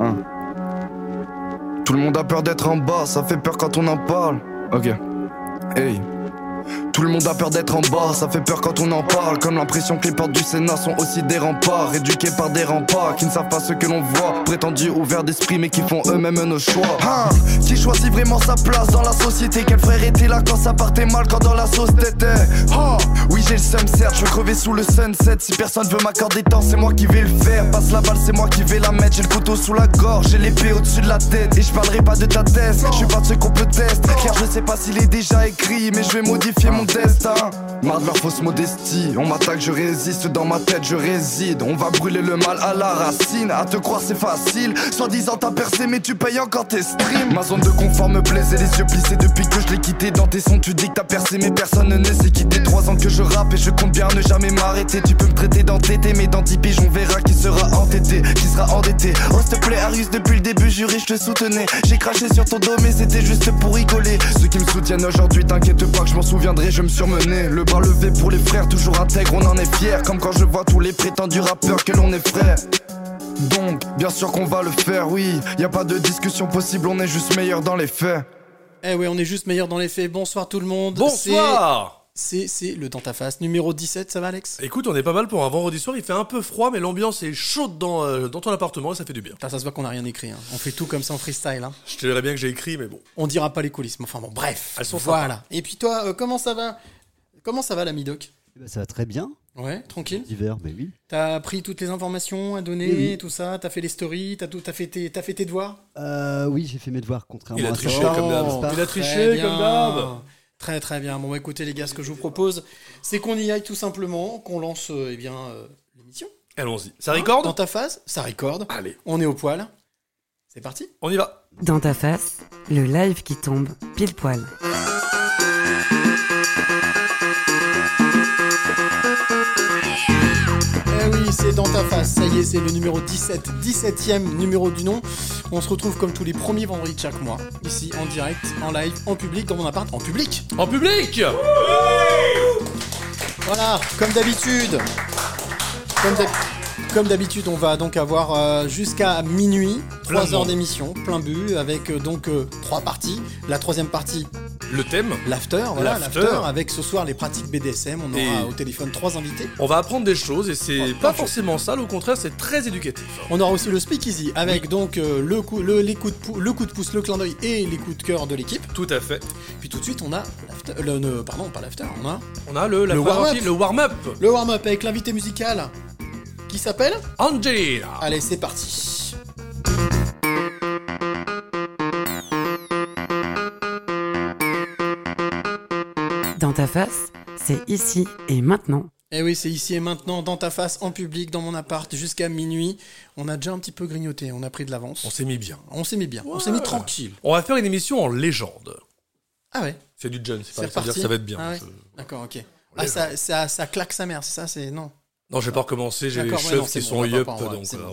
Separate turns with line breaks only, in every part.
Hein. Tout le monde a peur d'être en bas, ça fait peur quand on en parle. Ok. Hey. Tout le monde a peur d'être en bas, ça fait peur quand on en parle. Comme l'impression que les portes du Sénat sont aussi des remparts, éduqués par des remparts qui ne savent pas ce que l'on voit. Prétendus ouverts d'esprit, mais qui font eux-mêmes nos choix. Hein qui choisit vraiment sa place dans la société? Quel frère était là quand ça partait mal, quand dans la sauce t'étais? Oh, Oui, j'ai le seum, certes, je veux crever sous le sunset. Si personne veut m'accorder temps, c'est moi qui vais le faire. Passe la balle, c'est moi qui vais la mettre. J'ai le couteau sous la gorge, j'ai l'épée au-dessus de la tête. Et je parlerai pas de ta thèse, je suis pas de ceux qu'on peut tester. Car je sais pas s'il est déjà écrit, mais je vais modifier mon destin. Marre de leur fausse modestie, on m'attaque, je résiste, dans ma tête je réside. On va brûler le mal à la racine, à te croire c'est facile. Soit disant t'as percé, mais tu payes encore tes streams. Ma zone de confort me plaisait, les yeux plissés depuis que je l'ai quitté. Dans tes sons, tu dis que t'as percé, mais personne ne sait quitter. Trois ans que je rappe et je compte bien ne jamais m'arrêter. Tu peux me traiter d'entêté, mais dans 10 piges, on verra qui sera entêté, qui sera endetté. Oh, s'il te plaît, Arius, depuis le début, juré, je te soutenais. J'ai craché sur ton dos, mais c'était juste pour rigoler. Ceux qui me soutiennent aujourd'hui, t'inquiète pas que je m'en souviendrai, je me surmenais. Le bras levé pour les frères, toujours intègre, on en est fier. Comme quand je vois tous les prétendus rappeurs que l'on est frères. Donc, bien sûr qu'on va le faire, oui. Y a pas de discussion possible, on est juste meilleur dans les faits.
Eh oui, on est juste meilleur dans les faits. Bonsoir tout le monde.
Bonsoir
C'est c'est le dans ta face numéro 17, ça va Alex?
Écoute, on est pas mal pour un vendredi soir, il fait un peu froid, mais l'ambiance est chaude dans, euh, dans ton appartement et ça fait du bien.
Putain, ça se voit qu'on a rien écrit. hein. On fait tout comme ça en freestyle. Hein.
Je te dirais bien que j'ai écrit, mais bon.
On dira pas les coulisses. mais Enfin bon, bref.
Elles sont
Voilà. Et puis toi, euh, comment ça va? Comment ça va la Midoc
Eh ben, ça va très bien.
Ouais, tranquille.
D'hiver, mais oui.
T'as pris toutes les informations à donner,
Oui, oui.
tout ça? T'as fait les stories, t'as tout, t'as fait tes, t'as fait tes devoirs?
Euh, oui, j'ai fait mes devoirs, contrairement
Il a
à
triché comme d'hab. Il a triché comme d'hab.
Très très bien. Bon, écoutez les gars, ce que je vous propose, c'est qu'on y aille tout simplement, qu'on lance euh, eh bien euh, l'émission.
Allons-y. Ça
Dans
recorde
ta phase, ça recorde.
Allez,
On est au poil. C'est parti.
on y va.
Dans ta face, le live qui tombe pile poil.
Face. Ça y est, c'est le numéro 17, 17e numéro du nom. On se retrouve comme tous les premiers vendredis de chaque mois, ici en direct, en live, en public, dans mon appart, en public.
En public
Voilà, comme d'habitude. Comme d'hab- Comme d'habitude, on va donc avoir euh, jusqu'à minuit,
Plein
3
de
heures d'émission, plein but, avec euh, donc euh, trois parties. La troisième partie,
Le thème
l'after, voilà,
L'after.
avec ce soir les pratiques BDSM. On aura
Et-
au téléphone trois invités.
On va apprendre des choses et c'est
Oh,
pas forcément ça, au contraire, c'est très éducatif.
On aura aussi le speakeasy avec donc euh, le, coup, le, les coups de le coup de pouce, le clin d'œil et les coups de cœur de l'équipe.
Tout à fait.
Puis tout de suite, on a le, ne- pardon, pas l'after, on a
On a
warm-up.
le warm-up.
le warm-up avec l'invité musical qui s'appelle.
Angelina.
Allez, c'est parti.
Dans ta face, c'est ici et maintenant.
Eh oui, c'est ici et maintenant, dans ta face, en public, dans mon appart, jusqu'à minuit. On a déjà un petit peu grignoté, on a pris de l'avance.
On s'est mis bien.
On s'est mis bien, on s'est mis tranquille.
On va faire une émission en légende.
Ah ouais,
C'est du John, c'est pas ça veut dire que ça va être bien.
Ah ouais.
Je-
D'accord, ok. Ah,
les
ça, ça, ça claque sa mère, c'est ça C'est non.
Non, je vais pas recommencer, j'ai les
c'est
qui sont
va-
donc euh,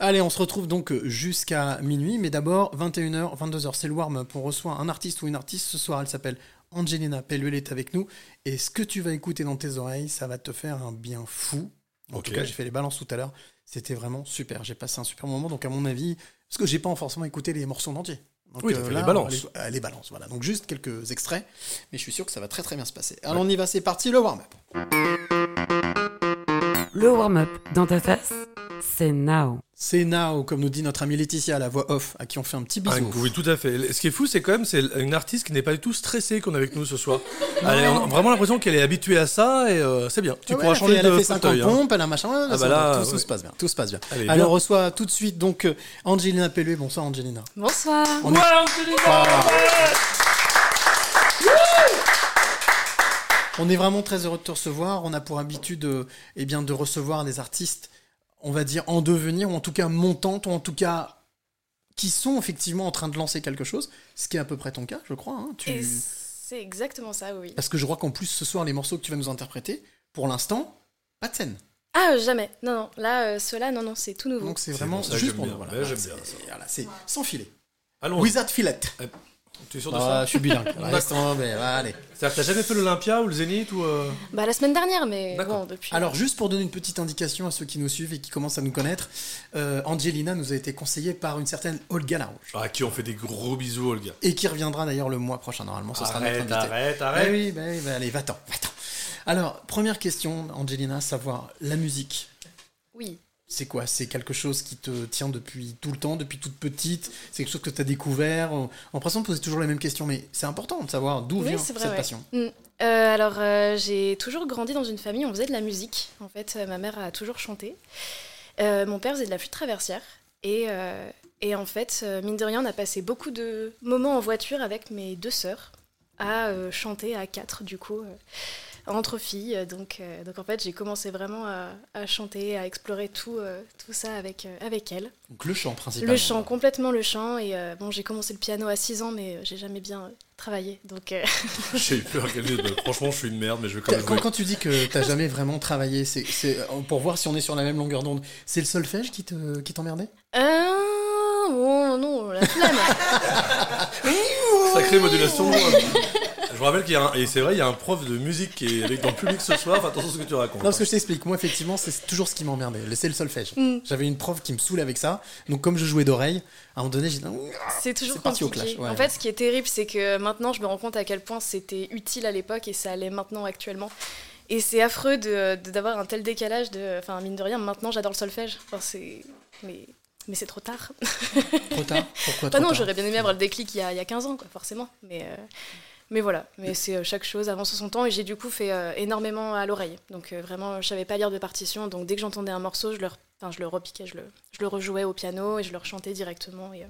Allez, on se retrouve donc euh, jusqu'à minuit, mais d'abord 21h, 22h, c'est le warm-up. On reçoit un artiste ou une artiste. Ce soir, elle s'appelle Angelina Pelluel est avec nous. Et ce que tu vas écouter dans tes oreilles, ça va te faire un bien fou. En tout cas, j'ai fait les balances tout à l'heure. C'était vraiment super. J'ai passé un super moment. Donc, à mon avis, parce que j'ai pas forcément écouté les morceaux en entier. Donc,
Oui, t'as fait les balances.
euh, les balances, voilà. Donc, juste quelques extraits. Mais je suis sûr que ça va très très bien se passer. Alors, on y va, c'est parti, le warm-up.
Le warm-up dans ta face, c'est now.
C'est now, comme nous dit notre amie Laetitia à la voix off, à qui on fait un petit bisou.
Ah, oui, tout à fait. Ce qui est fou, c'est quand même, c'est une artiste qui n'est pas du tout stressée qu'on a avec nous ce soir. Elle a vraiment l'impression qu'elle est habituée à ça et euh, c'est bien. Tu
Ah ouais,
pourras
elle a
changer
fait, elle a
de
fait 50
fauteuil. hein.
pompes, elle a machin. ouais,
Ah bah là,
tout, tout
ouais.
se passe bien. Tout se passe bien.
Allez,
Alors, on reçoit tout de suite donc euh, Angelina Pelluet. Bonsoir Angelina.
Bonsoir.
On est- Voilà. On est vraiment très heureux de te recevoir. On a pour habitude euh, eh bien, de recevoir des artistes, on va dire, en devenir, ou en tout cas montantes, ou en tout cas qui sont effectivement en train de lancer quelque chose, ce qui est à peu près ton cas, je crois. hein. Tu-
c'est exactement ça, oui.
Parce que je crois qu'en plus, ce soir, les morceaux que tu vas nous interpréter, pour l'instant, pas de scène.
Ah, euh, jamais. Non, non. Là, euh, cela, non, non, c'est tout nouveau.
Donc c'est
C'est
vraiment
ça
juste pour
bien.
nous. Voilà,
j'aime
c'est
bien ça.
voilà, c'est sans filet.
Allons.
Without filet.
Tu es sûr de
Ah,
ça
je suis bilingue. Reste en- mais, allez.
C'est-à-dire que t'as jamais fait l'Olympia ou le Zénith ou. euh,
Bah la semaine dernière, mais
D'accord.
bon, depuis.
Alors, juste pour donner une petite indication à ceux qui nous suivent et qui commencent à nous connaître, euh, Angelina nous a été conseillée par une certaine Olga Larouche.
À qui on fait des gros bisous, Olga.
Et qui reviendra d'ailleurs le mois prochain, normalement. Ce sera
Arrête,
notre invité.
arrête,
Ah
arrête.
oui, bah oui, bah allez, va-t'en, va-t'en. Alors, première question, Angelina, savoir la musique.
Oui.
C'est quoi? C'est quelque chose qui te tient depuis tout le temps, depuis toute petite? C'est quelque chose que tu as découvert? On a l'impression de poser toujours les mêmes questions, mais c'est important de savoir d'où
Oui,
vient cette
ouais.
passion.
Mm. Euh, alors, euh, j'ai toujours grandi dans une famille où on faisait de la musique. En fait, euh, ma mère a toujours chanté. Euh, mon père faisait de la flûte traversière. Et, et en fait, mine de rien, on a passé beaucoup de moments en voiture avec mes deux sœurs à chanter à quatre, du coup, entre filles. Donc, euh, donc en fait, j'ai commencé vraiment à, à chanter, à explorer tout, euh, tout ça avec, euh, avec elle.
Donc le chant principalement.
Le chant, complètement le chant. Et euh, bon, j'ai commencé le piano à 6 ans, mais euh, j'ai jamais bien euh, travaillé. Donc, euh,
J'ai eu peur qu'elle dise, franchement, je suis une merde, mais je vais quand même
Quand, tu dis que t'as jamais vraiment travaillé, c'est c'est- pour voir si on est sur la même longueur d'onde. C'est le solfège qui te qui t'emmerdait?
Bon, non, la flemme.
Sacrée modulation. Je vous rappelle qu'il y a un, et c'est vrai, il y a un prof de musique qui est avec dans le public ce soir. Fais attention à ce que tu racontes.
Non, parce que je t'explique. Moi, effectivement, c'est toujours ce qui m'emmerdait. C'est le solfège.
Mm.
J'avais une prof qui me saoulait avec ça. Donc, comme je jouais d'oreille, à un moment donné, j'ai dit
C'est toujours
C'est parti au
compliqué.
clash, ouais.
En fait, ce qui est terrible, c'est que maintenant, je me rends compte à quel point c'était utile à l'époque et ça allait maintenant actuellement. Et c'est affreux de de- d'avoir un tel décalage. De, enfin, mine de rien, maintenant, j'adore le solfège. Enfin, c'est, mais, mais c'est trop tard.
trop tard? Pourquoi
Enfin,
trop
non,
tard?
j'aurais bien aimé avoir le déclic il y a, il y a 15 ans, quoi, forcément. Mais, euh, mais voilà, mais c'est euh, chaque chose avance son temps et j'ai du coup fait euh, énormément à l'oreille. Donc euh, vraiment, je savais pas lire de partition, donc dès que j'entendais un morceau, je le, enfin, je le repiquais, je le, je le rejouais au piano et je le rechantais directement et euh,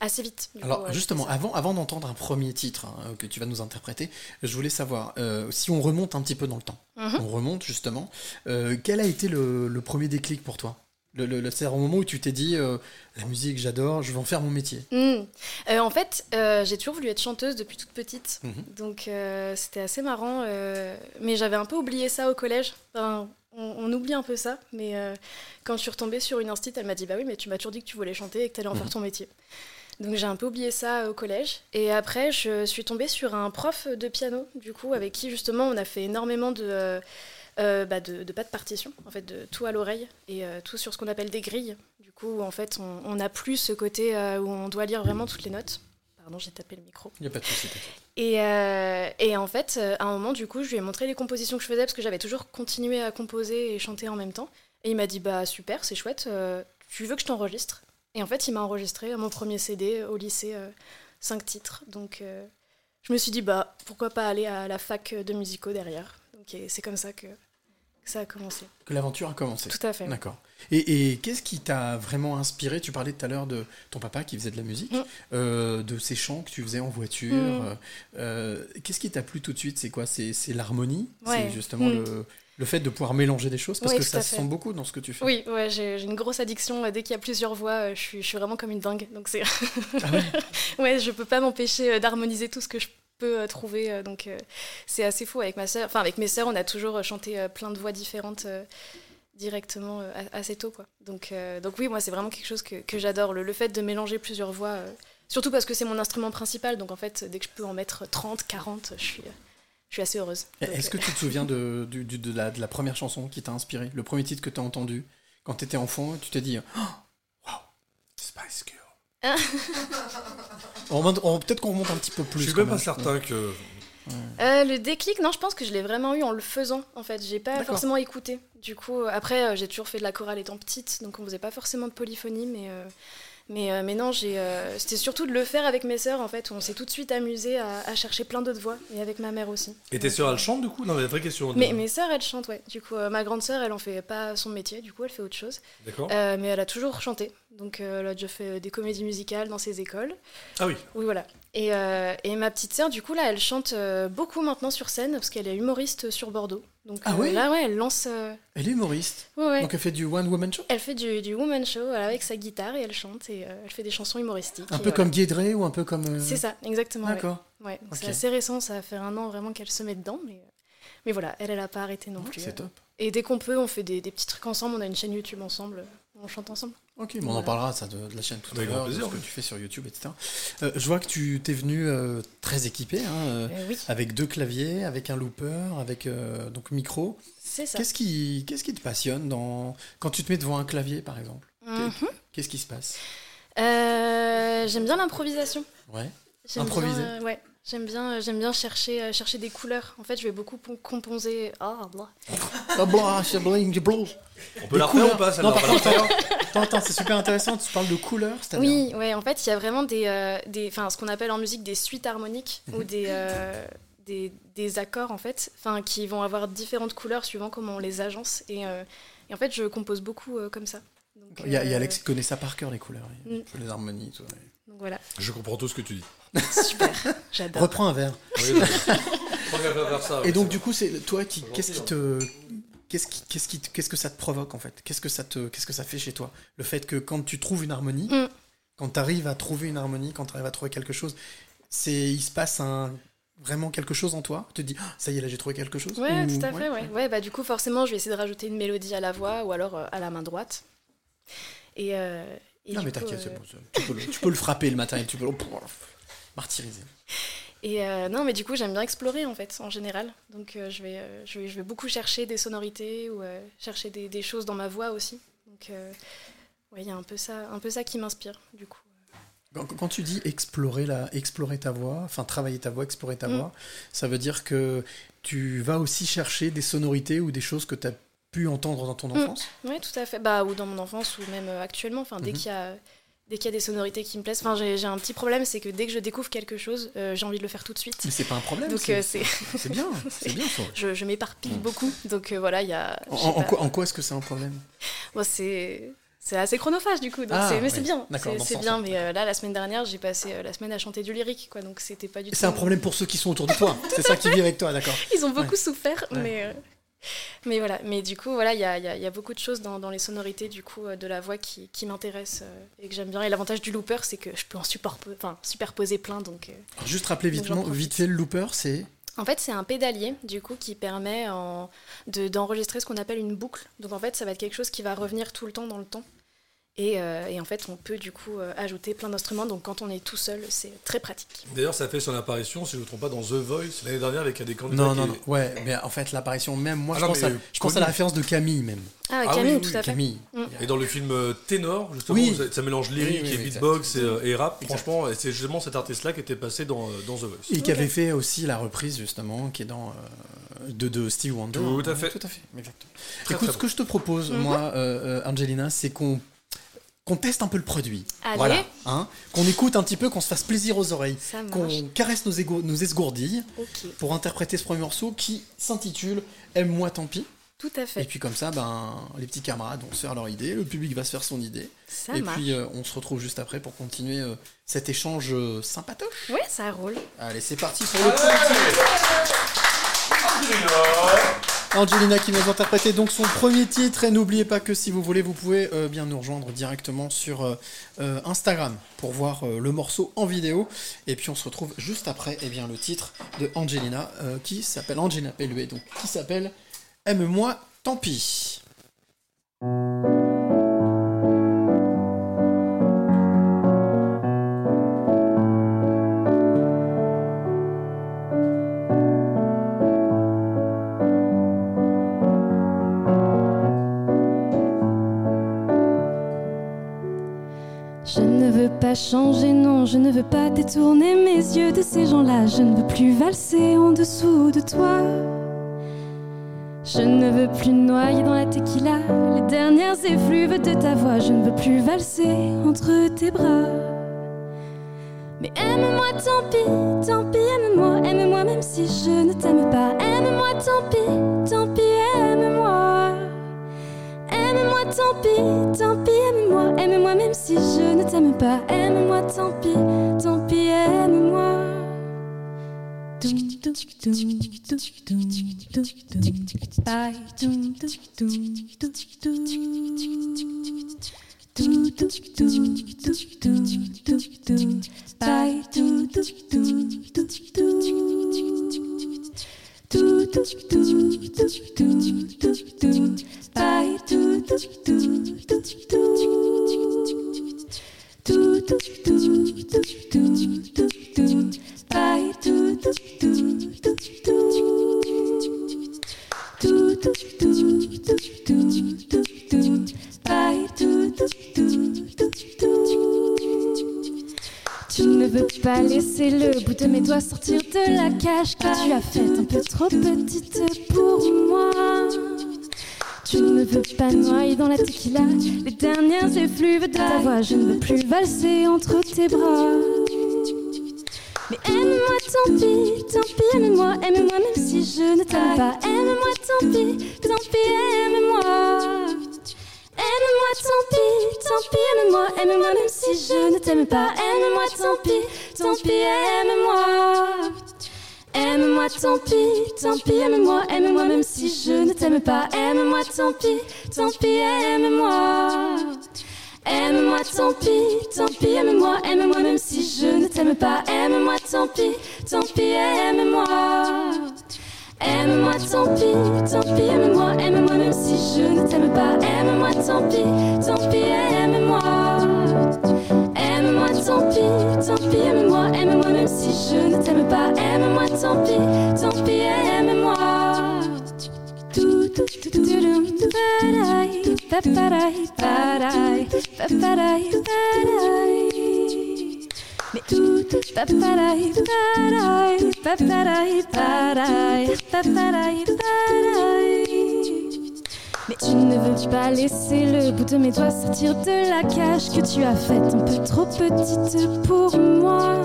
assez vite.
Alors
coup,
justement, avant, avant d'entendre un premier titre hein, que tu vas nous interpréter, je voulais savoir euh, si on remonte un petit peu dans le temps.
Mhm.
On remonte justement. quel a été le, le premier déclic pour toi? Le, le, le- C'est-à-dire au moment où tu t'es dit euh, la musique, j'adore, je vais en faire mon métier.
Hmm. Euh, en fait, euh, j'ai toujours voulu être chanteuse depuis toute petite.
Mhm.
Donc c'était assez marrant. mais j'avais un peu oublié ça au collège. Enfin, on, on oublie un peu ça. Mais quand je suis retombée sur une instite, elle m'a dit Bah oui, mais tu m'as toujours dit que tu voulais chanter et que tu allais en faire ton métier. Donc j'ai un peu oublié ça au collège. Et après, je suis tombée sur un prof de piano, du coup, avec qui justement on a fait énormément de. Euh, bah, de, de pas de partition, en fait, de tout à l'oreille et euh, tout sur ce qu'on appelle des grilles. Du coup, en fait, on n'a plus ce côté euh, où on doit lire vraiment toutes les notes. Pardon, j'ai tapé le micro.
Il n'y a pas de souci.
Et, euh, et en fait, à un moment, du coup, je lui ai montré les compositions que je faisais parce que j'avais toujours continué à composer et chanter en même temps. Et il m'a dit Bah super, c'est chouette, euh, tu veux que je t'enregistre? Et en fait, il m'a enregistré mon premier CD au lycée, euh, cinq titres. Donc je me suis dit Bah pourquoi pas aller à la fac de musico derrière? Donc et c'est comme ça que, que ça a commencé.
Que l'aventure a commencé.
Tout à fait.
D'accord. Et, et qu'est-ce qui t'a vraiment inspiré? Tu parlais tout à l'heure de ton papa qui faisait de la musique,
Mm.
euh, de ces chants que tu faisais en voiture.
Mm.
euh, euh, qu'est-ce qui t'a plu tout de suite? C'est quoi? C'est l'harmonie?
Ouais.
C'est justement
Mm.
le, le fait de pouvoir mélanger des choses? Parce
Oui,
que ça se sent beaucoup dans ce que tu fais.
Oui, ouais, j'ai une grosse addiction. Dès qu'il y a plusieurs voix, je suis, je suis vraiment comme une dingue. Donc c'est
Ah ouais?
Ouais, je peux pas m'empêcher d'harmoniser tout ce que je peux euh, trouver. euh, donc euh, c'est assez fou avec ma sœur. Enfin, avec mes sœurs, on a toujours chanté plein de voix différentes directement assez tôt, quoi. Donc, donc oui, moi, c'est vraiment quelque chose que, que j'adore. Le, le fait de mélanger plusieurs voix, surtout parce que c'est mon instrument principal. Donc en fait, dès que je peux en mettre 30, 40, je suis, je suis assez heureuse.
Est-ce que tu te souviens de, du- de, la, de la première chanson qui t'a inspiré Le premier titre que tu as entendu? Quand tu étais enfant Tu t'es dit oh, Wow, Spice Girl. On remonte- on- Peut-être qu'on remonte un petit peu plus.
Je suis
quand
même pas certain que.
Euh, le déclic, non, je pense que je l'ai vraiment eu en le faisant, en fait. J'ai pas
D'accord.
forcément écouté. Du coup, après, euh, j'ai toujours fait de la chorale étant petite, donc on faisait pas forcément de polyphonie, mais, euh, mais, euh, mais non, j'ai, euh, c'était surtout de le faire avec mes sœurs, en fait, où on s'est tout de suite amusé à, à chercher plein d'autres voix, et avec ma mère aussi.
Et tes sœurs, elles chantent du coup? Non, mais la vraie question.
mais mes sœurs, elles chantent, ouais. Du coup, euh, ma grande sœur, elle en fait pas son métier, du coup, elle fait autre chose.
D'accord.
Mais elle a toujours chanté. Donc, elle a déjà fait des comédies musicales dans ses écoles.
Ah oui.
Oui, voilà. Et, euh, et ma petite sœur, du coup, là, elle chante euh, beaucoup maintenant sur scène parce qu'elle est humoriste sur Bordeaux. Donc
Ah
euh,
ouais
là, ouais, elle lance. euh,
Elle est humoriste.
ouais, ouais.
Donc elle fait du One Woman Show
Elle fait du, du woman show voilà, avec sa guitare et elle chante et euh, elle fait des chansons humoristiques.
Un peu comme Guédré ou un peu comme. euh,
C'est ça, exactement.
D'accord.
Ouais. C'est assez récent, ça va faire un an vraiment qu'elle se met dedans. Mais, euh, mais voilà, elle, elle a pas arrêté non plus.
C'est
euh.
top.
Et dès qu'on peut, on fait des, des petits trucs ensemble. On a une chaîne YouTube ensemble. on chante ensemble.
Ok, mais on en
Voilà.
parlera ça de, de la chaîne tout à
Avec grand
l'heure, de ce que tu fais sur YouTube, etc. Euh, je vois que tu t'es venu euh, très équipé, hein, euh,
oui,
avec deux claviers, avec un looper, avec euh, donc micro.
c'est ça.
Qu'est-ce qui, qu'est-ce qui te passionne dans quand tu te mets devant un clavier, par exemple?
Mhm.
Qu'est-ce qui se passe?
Euh, J'aime bien l'improvisation.
Ouais.
J'aime
Improviser.
bien, euh, ouais. J'aime bien, euh, j'aime bien chercher, euh, chercher des couleurs. En fait, je vais beaucoup composer. Ah, blah.
Ah, blah, c'est bling, blah.
On peut la refaire ou pas
Non,
celle-là
par contre, attends, attends, c'est super intéressant. Tu parles de couleurs, c'est-à-dire
Oui, ouais. En fait, il y a vraiment des, euh, des, enfin, ce qu'on appelle en musique des suites harmoniques
Mhm.
ou des, euh, des, des accords en fait, enfin, qui vont avoir différentes couleurs suivant comment on les agence. Et, euh, et en fait, je compose beaucoup euh, comme ça. Donc,
Il y, a, il y a Alex qui connaît ça par cœur, les couleurs.
Mm.
Les harmonies, tout. ouais.
Donc voilà,
Je comprends tout ce que tu dis.
super, j'adore.
Reprends un verre.
Oui, ça,
Et donc, du coup, c'est toi qui. Qu'est-ce qui te. Qu'est-ce qui, qu'est-ce qui, qu'est-ce que ça te provoque en fait? Qu'est-ce que ça te, qu'est-ce que ça fait chez toi? Le fait que quand tu trouves une harmonie,
Mm.
quand tu arrives à trouver une harmonie, quand tu arrives à trouver quelque chose, c'est, il se passe un, vraiment quelque chose en toi? Tu te dis, Ah, ça y est, là j'ai trouvé quelque chose?
Ouais,
Ou-
tout à fait, ouais. Ouais, bah du coup, forcément, je vais essayer de rajouter une mélodie à la voix ou alors euh, à la main droite. Et, euh, et
Non mais t'inquiète,
euh,
c'est bon, tu, peux le, tu peux le frapper le matin et tu peux le martyriser.
Et euh, non, mais du coup, j'aime bien explorer en fait, en général. Donc, euh, je, vais, euh, je, vais, je vais beaucoup chercher des sonorités ou chercher des, des choses dans ma voix aussi. Donc, ouais, il y a un peu ça, un peu ça qui m'inspire, du coup.
Quand, quand tu dis explorer, la, explorer ta voix, enfin travailler ta voix, explorer ta
Mm.
voix, ça veut dire que tu vas aussi chercher des sonorités ou des choses que tu as pu entendre dans ton
Mm.
enfance
Oui, tout à fait. Bah, ou dans mon enfance, ou même euh, actuellement. Enfin, dès
Mhm.
qu'il y a. Dès qu'il y a des sonorités qui me plaisent, enfin, j'ai un petit problème, c'est que dès que je découvre quelque chose, euh, j'ai envie de le faire tout de suite.
Mais c'est pas un problème.
Donc
c'est-
euh,
bien, c'est bien
je, je m'éparpille beaucoup. Donc euh, voilà, il y a.
En, quoi, en quoi est-ce que c'est un problème?
Bon, c'est c'est assez chronophage du coup, donc
Ah,
mais
oui.
c'est bien, c'est bien. Mais euh, là, la semaine dernière, j'ai passé euh, la semaine à chanter du lyrique, quoi, donc c'était pas du tout.
C'est un problème pour ceux qui sont autour de toi. C'est ça qui vit avec toi, d'accord
Ils ont beaucoup
Ouais.
souffert,
Ouais.
mais euh, mais voilà. Mais du coup, voilà, il y a, y a- y a beaucoup de choses dans, dans les sonorités du coup euh, de la voix qui, qui m'intéressent euh, et que j'aime bien. Et l'avantage du looper, c'est que je peux en superposer plein, donc. euh,
Alors, Juste rappeler vite, fait le looper, c'est.
En fait, c'est un pédalier, du coup, qui permet en- de- d'enregistrer ce qu'on appelle une boucle. Donc, en fait, ça va être quelque chose qui va revenir tout le temps dans le temps. Et, euh, et en fait, on peut, du coup, euh, ajouter plein d'instruments. Donc, quand on est tout seul, c'est très pratique.
D'ailleurs, ça fait son apparition, si je ne me trompe pas, dans The Voice l'année dernière avec un des candidats.
Non, non,
est-
non. Ouais, mais en fait, l'apparition même, moi,
Ah
je,
non,
pense à, je pense à la référence de Camille, même.
Ah,
Ah
Camille,
oui,
tout
oui,
à fait.
Camille.
Mm.
Et dans le film euh, Ténor, justement,
Oui.
ça, ça mélange lyrique
Oui, oui,
et beatbox et, et rap.
Exact.
Franchement, c'est justement cet artiste-là qui était passé dans, dans The Voice.
Et qui avait fait aussi la reprise, justement, qui est dans. euh, de, de Steve Wonder.
Tout à fait.
Tout à fait, exactement.
Très,
Écoute,
très
ce que je te propose,
Mhm.
moi, euh, Angelina, c'est qu'on qu'on teste un peu le produit.
Allez.
Voilà. Hein qu'on écoute un petit peu, qu'on se fasse plaisir aux oreilles.
Ça marche.
Qu'on caresse nos, égo- nos esgourdilles
Ok,
pour interpréter ce premier morceau qui s'intitule Aime-moi tant pis.
tout à
Et
fait.
puis comme ça, ben, les petits camarades vont se faire leur idée, le public va se faire son idée.
Ça
et
marche.
puis euh, on se retrouve juste après pour continuer euh, cet échange euh, sympatoche.
Ouais, ça roule.
Allez, c'est parti pour le Angelina qui nous interpréter donc son premier titre. Et n'oubliez pas que si vous voulez vous pouvez euh, bien nous rejoindre directement sur euh, euh, Instagram pour voir le morceau en vidéo. Et puis on se retrouve juste après eh bien le titre de Angelina qui s'appelle Angelina Pelluet donc qui s'appelle Aime-moi tant pis.
Changer, non, je ne veux pas détourner mes yeux de ces gens-là. Je ne veux plus valser en dessous de toi. Je ne veux plus noyer dans la tequila les dernières effluves de ta voix. Je ne veux plus valser entre tes bras. Mais aime-moi, tant pis, tant pis, aime-moi, aime-moi même si je ne t'aime pas. Aime-moi, tant pis, tant pis, aime-moi. Aime-moi, tant pis, tant pis, aime-moi, aime-moi même si je ne t'aime pas. Aime-moi, tant pis, tant pis, aime-moi. Bye.
Pas laisser le bout de mes doigts sortir de la cage que tu as faite un peu trop petite pour moi. Tu ne veux pas noyer dans la tequila les dernières effluves de ta voix. Je ne veux plus valser entre tes bras. Mais aime-moi, tant pis, tant pis, aime-moi, aime-moi même si je ne t'aime pas. Aime-moi, tant pis, tant pis, aime-moi. Aime-moi, tant pis, tant pis, aime-moi, aime-moi même si je ne t'aime pas. Aime-moi, tant pis, tant pis, aime-moi. Aime-moi, tant pis, tant pis, aime-moi, aime-moi même si je ne t'aime pas. Aime-moi, tant pis, tant pis, aime-moi. Aime-moi, tant pis, tant pis, aime-moi, aime-moi même si je ne t'aime pas. Aime-moi, tant pis, tant pis, aime-moi. Aime-moi, tant pis, tant pis, aime-moi, aime-moi même si je ne t'aime pas. Aime-moi, tant pis, tant pis, aime-moi. Aime-moi, tant pis, tant pis, aime-moi, aime-moi même si je ne t'aime pas. Aime-moi, tant pis, tant pis, aime-moi. Tout, tout, tout, tout, tout, Mais tu ne veux pas laisser le bout de mes doigts sortir de la cage que tu as faite un peu trop petite pour moi.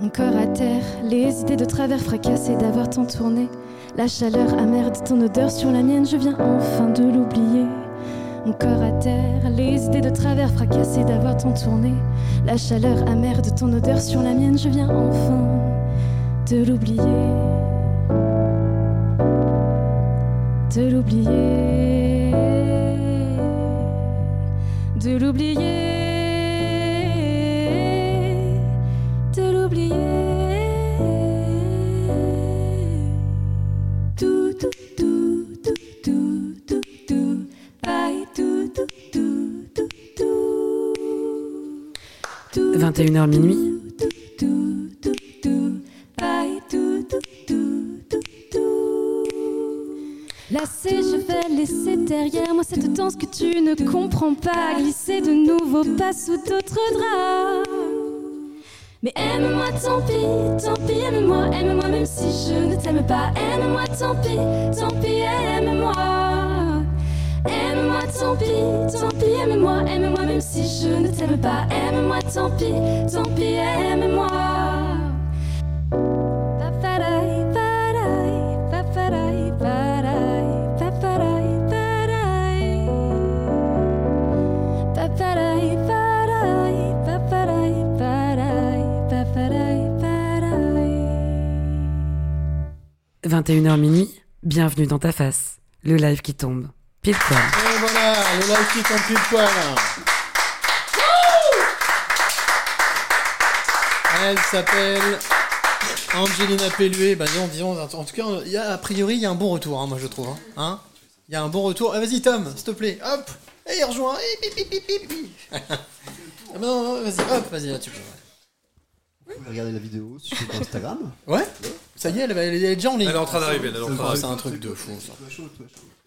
Mon corps à terre, les idées de travers fracassées d'avoir tant tourné. La chaleur amère de ton odeur sur la mienne, je viens enfin de l'oublier. Mon corps à terre, les idées de travers fracassées d'avoir tant tourné. La chaleur amère de ton odeur sur la mienne, je viens enfin de l'oublier. De l'oublier. De l'oublier.
21h minuit.
Lassé, je vais laisser derrière moi cette danse que tu ne comprends pas. Glisser de nouveau pas sous d'autres draps. Mais aime-moi, tant pis, tant pis, aime-moi, aime-moi, même si je ne t'aime pas. Aime-moi, tant pis, tant pis, aime-moi. Aime-moi, tant pis, tant pis, aime-moi, aime-moi même si je ne t'aime pas. Aime-moi, tant pis, tant pis, aime-moi. Paparai, parai, paparai, parai, paparai, parai. Paparai, parai, paparai, parai, paparai, parai.
21h minuit, bienvenue dans ta face, le live qui tombe, pile poil.
Et voilà, le live qui tombe pile poil. Elle s'appelle Angelina Pellué. Bah disons, disons, en tout cas, il y a, a priori, il y a un bon retour, hein, moi je trouve. hein. Hein? Il y a un bon retour. Ah, vas-y Tom, s'il te plaît, hop Et pi, pi. Ah, non, non, vas-y, hop, vas-y, là tu peux.
Vous pouvez regarder la vidéo sur Instagram.
Ouais? Ça y est, elle, est déjà en ligne.
Elle est en train d'arriver. Elle est en train
Ah,
d'arriver.
c'est un truc de fou, ça.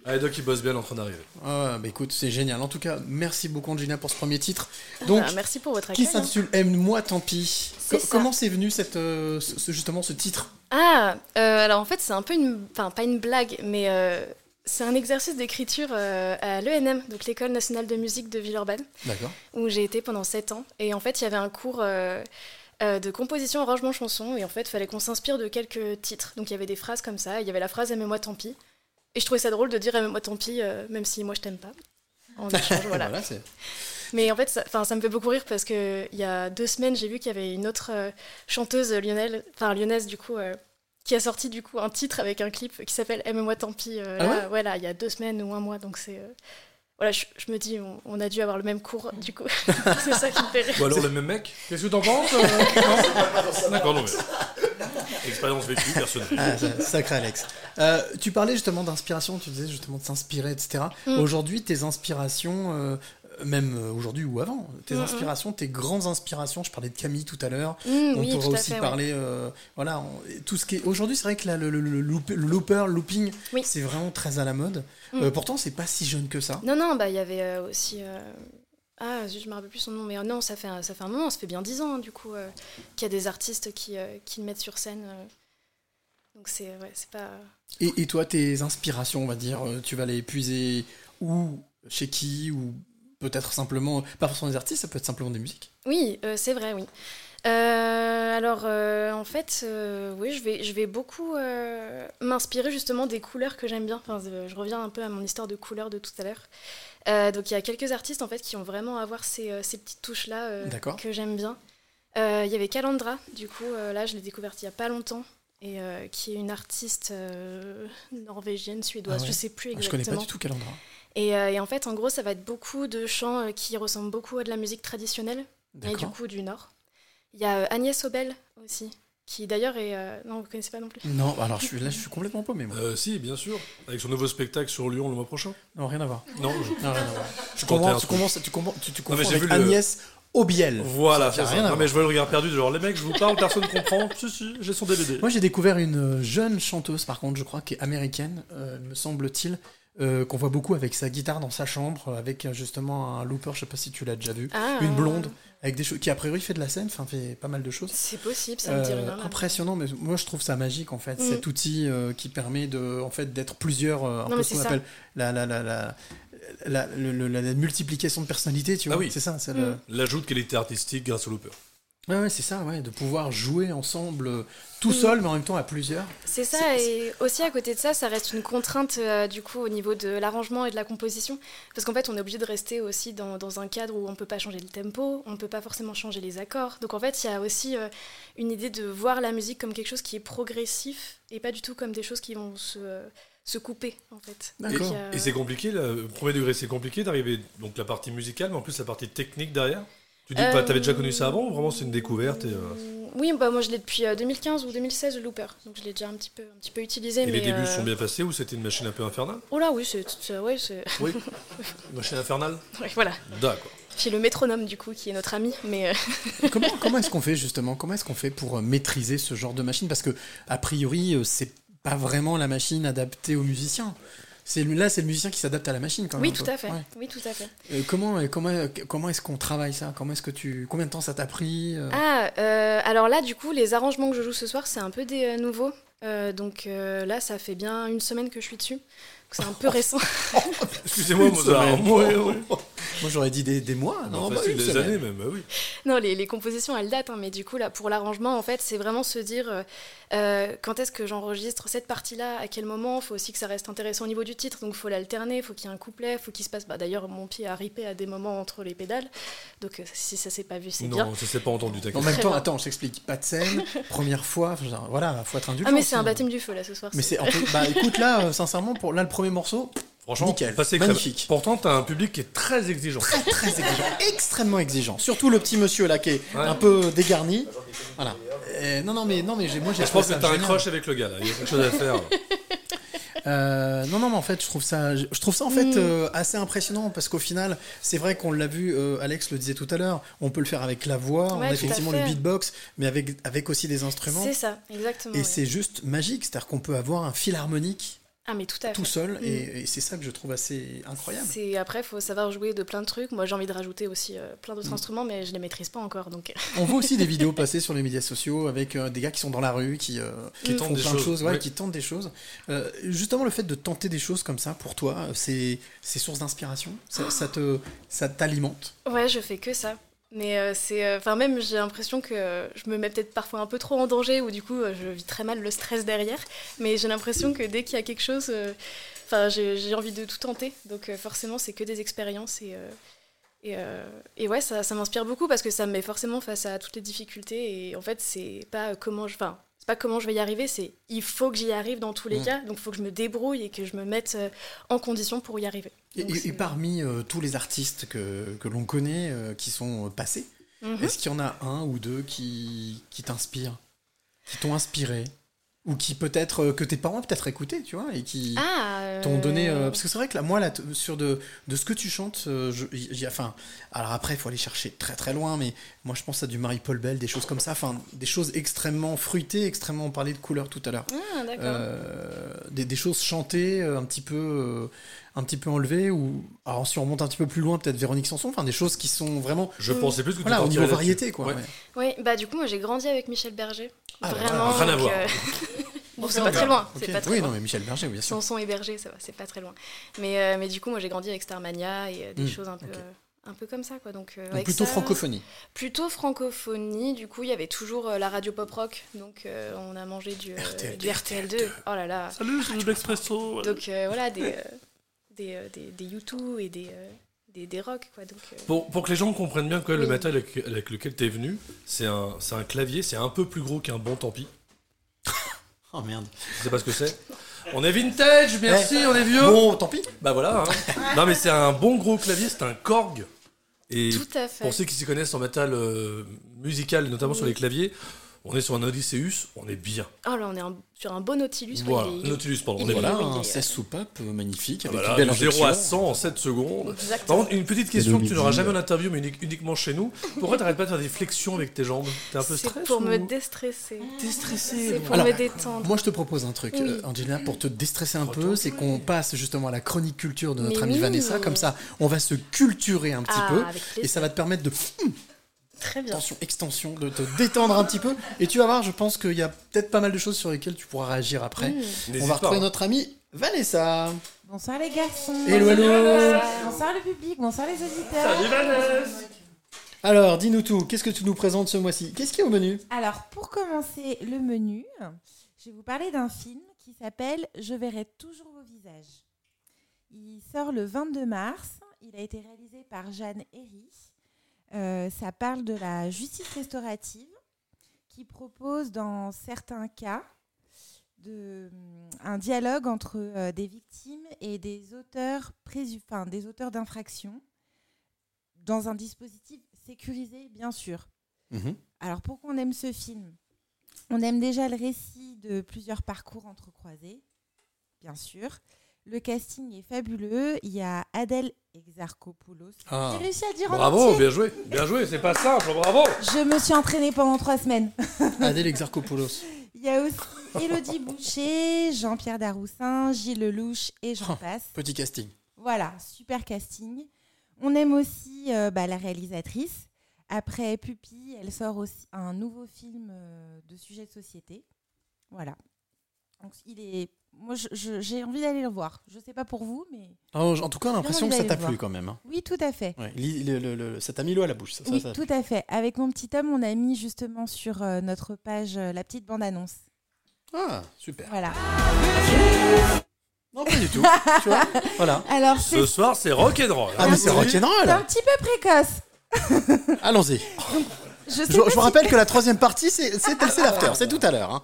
Allez, Doc, il bosse bien, en train d'arriver.
Ah, bah écoute, c'est génial. En tout cas, merci beaucoup, Angelina, pour ce premier titre. Donc,
Ah, merci pour votre
qui
accueil. hein.
s'intitule Aime-moi, tant pis.
C'est
Co-
ça.
comment c'est venu, cette, euh, ce- justement, ce titre?
Ah, euh, alors en fait, c'est un peu une. Enfin, pas une blague, mais euh, c'est un exercice d'écriture euh, à l'ENM, donc l'École nationale de musique de Villeurbanne,
D'accord.
où j'ai été pendant 7 ans. Et en fait, il y avait un cours euh, euh, de composition, arrangement, chanson, et en fait, il fallait qu'on s'inspire de quelques titres. Donc il y avait des phrases comme ça, il y avait la phrase Aimez-moi, tant pis. Et je trouvais ça drôle de dire Aimez-moi, tant pis, euh, même si moi je t'aime pas. En échange, voilà.
Voilà,
Mais en fait, ça, ça me fait beaucoup rire parce que il y a deux semaines, j'ai vu qu'il y avait une autre euh, chanteuse Lionel, enfin lyonnaise du coup, euh, qui a sorti du coup un titre avec un clip qui s'appelle Aime-moi tant pis. euh,
Ah
là, ouais, là, il y a deux semaines ou un mois, donc c'est euh, voilà, je, je me dis, on, on a dû avoir le même cours du coup. c'est ça qui me fait rire.
Ou alors le même mec Qu'est-ce que t'en penses euh, D'accord, non, mais. Expérience vécue, personnelle.
Ah, sacré Alex. Euh, tu parlais justement d'inspiration, tu disais justement de s'inspirer, etc.
Mm.
Aujourd'hui, tes inspirations, euh, même aujourd'hui ou avant, tes
Mhm.
inspirations, tes grandes inspirations. Je parlais de Camille tout à l'heure. On
oui,
pourrait aussi
fait. ouais.
parler, euh, voilà, on- tout ce qui est. Aujourd'hui, c'est vrai que là, le, le- le loop- le looper, le looping,
Oui.
c'est vraiment très à la mode.
Mm.
Euh, pourtant, c'est pas si jeune que ça.
Non, non, bah il y avait euh, aussi. Ah, je me rappelle plus son nom, mais euh, non, ça fait, un, ça fait un moment, ça fait bien dix ans, hein, du coup, euh, qu'il y a des artistes qui, euh, qui le mettent sur scène. euh. Donc c'est ouais, pas.
Et, et toi, tes inspirations, on va dire, tu vas les puiser où, chez qui, ou peut-être simplement, pas forcément des artistes, ça peut être simplement des musiques.
Oui, c'est vrai, oui. Euh, alors, euh, en fait, euh, oui, je vais, je vais beaucoup m'inspirer justement des couleurs que j'aime bien. Enfin, je reviens un peu à mon histoire de couleurs de tout à l'heure. Donc, il y a quelques artistes en fait qui ont vraiment à avoir ces, ces petites touches là que j'aime bien. Il y avait Calandra, du coup, là, je l'ai découverte il y a pas longtemps. Et qui est une artiste norvégienne, suédoise,
Ah ouais.
je sais plus
Je
exactement.
connais pas du tout Calendra.
Et, et en fait, en gros, ça va être beaucoup de chants qui ressemblent beaucoup à de la musique traditionnelle, et du coup du Nord. Il y a euh, Agnès Obel aussi, qui d'ailleurs est... euh, Non, vous connaissez pas non plus
Non, alors je suis là, je suis complètement paumé, moi.
Euh, si, bien sûr. Avec son nouveau spectacle sur Lyon le mois prochain.
Non, rien à voir.
Non, je-
Non, rien à voir. Tu
tentais un
commences, tu
truc.
commences, tu commences, tu, tu
Non, mais
confonds
j'ai
avec
vu le-
Agnès Obiel.
Voilà,
Ça
c'est
a rien
ça.
à
Non,
voir.
mais je vois le regard perdu de genre, les mecs, je vous parle, personne comprend. Si, si, j'ai son DVD.
Moi, j'ai découvert une jeune chanteuse, par contre, je crois, qui est américaine, euh, me semble-t-il, euh, qu'on voit beaucoup avec sa guitare dans sa chambre, avec euh, justement un looper, je sais pas si tu l'as déjà vu,
Ah,
une blonde, avec des choses, qui a priori fait de la scène, enfin fait pas mal de choses.
C'est possible, ça me dit
Euh,
rien. là.
impressionnant, mais moi je trouve ça magique en fait,
Mm.
cet outil euh, qui permet de, en fait, d'être plusieurs, euh, un
Non,
peu ce qu'on
c'est ça.
appelle la, la, la, la, la- le- le- la multiplication de personnalité, tu
Ah
vois.
oui.
C'est ça,
Mm.
le.
L'ajout de qualité artistique grâce au looper.
Ouais, ouais, c'est ça, ouais, de pouvoir jouer ensemble, euh, tout
Mm.
seul, mais en même temps à plusieurs.
C'est ça, et aussi à côté de ça, ça reste une contrainte euh, du coup au niveau de l'arrangement et de la composition. Parce qu'en fait, on est obligé de rester aussi dans, dans un cadre où on peut pas changer le tempo, on peut pas forcément changer les accords. Donc en fait, il y a aussi euh, une idée de voir la musique comme quelque chose qui est progressif et pas du tout comme des choses qui vont se, euh, se couper en fait.
Et,
y a-
et c'est compliqué, le premier degré, c'est compliqué d'arriver donc la partie musicale, mais en plus la partie technique derrière? Tu dis que
Euh,
t'avais déjà connu ça avant ou vraiment c'est une découverte et, euh,
Oui, bah moi je l'ai depuis euh, 2015 ou 2016 le looper, donc je l'ai déjà un petit peu, un petit peu utilisé.
et
mais
les débuts
euh,
sont bien passés ou c'était une machine un peu infernale?
Oh là oui, c'est, ouais, c'est,
Oui. machine infernale?
Ouais, voilà.
D'accord.
Puis le métronome du coup qui est notre ami, mais euh,
comment comment est-ce qu'on fait justement? Comment est-ce qu'on fait pour euh, maîtriser ce genre de machine? Parce que a priori, euh, c'est pas vraiment la machine adaptée aux musiciens. C'est là, c'est le musicien qui s'adapte à la machine quand même.
oui tout à fait,
Ouais.
oui tout à fait.
Euh, comment euh, comment euh, comment est-ce qu'on travaille ça? Comment est-ce que tu combien de temps ça t'a pris
Ah, euh, alors là, du coup, les arrangements que je joue ce soir, c'est un peu des euh, nouveaux. Donc là, ça fait bien une semaine que je suis dessus. C'est un peu récent.
Excusez-moi, Mozart. ouais.
Moi, j'aurais dit des, des mois. Non,
Non,
bah,
facile, des
semaine.
années même, bah oui.
non, les, les compositions, elles datent, hein, mais du coup, là, pour l'arrangement, en fait, c'est vraiment se dire euh, euh, quand est-ce que j'enregistre cette partie-là, à quel moment. Il faut aussi que ça reste intéressant au niveau du titre, donc il faut l'alterner, il faut qu'il y ait un couplet, il faut qu'il se passe. Bah, D'ailleurs, mon pied a ripé à des moments entre les pédales, donc euh, si ça s'est pas vu, c'est bien.
Non, ça s'est pas entendu,
En même temps, attends, je t'explique. Pas de scène, première fois. genre, voilà, faut être indulgent.
Ah, mais c'est un baptême du feu, là, ce soir.
Mais c'est bah écoute là, euh, sincèrement, pour là le premier morceau,
Franchement,
Nickel, magnifique.
Pourtant, t'as un public qui est très exigeant.
très très exigeant, extrêmement exigeant. Surtout le petit monsieur là qui est
Ouais.
un peu dégarni. Voilà. Non non mais non mais j'ai moi j'ai
Je pense que t'as un crush avec le gars là, il y a quelque chose à faire.
Euh, non non mais en fait je trouve ça je trouve ça en fait
Mm.
euh, assez impressionnant parce qu'au final c'est vrai qu'on l'a vu euh, Alex le disait tout à l'heure on peut le faire avec la voix on a effectivement le beatbox mais avec avec aussi des instruments
C'est ça, exactement.
et
oui.
c'est juste magique c'est-à-dire qu'on peut avoir un fil harmonique
Ah, mais tout à fait.
tout seul
Mm.
et, et c'est ça que je trouve assez incroyable
C'est après, faut savoir jouer de plein de trucs. Moi, j'ai envie de rajouter aussi euh, plein
Mm.
d'autres instruments, mais je les maîtrise pas encore. Donc,
On voit aussi des vidéos passer sur les médias sociaux avec euh, des gars qui sont dans la rue, qui, euh,
Qui
font
tentent des
plein de
choses,
choses, ouais,
ouais.
qui tentent des choses. Euh, justement, le fait de tenter des choses comme ça, pour toi, c'est c'est source d'inspiration? Ça, ça te ça t'alimente?
Ouais, je fais que ça. Mais euh, c'est, euh, enfin même, j'ai l'impression que je me mets peut-être parfois un peu trop en danger, ou du coup, euh, je vis très mal le stress derrière. Mais j'ai l'impression que dès qu'il y a quelque chose, enfin, j'ai envie de tout tenter. Donc forcément, c'est que des expériences et et, ouais, ça, ça m'inspire beaucoup parce que ça me met forcément face à toutes les difficultés. Et en fait, c'est pas comment je, enfin, c'est pas comment je vais y arriver, c'est il faut que j'y arrive dans tous les
Mm.
cas. Donc il faut que je me débrouille et que je me mette euh, en condition pour y arriver.
et,
Donc,
et- et
c'est-
parmi euh, tous les artistes que, que l'on connaît, euh, qui sont passés,
Mhm.
est-ce qu'il y en a un ou deux qui, qui t'inspirent Qui t'ont inspiré? Ou qui peut-être euh, que tes parents ont peut-être écouté, tu vois, et qui
Ah euh,
t'ont donné. euh, parce que c'est vrai que là, moi, là, sur de, de ce que tu chantes, euh, je- y- y a- enfin, alors après, il faut aller chercher très très loin, mais moi, je pense à du Marie-Paul Bell, des choses comme ça, enfin, des choses extrêmement fruitées, extrêmement. On parlait de couleurs tout à l'heure.
Ah, d'accord.
Des, des choses chantées, un petit peu, un petit peu enlevées, ou alors si on remonte un petit peu plus loin, peut-être Véronique Sanson, enfin des choses qui sont vraiment,
Je pensais plus que tu
voilà, au niveau variété, quoi.
Ouais.
ouais.
Oui, bah du coup, moi j'ai grandi avec Michel Berger.
Ah, bah,
Vraiment.
rien à voir.
euh, bon, c'est pas très loin.
ok.
C'est pas très
oui,
loin.
non, mais Michel Berger, bien sûr.
Sanson et Berger, ça va, c'est pas très loin. Mais, euh, mais du coup, moi j'ai grandi avec Starmania et euh, des
Hmm,
choses un peu, euh, un peu comme ça, quoi. Donc, euh,
Donc
avec
plutôt
ça-
francophonie.
Plutôt francophonie. Du coup, il y avait toujours euh, la radio pop rock. Donc, euh, on a mangé du, euh,
RTL2,
du RTL2. Oh là là.
Salut, c'est de l'expresso.
Donc euh, voilà, des, euh, des, euh, des, des U2 et des, euh, des, des rock, quoi. Donc, euh,
Pour, pour que les gens comprennent bien quoi, le matériel avec, avec lequel t'es venu, c'est un, c'est un clavier, c'est un peu plus gros qu'un bon tant pis.
Oh merde.
Je sais pas ce que c'est? On est vintage, merci, on est vieux.
Bon, tant pis.
Bah voilà. hein. non mais c'est un bon gros clavier, c'est un Korg. Et
tout à fait.
pour ceux qui s'y connaissent en métal euh, musical, notamment sur les claviers, on est sur un Odysseus, on est bien.
Oh là, on est un- sur un beau Nautilus. quoi.
Voilà,
Il est-
Nautilus, pardon.
il
On est.
Voilà, un
est,
16 soupapes euh, magnifique, avec
Voilà,
une belle
de 0 à
injection.
100 en 7 secondes. Par
Exactement.
contre, une petite question que tu n'auras jamais en interview, mais unique- uniquement chez nous. Pourquoi t'arrêtes pas de faire des flexions avec tes jambes? T'es un peu
C'est
stressé
pour me déstresser.
T'es stressé
C'est pour
Alors,
me détendre.
Moi, je te propose un truc,
Oui.
euh, Angelina, pour te déstresser un peu, c'est qu'on passe justement à la chronique culture de notre
Mais
amie
oui.
Vanessa. Comme ça, on va se culturer un petit
Ah,
peu. Et ça va te permettre de
Très bien.
tension, extension, de te détendre un petit peu. Et tu vas voir, je pense qu'il y a peut-être pas mal de choses sur lesquelles tu pourras réagir après.
Mmh.
On va retrouver
hein.
notre amie Vanessa.
Bonsoir les garçons.
Hello, hello.
Bonsoir le public, bonsoir les auditeurs.
Salut Vanessa
Alors, dis-nous tout. Qu'est-ce que tu nous présentes ce mois-ci? Qu'est-ce qui est au menu?
Alors pour commencer le menu, je vais vous parler d'un film qui s'appelle Je verrai toujours vos visages. Il sort le 22 mars. Il a été réalisé par Jeanne Herry. Euh, ça parle de la justice restaurative qui propose dans certains cas de, hum, un dialogue entre euh, des victimes et des auteurs, présu- enfin, des auteurs d'infractions dans un dispositif sécurisé, bien sûr. Alors pourquoi on aime ce film On aime déjà le récit de plusieurs parcours entrecroisés, bien sûr. Le casting est fabuleux. Il y a Adèle Exarchopoulos.
Ah.
J'ai réussi à le dire en
Bravo, bien joué, bien joué, c'est pas simple, bravo
Je me suis entraînée pendant trois semaines.
Adèle Exarchopoulos.
Il y a aussi Élodie Boucher, Jean-Pierre Daroussin, Gilles Lelouch et j'en
Oh.
passe.
Petit casting.
Voilà, super casting. On aime aussi euh, bah, la réalisatrice. Après Pupille, elle sort aussi un nouveau film euh, de sujet de société. Voilà. Donc, il est. Moi, j'ai envie d'aller le voir. Je sais pas pour vous, mais
Oh, en tout cas, on a l'impression que ça t'a plu
voir.
quand même. hein.
oui, tout à fait.
Ouais, li- le- le- le- ça t'a mis l'eau à la bouche. Ça,
oui,
ça-
tout à fait. Avec mon petit homme, on a mis justement sur euh, notre page euh, la petite bande-annonce.
Ah, super.
Voilà.
Non, pas du tout. tu vois Voilà.
Alors,
Ce soir, c'est rock'n'roll.
Ah, mais c'est
c'est
rock'n'roll.
un petit peu précoce.
Allons-y.
Je,
vous rappelle que la troisième partie, c'est c'est c'est l'after. C'est tout à l'heure. hein.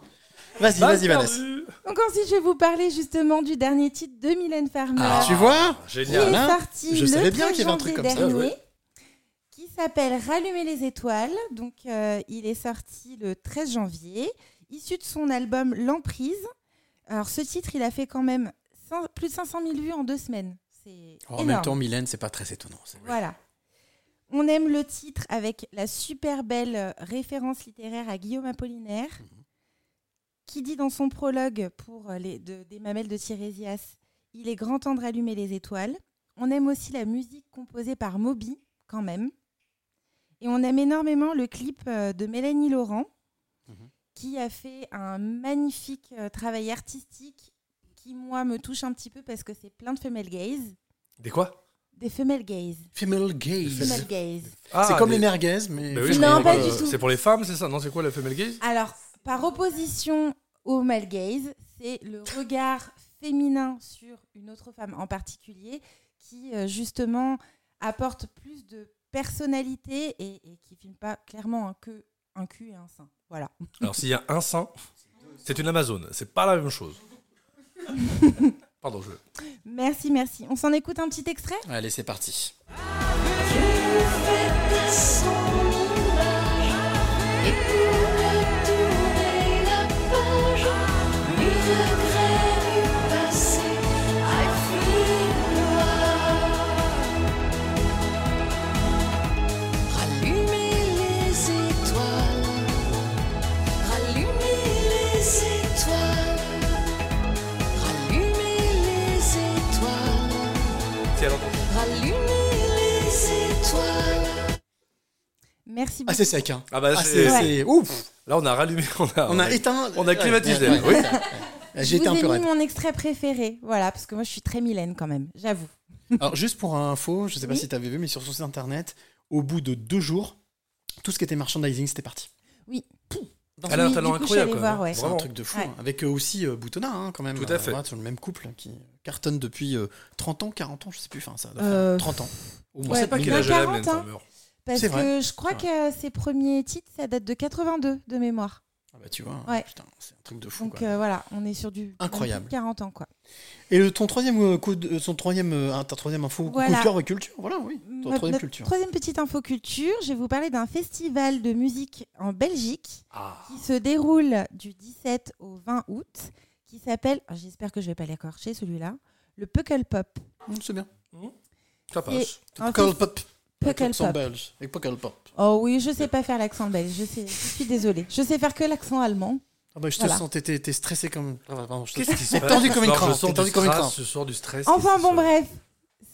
Vas-y, vas-y, Vanessa.
Donc ensuite, je vais vous parler justement du dernier titre de Mylène Farmer.
Ah, tu vois
qui est
Génial.
hein
sorti
Je
le
savais bien
13
qu'il y avait un truc
janvier
comme ça,
dernier,
ouais.
qui s'appelle Rallumer les étoiles. Donc, euh, il est sorti le 13 janvier, issu de son album L'Emprise. Alors, ce titre, il a fait quand même plus de 500 000 vues en deux semaines. C'est
Oh, En même temps, Mylène, c'est pas très étonnant.
Voilà. On aime le titre avec la super belle euh, référence littéraire à Guillaume Apollinaire,
Mhm.
Qui dit dans son prologue pour euh, les, de- des mamelles de Tirésias Il est grand temps de rallumer les étoiles. On aime aussi la musique composée par Moby, quand même. Et on aime énormément le clip euh, de Mélanie Laurent,
Mhm.
qui a fait un magnifique euh, travail artistique qui, moi, me touche un petit peu parce que c'est plein de femelle gaze.
Des quoi?
Des femelle gaze.
Female gaze.
Female gaze.
Ah,
c'est comme
des-
les merguez, mais.
Bah oui,
Non,
mais,
pas
euh,
du tout.
C'est pour les femmes, c'est ça? Non, c'est quoi la femelle gaze?
Alors, par opposition au male gaze, c'est le regard féminin sur une autre femme en particulier qui, euh, justement, apporte plus de personnalité et, et qui filme pas clairement un, que, un cul et un sein. Voilà.
Alors, s'il y a un sein, c'est une Amazone. C'est pas la même chose. Pardon, je.
Merci, merci. On s'en écoute un petit extrait?
Allez, c'est parti.
Merci
Ah,
beaucoup.
c'est sec, hein.
Ah bah
Ah,
c'est.
c'est. c'est- Ouf
Là, on a rallumé. On a,
On a éteint.
on a climatisé,
Ouais,
oui.
ouais.
Je
J'ai été
vous
un peu
mis
raide.
mon extrait préféré, voilà, parce que moi je suis très Mylène quand même, j'avoue.
Alors, juste pour info, je sais pas
Oui.
si tu avais vu, mais sur son site internet, au bout de deux jours, tout ce qui était merchandising, c'était parti.
Oui.
Dans
Elle a un
Oui,
talent incroyable.
ouais.
C'est un truc de fou.
Ouais.
hein. Avec euh, aussi euh, Boutonnat, hein, quand même.
Tout à fait.
voilà, sur le même couple qui cartonne depuis euh, 30 ans, 40 ans, je sais plus. Enfin, ça doit
Euh,
faire 30 ans. Au moins.
sait pas
Ouais,
quel âge elle a,
40,
Mylène
hein.
Farmer.
Parce
vrai.
que je crois que ses premiers titres, ça date de 82 de mémoire.
Ah bah, tu vois,
Ouais.
putain, c'est un truc de fou.
Donc
quoi.
euh, voilà, on est sur du
Incroyable.
plus de 40 ans quoi.
Et le, ton troisième euh, coup de- son troisième, euh, ah, ta troisième info, coup
Voilà.
de cœur culture, voilà, oui. Ton
Ma-
troisième
notre
culture.
troisième petite info culture, je vais vous parler d'un festival de musique en Belgique
Ah.
qui se déroule du 17 au 20 août, qui s'appelle, oh, j'espère que je vais pas l'écorcher celui-là, le Puckle Pop.
Hum, c'est bien.
Ça passe.
Puckle pop. L'accent
Pop.
belge. Avec Puckle pop.
Oh oui, je sais pas faire l'accent belge, je, sais, je suis désolée. Je sais faire que l'accent allemand.
Ah bah, je te
Voilà.
sens, t'es- t'es stressé comme. Ah, bah, pardon, je te-
Qu'est-ce qui se
T'es
passe
tendu comme une crampe. T'es tendu
du
comme une crampe.
ce soir du stress.
Enfin bon bref,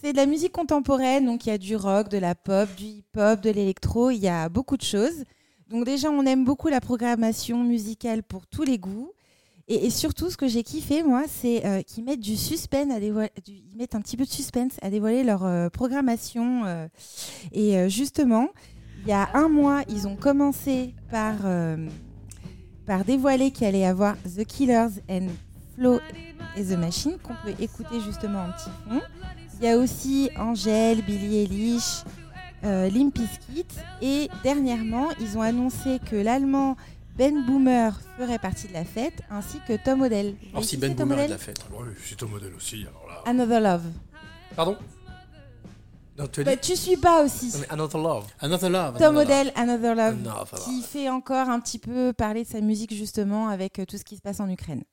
c'est de la musique contemporaine, donc il y a du rock, de la pop, du hip-hop, de l'électro, il y a beaucoup de choses. Donc déjà on aime beaucoup la programmation musicale pour tous les goûts. Et, surtout ce que j'ai kiffé moi, c'est euh, qu'ils mettent du suspense à dévoiler, ils mettent un petit peu de suspense à dévoiler leur euh, programmation. euh. et justement, il y a un mois, ils ont commencé par, par dévoiler qu'il allait y avoir The Killers and Flow et The Machine qu'on peut écouter justement en petit fond. Il y a aussi Angèle, Billie Eilish, euh, Limp et dernièrement ils ont annoncé que l'allemand Ben Boomer ferait partie de la fête ainsi que Tom Odell.
Alors, si Ben
Tom
Boomer est de
Odell
la fête.
Oui, c'est ton modèle aussi. Alors là.
Another Love.
Pardon? Non, tu as dit
Bah, tu suis pas aussi.
Non, mais Another Love.
Another Love.
Tom
Another Love.
Odell, Another Love,
va.
qui fait encore un petit peu parler de sa musique justement avec euh, tout ce qui se passe en Ukraine.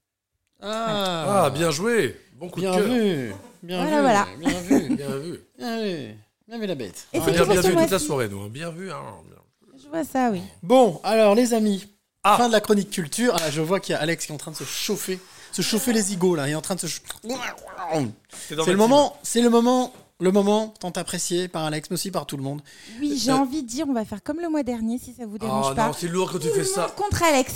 Ah,
Ah, bien joué. Bon coup
bien
de cœur.
vu. Bien
Voilà,
vu.
voilà.
Bien vu.
Bien vu.
Bien vu. Bien vu la bête.
Et
Ah, bien,
pour
bien vu toute la soirée, nous. hein. Bien vu. hein. Bien.
Je vois ça, oui.
Bon, alors les amis,
Ah.
fin de la chronique culture. Ah, je vois qu'il y a Alex qui est en train de se chauffer, se chauffer les zigots là. Il est en train de se. C'est le moment, c'est le moment, le moment tant apprécié par Alex, mais aussi par tout le monde.
Oui, j'ai
Euh,
envie de dire, on va faire comme le mois dernier, si ça vous dérange
Oh
pas.
non, c'est lourd quand tu fais ça.
contre Alex.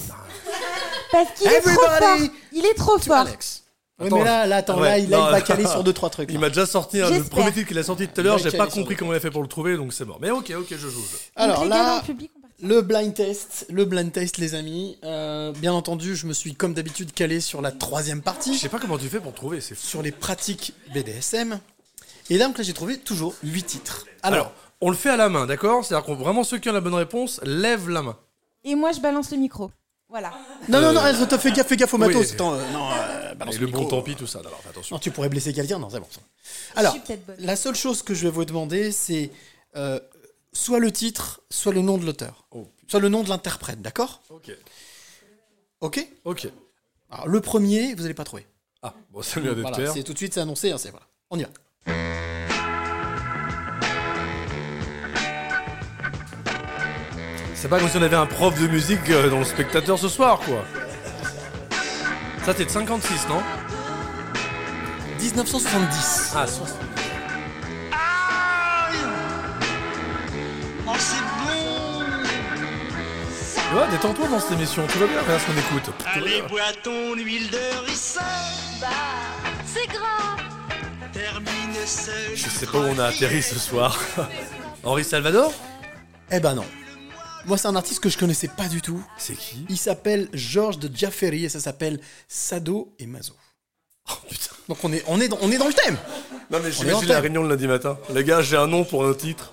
Parce qu'il est trop
Everybody
fort. Il est trop
To
fort.
Alex. Oui,
Attends.
mais là, là, attends,
Ouais,
là, il, là,
non,
il va caler sur deux trois trucs.
Il
là.
m'a déjà sorti hein, le
J'espère.
premier titre qu'il a sorti tout à l'heure.
Il
J'ai pas
sur
compris
le-
comment il a fait pour le trouver, donc c'est mort. Mais ok, ok, je joue.
Alors
Donc, les gars dans
là,
le public.
Le blind test, le blind test, les amis. Euh, bien entendu, je me suis comme d'habitude calé sur la troisième
Je
partie,
sais pas comment tu fais pour trouver, c'est fou.
sur les pratiques BDSM. Et là, donc là, j'ai trouvé toujours 8 titres. Alors,
Alors, on le fait à la main, d'accord? C'est-à-dire qu'on vraiment ceux qui ont la bonne réponse lèvent la main.
Et moi, je balance le micro. Voilà.
non, non, non, attends, fais gaffe, fais gaffe au matos.
oui.
Attends, euh, non, euh, balance
Et le bon
micro.
tant pis, tout ça. Alors, attention.
Non, tu pourrais blesser quelqu'un, non, c'est bon. ça. Alors,
je suis peut-être bonne.
la seule chose que je vais vous demander, c'est euh, soit le titre, soit le nom de l'auteur.
Oh,
Soit le nom de l'interprète, d'accord
ok.
Ok
Ok.
Alors, le premier, vous n'allez pas trouver.
Ah, bon, ça vient d'être
Voilà, c'est tout de suite, c'est annoncé, hein, c'est voilà. On y va.
C'est pas comme si on avait un prof de musique euh, dans le spectateur ce soir, quoi. Ça, t'es de 56, non?
1970.
Ah, 60. Tu vois, détends-toi dans cette émission, tout va bien, regarde ce qu'on écoute.
Allez,
bien.
bois ton huile de ricin.
C'est grave.
Termine ce
Je sais pas où on a atterri ce soir. Henri Salvador
Eh ben non. Moi, c'est un artiste que je connaissais pas du tout.
C'est qui
Il s'appelle Georges de Jaffery et ça s'appelle Sado et Mazo.
Oh putain.
Donc on est, on est, dans, on est dans le thème.
Non mais
On est en
j'imagine la réunion le lundi matin. Les gars, j'ai un nom pour un titre.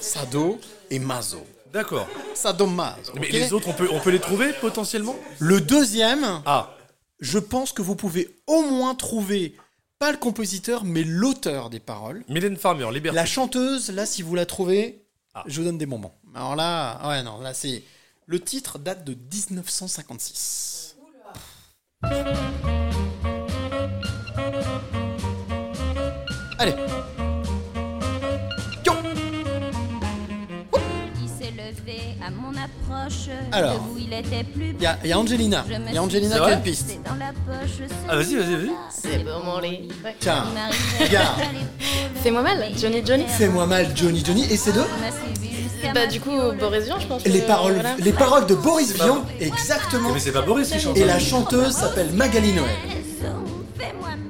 Sado et Mazo.
D'accord.
Sado Mazo.
Mais les autres, on peut, on peut les trouver potentiellement
Le deuxième,
Ah,
je pense que vous pouvez au moins trouver pas le compositeur, mais l'auteur des paroles.
Mylène Farmer, Liberté.
La chanteuse, là, si vous la trouvez,
Ah.
je vous donne des bonbons. Alors là, ouais, non, là, c'est. Le titre date de 1956. Allez, Alors,
Debout, il était plus
il y a, il y a Angelina. Il y a Angelina qui a une piste.
C'est dans la poche.
Ah, vas-y, vas-y, vas-y.
C'est lit. Ouais.
Tiens, regarde.
Fais-moi mal, Johnny Johnny.
Fais-moi mal, Johnny Johnny. Et ces deux
Bah du coup. Boris Vian, je pense.
Les
que,
paroles,
voilà.
les paroles de Boris Vian, exactement.
Mais c'est pas Boris qui chante.
Et la chanteuse s'appelle Magali Noël.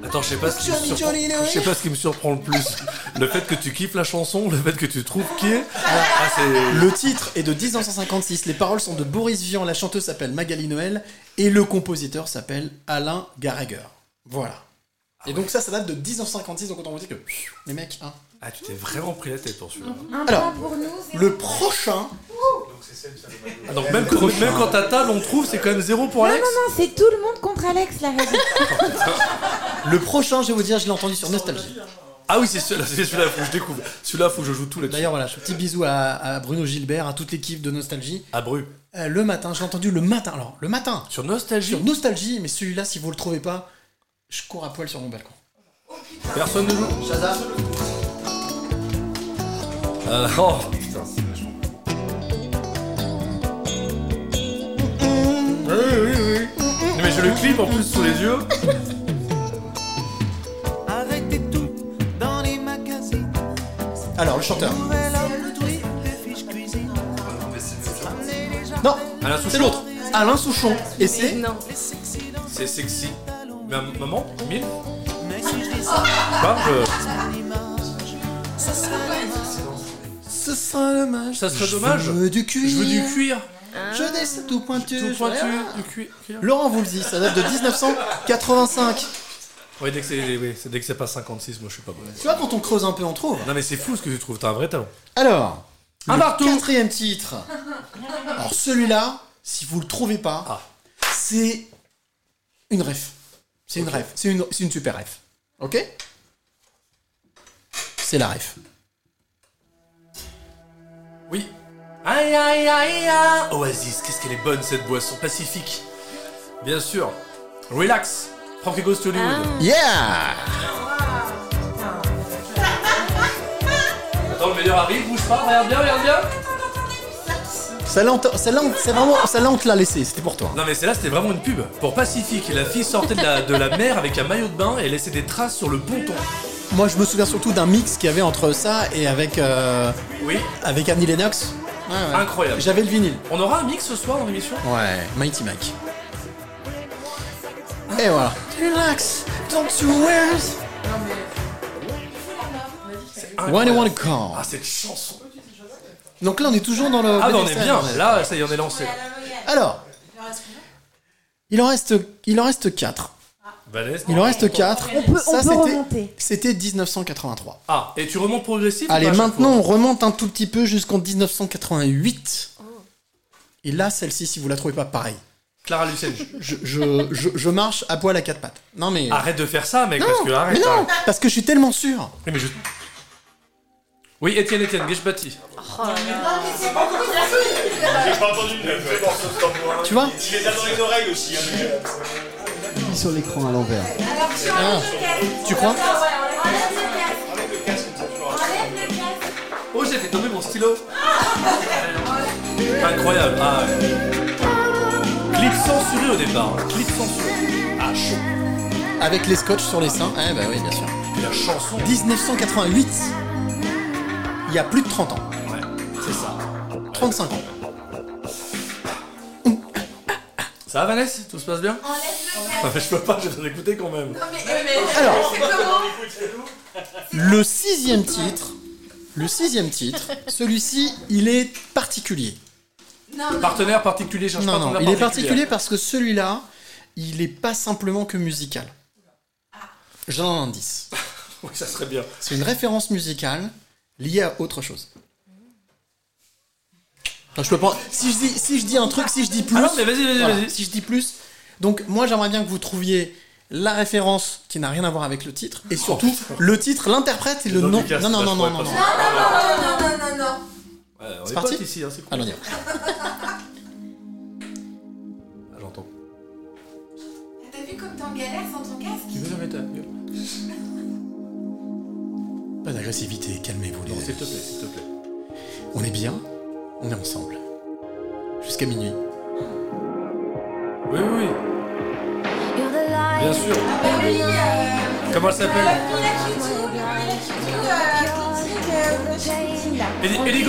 Attends, je sais pas ce qui me surprend. Je sais pas ce qui me surprend le plus. Le fait que tu kiffes la chanson, le fait que tu trouves qui est. Ah, c'est.
Le titre est de 1956. Les paroles sont de Boris Vian. La chanteuse s'appelle Magali Noël et le compositeur s'appelle Alain Garreger. Voilà. Et donc ça, ça date de 1956. Donc autant vous dire que pfiou, les mecs. Hein.
Ah, tu t'es vraiment pris la tête pour celui-là.
Un
Alors,
point pour nous. zéro
Le
pour
prochain,
Ah, donc même quand, même quand t'as table, on trouve, c'est quand même zéro pour
Non,
Alex.
non, non, c'est tout le monde contre Alex, la règle.
le prochain, je vais vous dire, je l'ai entendu sur Nostalgie.
Ah oui, c'est celui-là, c'est celui-là, faut que je découvre. Celui-là, faut que je joue tout là-dessus.
D'ailleurs, voilà, petit bisou à, à Bruno Gilbert, à toute l'équipe de Nostalgie.
À Bru.
Euh, le matin, je l'ai entendu le matin. Alors, le matin,
Sur Nostalgie.
sur Nostalgie, mais celui-là, si vous le trouvez pas, je cours à poil sur mon balcon.
Personne ne joue.
Shazam
Euh, oh putain. Oui, oui, oui. Mais j'ai le clip en plus sous les yeux.
Arrêtez tout dans les magazines.
Alors, le chanteur. Non,
Alain Souchon.
c'est l'autre. Alain Souchon. Et c'est
Non.
C'est sexy. Mais euh, maman, mille
Mais si je dis ça,
Pas je-
serait
Ce sera dommage.
Ça serait dommage.
Je veux du cuir.
Je veux du cuir.
Je descends tout pointu.
Tout pointu.
Voilà.
Du cuir.
Laurent vous le dit, ça date de 1985.
Oui, dès que c'est oui, dès que c'est pas 56, moi je suis pas bon.
Tu vois, quand on creuse un peu, on trouve.
Non mais c'est fou ce que tu trouves, t'as un vrai talent.
Alors,
Un
le
partout.
quatrième titre. Alors celui-là, si vous le trouvez pas,
Ah.
c'est une ref. C'est une ref. C'est une, c'est une super ref. Ok? C'est la ref.
Aïe aïe aïe aïe. Oasis, qu'est-ce qu'elle est bonne cette boisson pacifique. Bien sûr. Relax. Frankie Goes to Hollywood.
Yeah
Attends, le meilleur arrive, bouge pas, regarde bien, regarde bien.
Celle-là, on- c'est vraiment, celle-là, on te l'a laissé. C'était pour toi.
Non mais celle-là c'était vraiment une pub. Pour Pacifique, la fille sortait de la, de la mer avec un maillot de bain et laissait des traces sur le ponton.
Moi, je me souviens surtout d'un mix qu'il y avait entre ça et avec euh,
Oui,
avec Annie Lennox. Ouais,
incroyable.
J'avais le vinyle.
On aura un mix ce soir dans l'émission?
Ouais, Mighty Mike. Et voilà. Relax, don't you wear When you wanna call.
Ah cette chanson.
Donc là, on est toujours dans le.
Ah bah on est bien, là ça y est on est lancé.
Alors, il en reste, il en reste 4.
Vanessa.
Il en reste 4.
On peut,
Ça,
on peut
c'était-
remonter.
C'était 1983.
Ah, et tu remontes progressif ou
Allez,
pas
maintenant, on remonte un tout petit peu jusqu'en 1988. Et là, celle-ci, si vous la trouvez pas pareil,
Clara Luciani.
je, je, je, je marche à poil à quatre pattes. Non mais.
Arrête de faire ça mec,
non,
parce que arrête.
mais non,
arrête.
parce que je suis tellement sûr.
Oui, mais je... Oui, Étienne, Étienne, Geshbati.
Tu vois
Mis sur l'écran à l'envers.
Ah, Tu crois
Oh, j'ai fait tomber mon stylo. Incroyable. Ah, ouais. Clip censuré au départ. hein. Clip censuré. Ah, chaud.
Avec les scotch sur les seins. Eh bah oui, bien sûr.
Et la chanson.
1988. Il y a plus de 30 ans.
Ouais, c'est ça.
35 ans.
Ça va, Vanessa? Tout se passe bien? Ah, mais Je peux pas, j'ai besoin d'écouter quand même.
Alors, le sixième titre, le sixième titre, celui-ci, il est particulier.
Partenaire particulier, cherche
Non, non, il est particulier parce que celui-là, il est pas simplement que musical. J'ai un indice.
Oui, ça serait bien.
C'est une référence musicale liée à autre chose. Enfin, je peux pas. Si je dis, si je dis un truc, si je dis plus.
Ah non, mais vas-y, vas-y,
voilà,
vas-y.
Si je dis plus. Donc, moi, j'aimerais bien que vous trouviez la référence qui n'a rien à voir avec le titre et surtout le titre, l'interprète et le
Non,
nom.
Lucas,
Non, non, non,
je
non,
pourrais
non,
pas
non.
Non, non, non, non.
Ouais, on
C'est
est
parti
potes ici, hein, c'est cool.
Allons, on y.
Ah, j'entends.
T'as vu comme t'es en galère sans ton casque
Tu veux la mettre à gueule
Pas d'agressivité, calmez-vous. les
Non,
amis.
s'il te plaît, s'il te plaît.
On est bien, on est ensemble. Jusqu'à minuit.
Oui, oui, oui. Bien sûr. Comment elle s'appelle? Ellie, Ellie.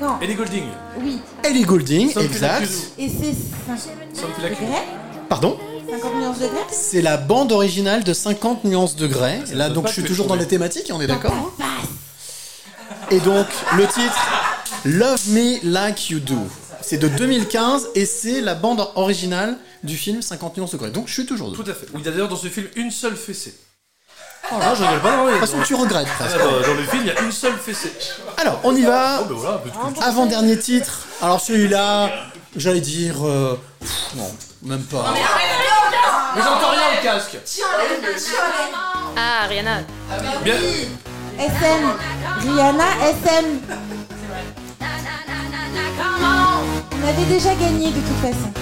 Non,
Ellie Golding.
oui.
Ellie Goulding,
Sophie
exact.
Et c'est 50
Sophie Lacuse.
degrés?
Pardon?
50 nuances de degrés
C'est la bande originale de 50 nuances de grès. Là, donc, je suis toujours dans les thématiques, on est d'accord hein? Et donc, le titre Love Me Like You Do. C'est de 2015 et c'est la bande originale du film 50 nuances de grès. Donc, je suis toujours
Tout
dedans.
à fait. Où il y a d'ailleurs dans ce film une seule fessée. Oh là, je rigole pas, non,
De
mais-
toute façon, tu regrettes
Ah, dans, dans le film, il y a une seule fessée.
Alors, on y va.
Oh, ben voilà, un peu de culture.
Avant-dernier titre. Alors, celui-là, j'allais dire. euh, pff, non, même pas.
Mais j'entends rien au casque.
Ah, Rihanna.
Bien.
SM. Rihanna, SM. On avait déjà gagné de toute façon.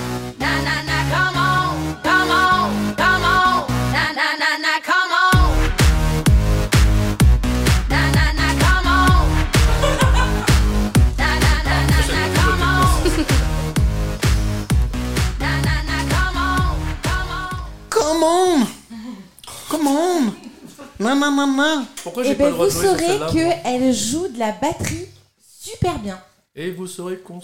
Come on Come on Non, non, non, non
Pourquoi
Et
j'ai pas
ben
le droit
vous
de jouer sur
saurez
celle-là
qu'elle joue de la batterie super bien.
Et vous saurez qu'on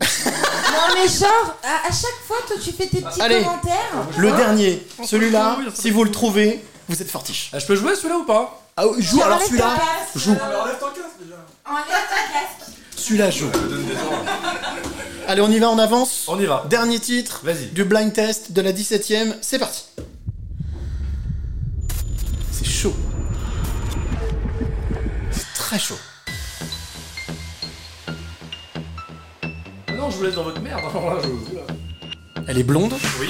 Non mais genre, à, à chaque fois, toi tu fais tes petits
Allez.
commentaires.
Le dernier, celui-là, si vous le trouvez, vous êtes fortiche.
Ah, je peux jouer celui-là ou pas?
Ah, joue, alors
Enlève
celui-là,
ton casque.
joue.
Enlève ton casque.
Celui-là, joue. Allez, on y va, on avance.
On y va.
Dernier titre
Vas-y.
du blind test de la 17ème, c'est parti. C'est chaud. C'est très chaud.
Non, je vous laisse dans votre merde. Alors là, je...
Elle est blonde,
Oui.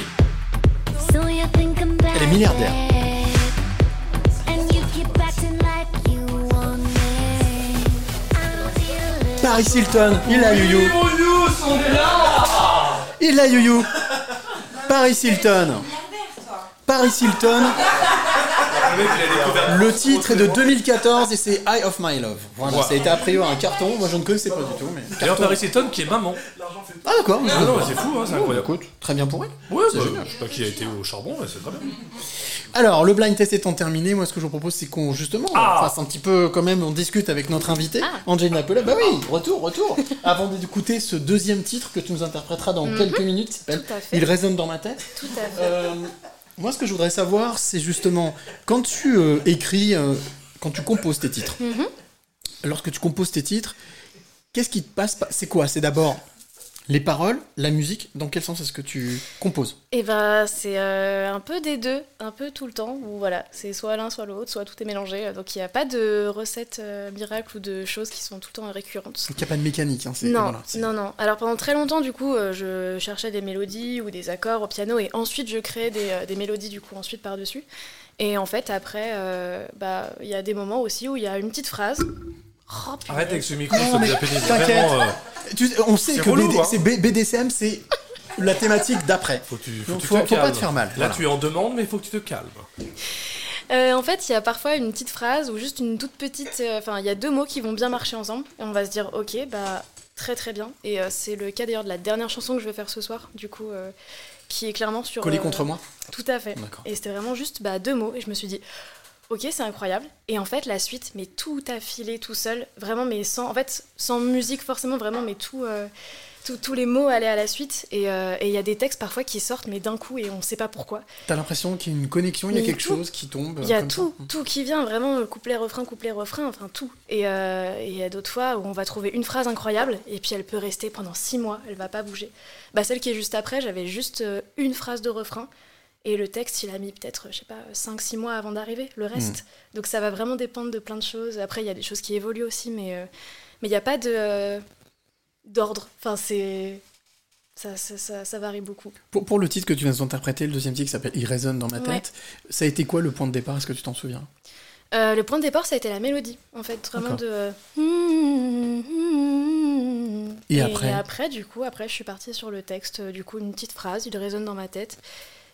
elle est milliardaire. Paris Hilton, il a you Il a you Paris Hilton. Paris Hilton.
Le
titre est de 2014 et c'est Eye of My Love. Voilà,
Ouais.
ça a été a priori un carton. Moi je ne connaissais pas du tout. Mais...
D'ailleurs, Paris Hilton qui est maman.
Ah d'accord.
Ah non, c'est fou, hein, c'est incroyable.
Écoute, très bien pour elle.
Ouais,
C'est
bah,
génial.
je sais pas qui a été au charbon, mais c'est très bien.
Alors, le blind test étant terminé, moi ce que je vous propose c'est qu'on justement
Ah.
fasse un petit peu quand même, on discute avec notre invité, Angelina Pella. Bah oui, retour, retour. Avant d'écouter ce deuxième titre que tu nous interpréteras dans quelques minutes. Il résonne dans ma tête.
Tout à fait.
Euh, moi ce que je voudrais savoir, c'est justement quand tu euh, écris, euh, quand tu composes tes titres,
Mhm.
lorsque tu composes tes titres, qu'est-ce qui te passe par- C'est quoi C'est d'abord les paroles, la musique. Dans quel sens est-ce que tu composes?
Et bah c'est euh, un peu des deux, un peu tout le temps, où voilà, c'est soit l'un, soit l'autre, soit tout est mélangé. Donc il n'y a pas de recettes euh, miracles ou de choses qui sont tout le temps récurrentes.
Il n'y a pas de mécanique. Hein,
Non,
voilà,
non, non. Alors pendant très longtemps, du coup, euh, je cherchais des mélodies ou des accords au piano et ensuite je créais des, des mélodies, du coup, ensuite par-dessus. Et en fait, après, bah, il y a des moments aussi où il y a une petite phrase. Oh.
Arrête avec ce micro,
Non,
ça
mais
devient pénible.
t'inquiète.
Euh,
Tu- on sait que
relou,
BD
hein.
c'est B- BDSM, c'est la thématique d'après.
faut que tu, faut
Donc,
que tu
faut-
te
faut pas te faire mal,
Là,
voilà.
tu es en demande, mais il faut que tu te calmes.
Euh, en fait, il y a parfois une petite phrase ou juste une toute petite. euh, Enfin, il y a deux mots qui vont bien marcher ensemble et on va se dire, ok, bah très très bien. Et euh, c'est le cas d'ailleurs de la dernière chanson que je vais faire ce soir, du coup, euh, qui est clairement sur.
Collé
euh,
contre moi.
Tout à fait. Et c'était vraiment juste bah, deux mots et je me suis dit, ok, c'est incroyable. Et en fait, la suite, mais tout a filé tout seul, vraiment, mais sans, en fait, sans musique forcément, vraiment, mais tout. euh, tout- tous les mots allaient à la suite et euh, et il y a des textes parfois qui sortent mais d'un coup et on sait pas pourquoi.
T'as l'impression qu'il y a une connexion, il y a quelque
tout.
chose qui tombe.
Il y a
ça.
tout, tout qui vient, vraiment, couplet, refrain, couplet, refrain, enfin tout. Et euh, et il y a d'autres fois où on va trouver une phrase incroyable, et puis elle peut rester pendant six mois, elle va pas bouger. Bah, celle qui est juste après, j'avais juste une phrase de refrain, et le texte, il a mis peut-être, je sais pas, 5-6 mois avant d'arriver, le reste. Donc ça va vraiment dépendre de plein de choses. Après, il y a des choses qui évoluent aussi, mais euh, mais il n'y a pas de euh, d'ordre. Enfin, c'est... Ça, ça, ça, ça varie beaucoup.
Pour, pour le titre que tu viens d'interpréter, le deuxième titre qui s'appelle Il résonne dans ma tête,
Ouais.
ça a été quoi le point de départ Est-ce que tu t'en souviens?
Euh, le point de départ, ça a été la mélodie, en fait, vraiment de. euh,
Et après?
après, du coup, après, je suis partie sur le texte, du coup, une petite phrase, il résonne dans ma tête,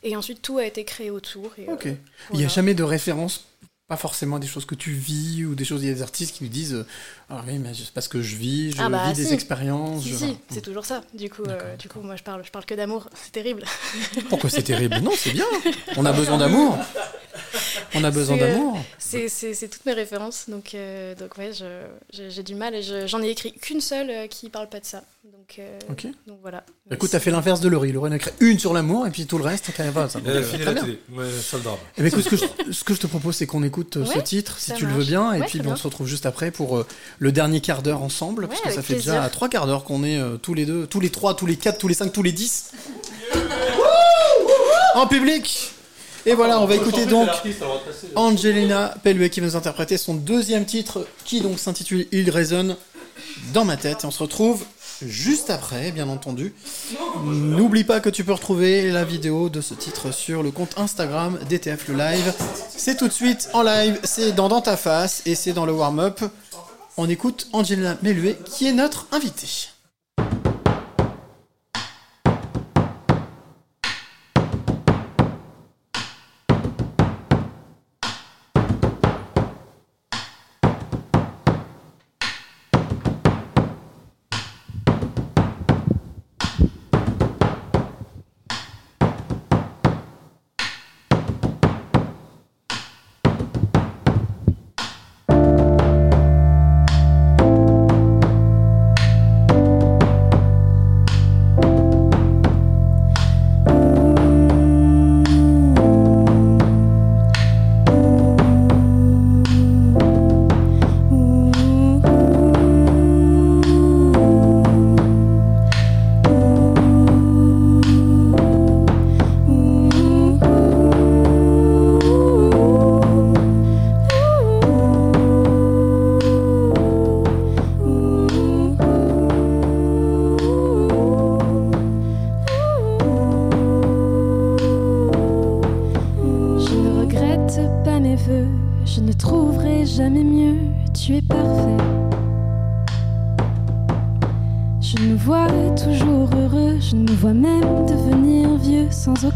et ensuite tout a été créé autour. Et, euh,
Ok. Il n'y a jamais de référence, pas forcément des choses que tu vis ou des choses. Il y a des artistes qui nous disent euh, Ah oui, mais c'est parce que je vis, je
Ah bah,
vis des expériences.
Si,
je-
si,
voilà.
c'est toujours ça. Du coup, euh, du coup, moi, je parle, je parle que d'amour. C'est terrible.
Pourquoi c'est terrible? Non, c'est bien. On a besoin d'amour. On a besoin
euh,
d'amour.
C'est toutes mes références, donc, euh, donc ouais, je- j'ai du mal et je- j'en ai écrit qu'une seule euh, qui parle pas de ça. Donc, euh,
Ok.
donc voilà.
Écoute, t'as fait l'inverse de Laurie. Laurie en a créé une sur l'amour et puis tout le reste, t'en pas ça. Donc, très bien.
Ouais, ça le drame.
Eh ben, écoute, ce que, je, ce que je te propose, c'est qu'on écoute euh, ce titre, si tu le veux bien, et
Ouais,
puis on se retrouve juste après pour euh, le dernier quart d'heure ensemble,
Ouais,
parce que ça fait déjà
plaisir.
trois quarts d'heure qu'on est euh, tous les deux, tous les trois, tous les quatre, tous les cinq, tous les dix. en public Et voilà, on va écouter donc Angelina Pelluet qui va nous interpréter son deuxième titre, qui donc s'intitule Il résonne dans ma tête. Et on se retrouve juste après, bien entendu. N'oublie pas que tu peux retrouver la vidéo de ce titre sur le compte Instagram DTF le live. C'est tout de suite en live, c'est dans Dans ta face et c'est dans le warm-up. On écoute Angelina Pelluet qui est notre invitée.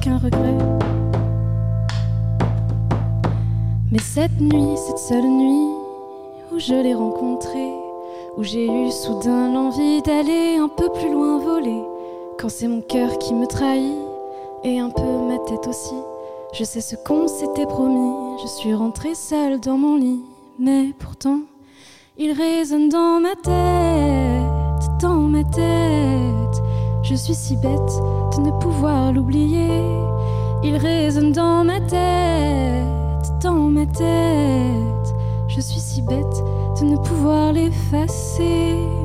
Regret. Mais cette nuit, cette seule nuit où je l'ai rencontré, où j'ai eu soudain l'envie d'aller un peu plus loin voler, quand c'est mon cœur qui me trahit et un peu ma tête aussi. Je sais ce qu'on s'était promis, je suis rentrée seule dans mon lit, mais pourtant il résonne dans ma tête, dans ma tête. Je suis si bête de ne pouvoir l'oublier. Il résonne dans ma tête, dans ma tête. Je suis si bête de ne pouvoir l'effacer.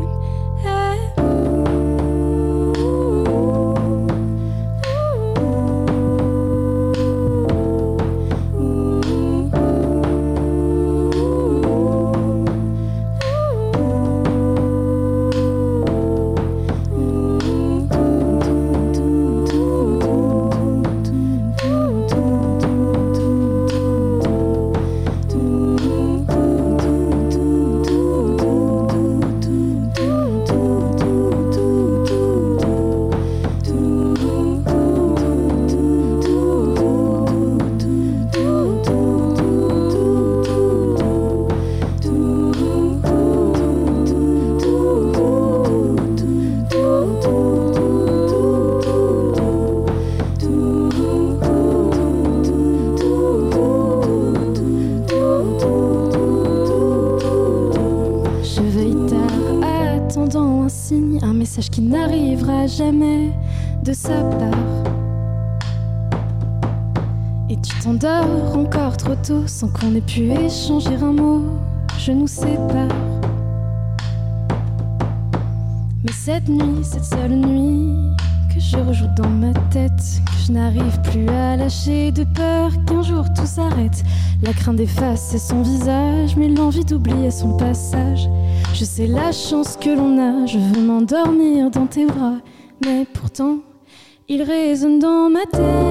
Jamais de sa part. Et tu t'endors encore trop tôt sans qu'on ait pu échanger un mot. Je nous sépare. Mais cette nuit, cette seule nuit que je rejoue dans ma tête, que je n'arrive plus à lâcher de peur qu'un jour tout s'arrête. La crainte d'effacer son visage, mais l'envie d'oublier son passage. Je sais la chance que l'on a, je veux m'endormir dans tes bras, mais pourtant il résonne dans ma tête,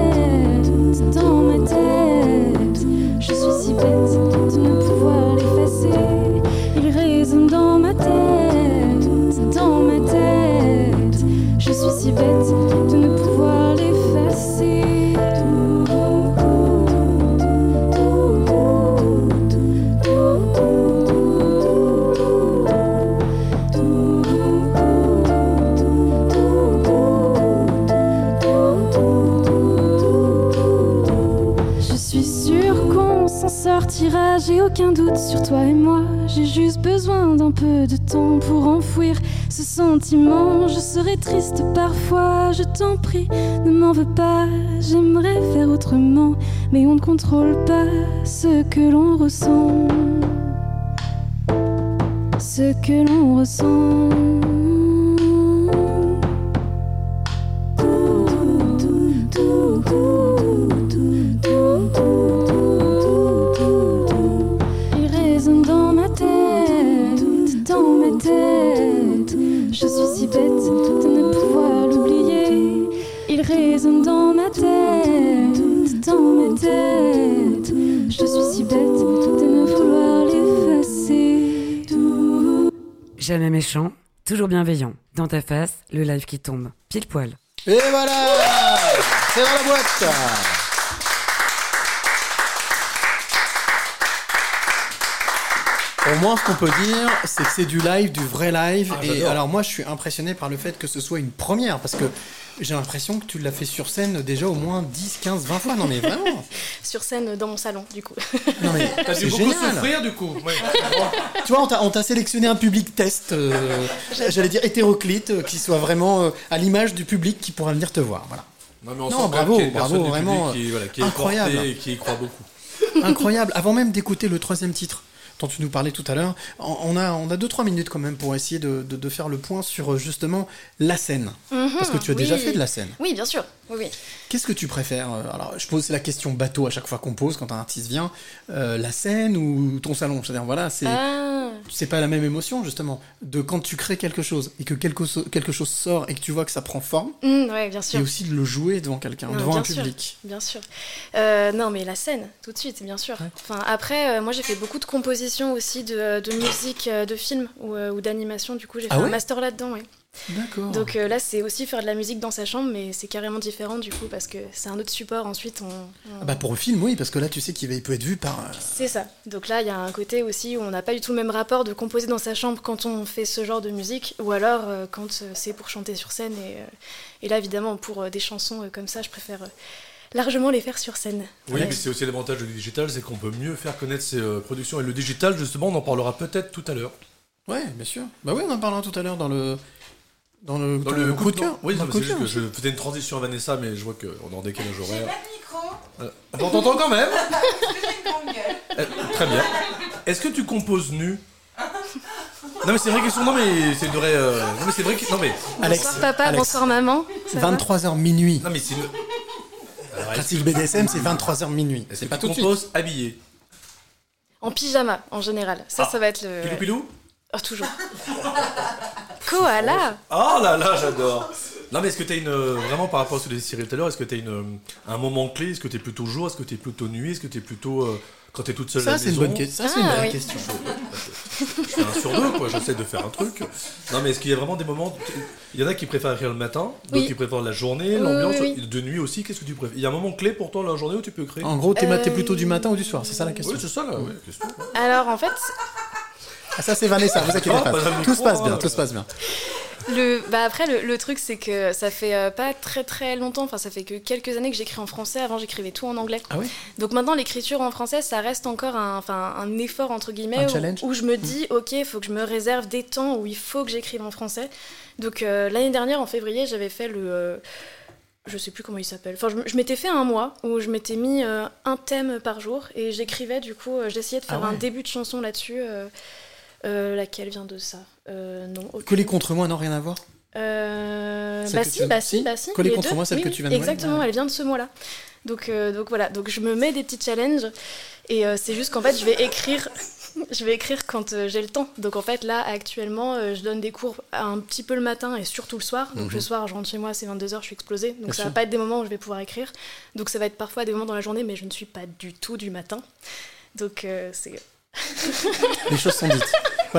aucun doute sur toi et moi. J'ai juste besoin d'un peu de temps pour enfouir ce sentiment. Je serai triste parfois, je t'en prie, ne m'en veux pas. J'aimerais faire autrement, mais on ne contrôle pas ce que l'on ressent. Ce que l'on ressent.
Jamais méchant, toujours bienveillant. Dans ta face, le live qui tombe. Pile poil.
Et voilà C'est dans la boîte Au moins, ce qu'on peut dire, c'est que c'est du live, du vrai live.
Ah,
et alors, moi, je suis impressionné par le fait que ce soit une première, parce que j'ai l'impression que tu l'as fait sur scène déjà au moins 10, 15, 20 fois. Non, mais vraiment
Sur scène dans mon salon, du coup.
Non, mais
T'as dû
c'est
beaucoup
génial
souffrir du coup. Ouais.
Tu vois, on t'a- on t'a sélectionné un public test, euh, j'allais dire hétéroclite, euh, qui soit vraiment euh, à l'image du public qui pourra venir te voir. Voilà.
Non, mais on
Non,
sent
bravo, bravo, vraiment,
public qui, voilà, qui est
incroyable.
et qui y croit beaucoup.
Incroyable. Avant même d'écouter le troisième titre dont tu nous parlais tout à l'heure, on a, on a 2-3 minutes quand même pour essayer de, de- de faire le point sur euh, justement la scène. Parce que tu as
Mhm,
déjà fait de la scène.
Oui, bien sûr. Oui, oui.
Qu'est-ce que tu préfères euh, Alors, je pose la question bateau à chaque fois qu'on pose quand un artiste vient. Euh, la scène ou ton salon? C'est-à-dire, voilà, c'est.
Ah,
C'est pas la même émotion, justement, de quand tu crées quelque chose et que quelque, so- quelque chose sort et que tu vois que ça prend forme,
mm, ouais, bien sûr.
et aussi de le jouer devant quelqu'un, devant
bien
un
sûr,
public.
Bien sûr. Euh, non, mais la scène, tout de suite, bien sûr. Enfin, après, euh, moi, j'ai fait beaucoup de compositions aussi de, de musique, euh, de films ou, euh, ou d'animation. Du coup, j'ai
Ah
fait
ouais
un master là-dedans, ouais.
D'accord.
Donc euh, là, c'est aussi faire de la musique dans sa chambre, mais c'est carrément différent du coup parce que c'est un autre support. Ensuite, on. on-
Ah bah pour le film, oui, parce que là, tu sais qu'il peut être vu par. euh,
C'est ça. Donc là, il y a un côté aussi où on n'a pas du tout le même rapport de composer dans sa chambre quand on fait ce genre de musique, ou alors euh, quand euh, c'est pour chanter sur scène. Et, euh, et là, évidemment, pour euh, des chansons euh, comme ça, je préfère euh, largement les faire sur scène.
Oui,
Ouais.
mais c'est aussi l'avantage du digital, c'est qu'on peut mieux faire connaître ses euh, productions. Et le digital, justement, on en parlera peut-être tout à l'heure.
Ouais, bien sûr. Bah oui, on en parlera tout à l'heure dans le. Dans le,
Dans le
coup de cœur.
Oui, c'est juste que je faisais une transition à Vanessa, mais je vois qu'on est en décalage horaire.
Pas de micro,
Euh, on t'entend quand même
parce que j'ai une grande gueule.
Euh, Très bien. Est-ce que tu composes nu? Non mais c'est vrai question, non mais c'est une vraie... euh, Non mais c'est vrai que... Non mais...
Alex,
Bonsoir papa,
Alex.
bonsoir maman. Ça va?
23h minuit.
Non mais c'est une...
Pratique BDSM, c'est 23h minuit. C'est pas
tu
tout de suite.
composes habillé
En pyjama, en général. Ça,
Ah.
ça va être le.
Pilou pilou
Oh, toujours. Koala
Oh là là, j'adore Non mais est-ce que t'as une... euh, Vraiment par rapport à ce que tu disais tout à l'heure, est-ce que t'as une, euh, un moment clé? Est-ce que t'es plutôt jour? Est-ce que t'es plutôt nuit? Est-ce que t'es plutôt... euh, quand t'es toute seule à
Ça,
la
c'est une
maison?
bonne question. Ça, c'est une
Ah, oui.
question.
Je fais un sur deux, quoi. J'essaie de faire un truc. Non, mais est-ce qu'il y a vraiment des moments. Il y en a qui préfèrent écrire le matin, d'autres
Oui.
qui préfèrent la journée, l'ambiance.
oui, oui.
De nuit aussi, qu'est-ce que tu préfères? Il y a un moment clé pour toi la journée où tu peux créer?
En gros, t'es
Euh,
plutôt du matin ou du soir C'est ça la question?
Oui, c'est ça, là. Ouais, question.
Alors, en fait,
Ah, ça, c'est Vanessa, vous inquiétez
Ah,
pas.
le
Tout se passe bien,
hein.
tout se passe bien.
Le, bah après, le, le truc, c'est que ça fait euh, pas très très longtemps, enfin, ça fait que quelques années que j'écris en français. Avant, j'écrivais tout en anglais.
Ah oui
Donc maintenant, l'écriture en français, ça reste encore un, enfin, un effort, entre guillemets, où- je me dis, ok, il faut que je me réserve des temps où il faut que j'écrive en français. Donc euh, l'année dernière, en février, j'avais fait le. euh, je sais plus comment il s'appelle. Enfin, je, m'étais fait un mois où je m'étais mis euh, un thème par jour et j'écrivais, du coup, j'essayais de faire
Ah ouais.
un début de chanson là-dessus. Euh, laquelle vient de ça Euh, Non. aucune.
Coller contre moi, non, rien à voir
Euh, bah
tu
si, bah
si
bah si.
Coller contre
deux.
moi, celle
Oui,
que tu viens de-
Exactement,
ouais.
elle vient de ce mois-là. Donc, euh, donc voilà, donc je me mets des petits challenges et euh, c'est juste qu'en fait je vais écrire, je vais écrire quand j'ai le temps. Donc en fait là actuellement je donne des cours un petit peu le matin et surtout le soir. Donc le soir je rentre chez moi, c'est 22h, je suis explosée. Donc
Mhm. Bien
ça
sûr.
va pas être des moments où je vais pouvoir écrire. Donc ça va être parfois des moments dans la journée, mais je ne suis pas du tout du matin. Donc c'est
Les choses sont dites.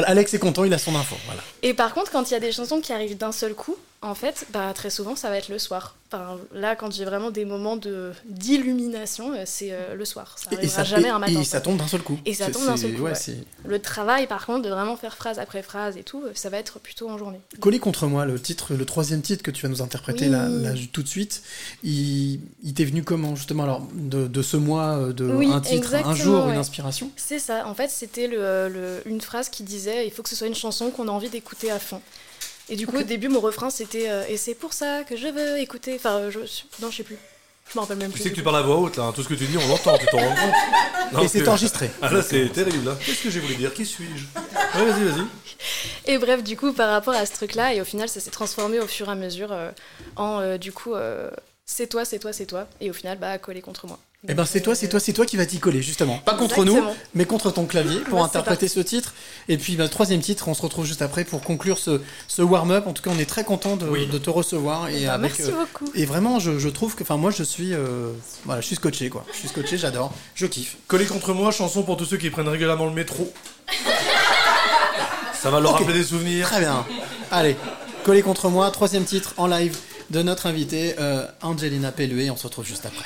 Alex est content, il a son info.
Et par contre, quand il y a des chansons qui arrivent d'un seul coup,
En fait, bah, très souvent, ça va être le soir. Enfin, là, quand j'ai vraiment des moments de d'illumination, euh, c'est euh, le soir. Ça
Et, et
arrivera
ça,
jamais
et-
un matin.
et ça tombe d'un seul coup.
Et ça tombe d'un seul coup.
ouais,
ouais.
c'est-
Le travail, par contre, de vraiment faire phrase après phrase et tout, euh, ça va être plutôt en journée.
Coller contre moi, le titre, le troisième titre que tu vas nous interpréter
Oui.
là, là, tout de suite, il, il t'est venu comment justement alors de, de ce mois, de
Oui,
un titre, un jour,
ouais.
une inspiration?
C'est ça. En fait, c'était le, le- une phrase qui disait il faut que ce soit une chanson qu'on a envie d'écouter à fond. Et du coup, au début, mon refrain, c'était euh, et c'est pour ça que je veux écouter. Enfin, euh, je, non, je sais plus. Je m'en rappelle même
Tu
plus.
sais que
du
tu
coup.
parles à voix haute, là. hein. Tout ce que tu dis, on l'entend, tu t'en rends compte. Non,
Et c'est
que-
enregistré.
Ah là, c'est terrible. Là. Qu'est-ce que j'ai voulu dire? Qui suis-je? Ouais, vas-y, vas-y.
Et bref, du coup, par rapport à ce truc-là, et au final, ça s'est transformé au fur et à mesure euh, en euh, du coup, euh, c'est toi, c'est toi, c'est toi. Et au final, bah, coller contre moi.
Eh ben c'est toi, c'est toi, c'est toi qui va t'y coller justement. Pas contre
Exactement.
nous, mais contre ton clavier pour interpréter ce titre. Et puis bah, troisième titre, on se retrouve juste après pour conclure ce, ce warm-up. En tout cas, on est très content de, de te recevoir et
Bah,
avec. euh,
merci beaucoup.
Et vraiment, je, je trouve que, enfin moi, je suis, euh, voilà, je suis scotché quoi. Je suis scotché, j'adore, je kiffe.
Coller contre moi, chanson pour tous ceux qui prennent régulièrement le métro. Ça va leur rappeler des souvenirs.
Très bien. Allez, coller contre moi, troisième titre en live de notre invitée euh, Angelina Pelluet. On se retrouve juste après.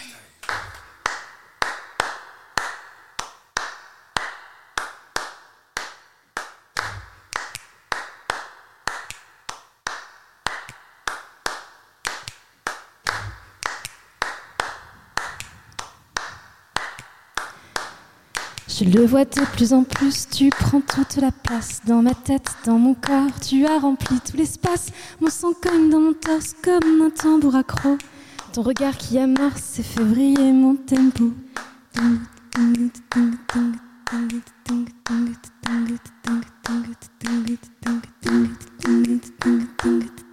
Je le vois de plus en plus, tu prends toute la place dans ma tête, dans mon corps, tu as rempli tout l'espace, mon sang cogne dans mon torse comme un tambour accro. Ton regard qui amorce, c'est février mon tempo.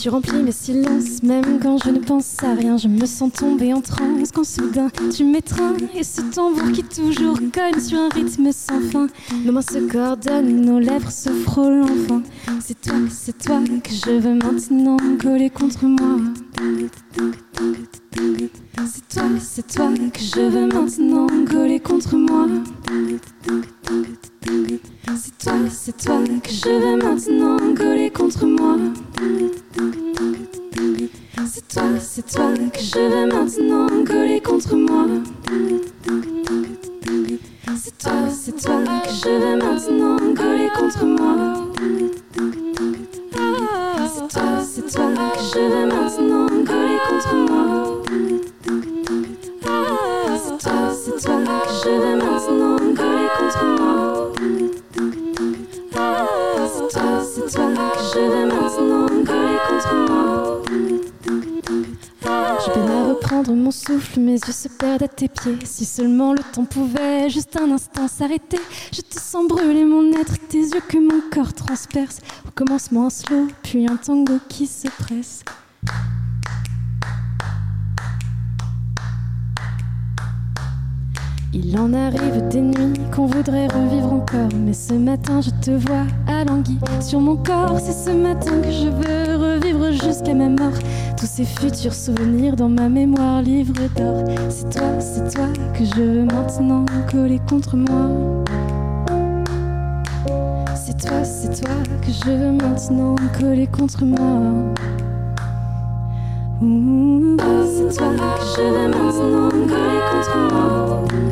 Tu remplis mes silences, même quand je ne pense à rien. Je me sens tomber en transe quand soudain tu m'étreins. Et ce tambour qui toujours cogne sur un rythme sans fin. Nos mains se coordonnent, nos lèvres se frôlent enfin. C'est toi, c'est toi que je veux maintenant coller contre moi. C'est toi, c'est toi que je veux maintenant coller contre moi. C'est toi, c'est toi que je veux maintenant coller contre moi. C'est toi, c'est toi que je veux maintenant coller contre moi. C'est toi, c'est toi que je veux maintenant coller contre moi. C'est toi, c'est toi que je veux maintenant coller contre moi. C'est toi, c'est toi que je veux maintenant coller contre moi. Mon souffle, mes yeux se perdent à tes pieds. Si seulement le temps pouvait juste un instant s'arrêter. Je te sens brûler mon être, tes yeux que mon corps transperce. Au commencement un slow, puis un tango qui se presse. Il en arrive des nuits qu'on voudrait revivre encore. Mais ce matin, je te vois alangui sur mon corps. C'est ce matin que je veux revivre jusqu'à ma mort. Tous ces futurs souvenirs dans ma mémoire, livre d'or. C'est toi, c'est toi que je veux maintenant coller contre moi. C'est toi, c'est toi que je veux maintenant coller contre moi. C'est toi que je veux maintenant coller contre moi.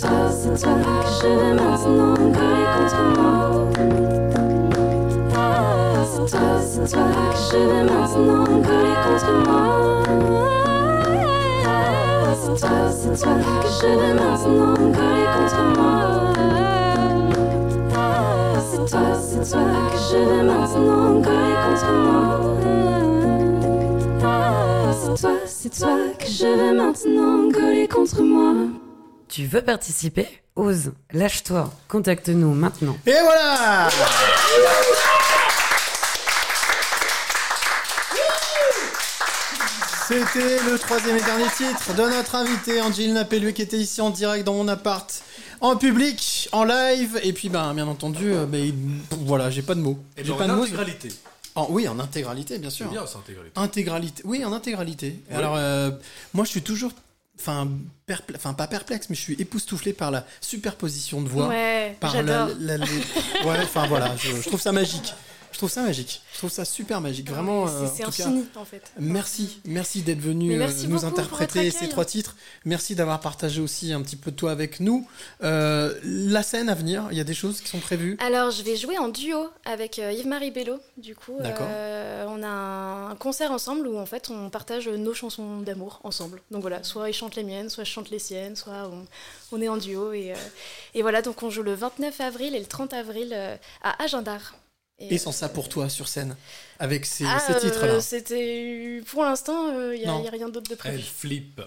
contre toi, c'est toi que je veux maintenant coller contre moi. C'est toi, c'est toi que je veux maintenant coller contre moi. C'est toi, c'est toi que je veux maintenant coller contre moi. C'est toi, c'est toi que je veux maintenant coller contre moi. C'est toi, c'est toi que je veux maintenant coller contre moi.
Tu veux participer Ose, lâche-toi, contacte-nous maintenant.
Et voilà C'était le troisième et dernier titre de notre invité Angelina Pelluet qui était ici en direct dans mon appart, en public, en live, et puis ben, bien entendu, euh, ben, il- voilà, j'ai pas de mots.
Et
J'ai pas de mots.
l'intégralité.
En- oui, en intégralité, bien
C'est
sûr.
bien, c'est intégralité.
Intégralité, oui, en intégralité.
Ouais.
Alors, euh, moi, je suis toujours, enfin, perple- enfin, pas perplexe, mais je suis époustouflé par la superposition de voix.
Ouais,
par la,
j'adore.
la- les- ouais, enfin voilà, je, je trouve ça magique. Je trouve ça magique. Je trouve ça super magique. Vraiment.
C'est-
euh,
infini, en fait.
Merci, merci d'être venu euh,
merci
nous interpréter ces trois titres. Merci d'avoir partagé aussi un petit peu de toi avec nous. Euh, la scène à venir, il y a des choses qui sont prévues?
Alors, je vais jouer en duo avec euh, Yves-Marie Bello, du coup. Euh, on a un concert ensemble où, en fait, on partage nos chansons d'amour ensemble. Donc voilà, soit il chante les miennes, soit je chante les siennes, soit on, on est en duo. Et, et voilà, donc on joue le 29 avril et le 30 avril à Agendar.
Et sans ça pour toi sur scène, avec ces,
Ah,
ces
euh,
titres-là.
C'était. Pour l'instant, il n'y
Non.
a, rien d'autre de
Elle
prévu.
flippe.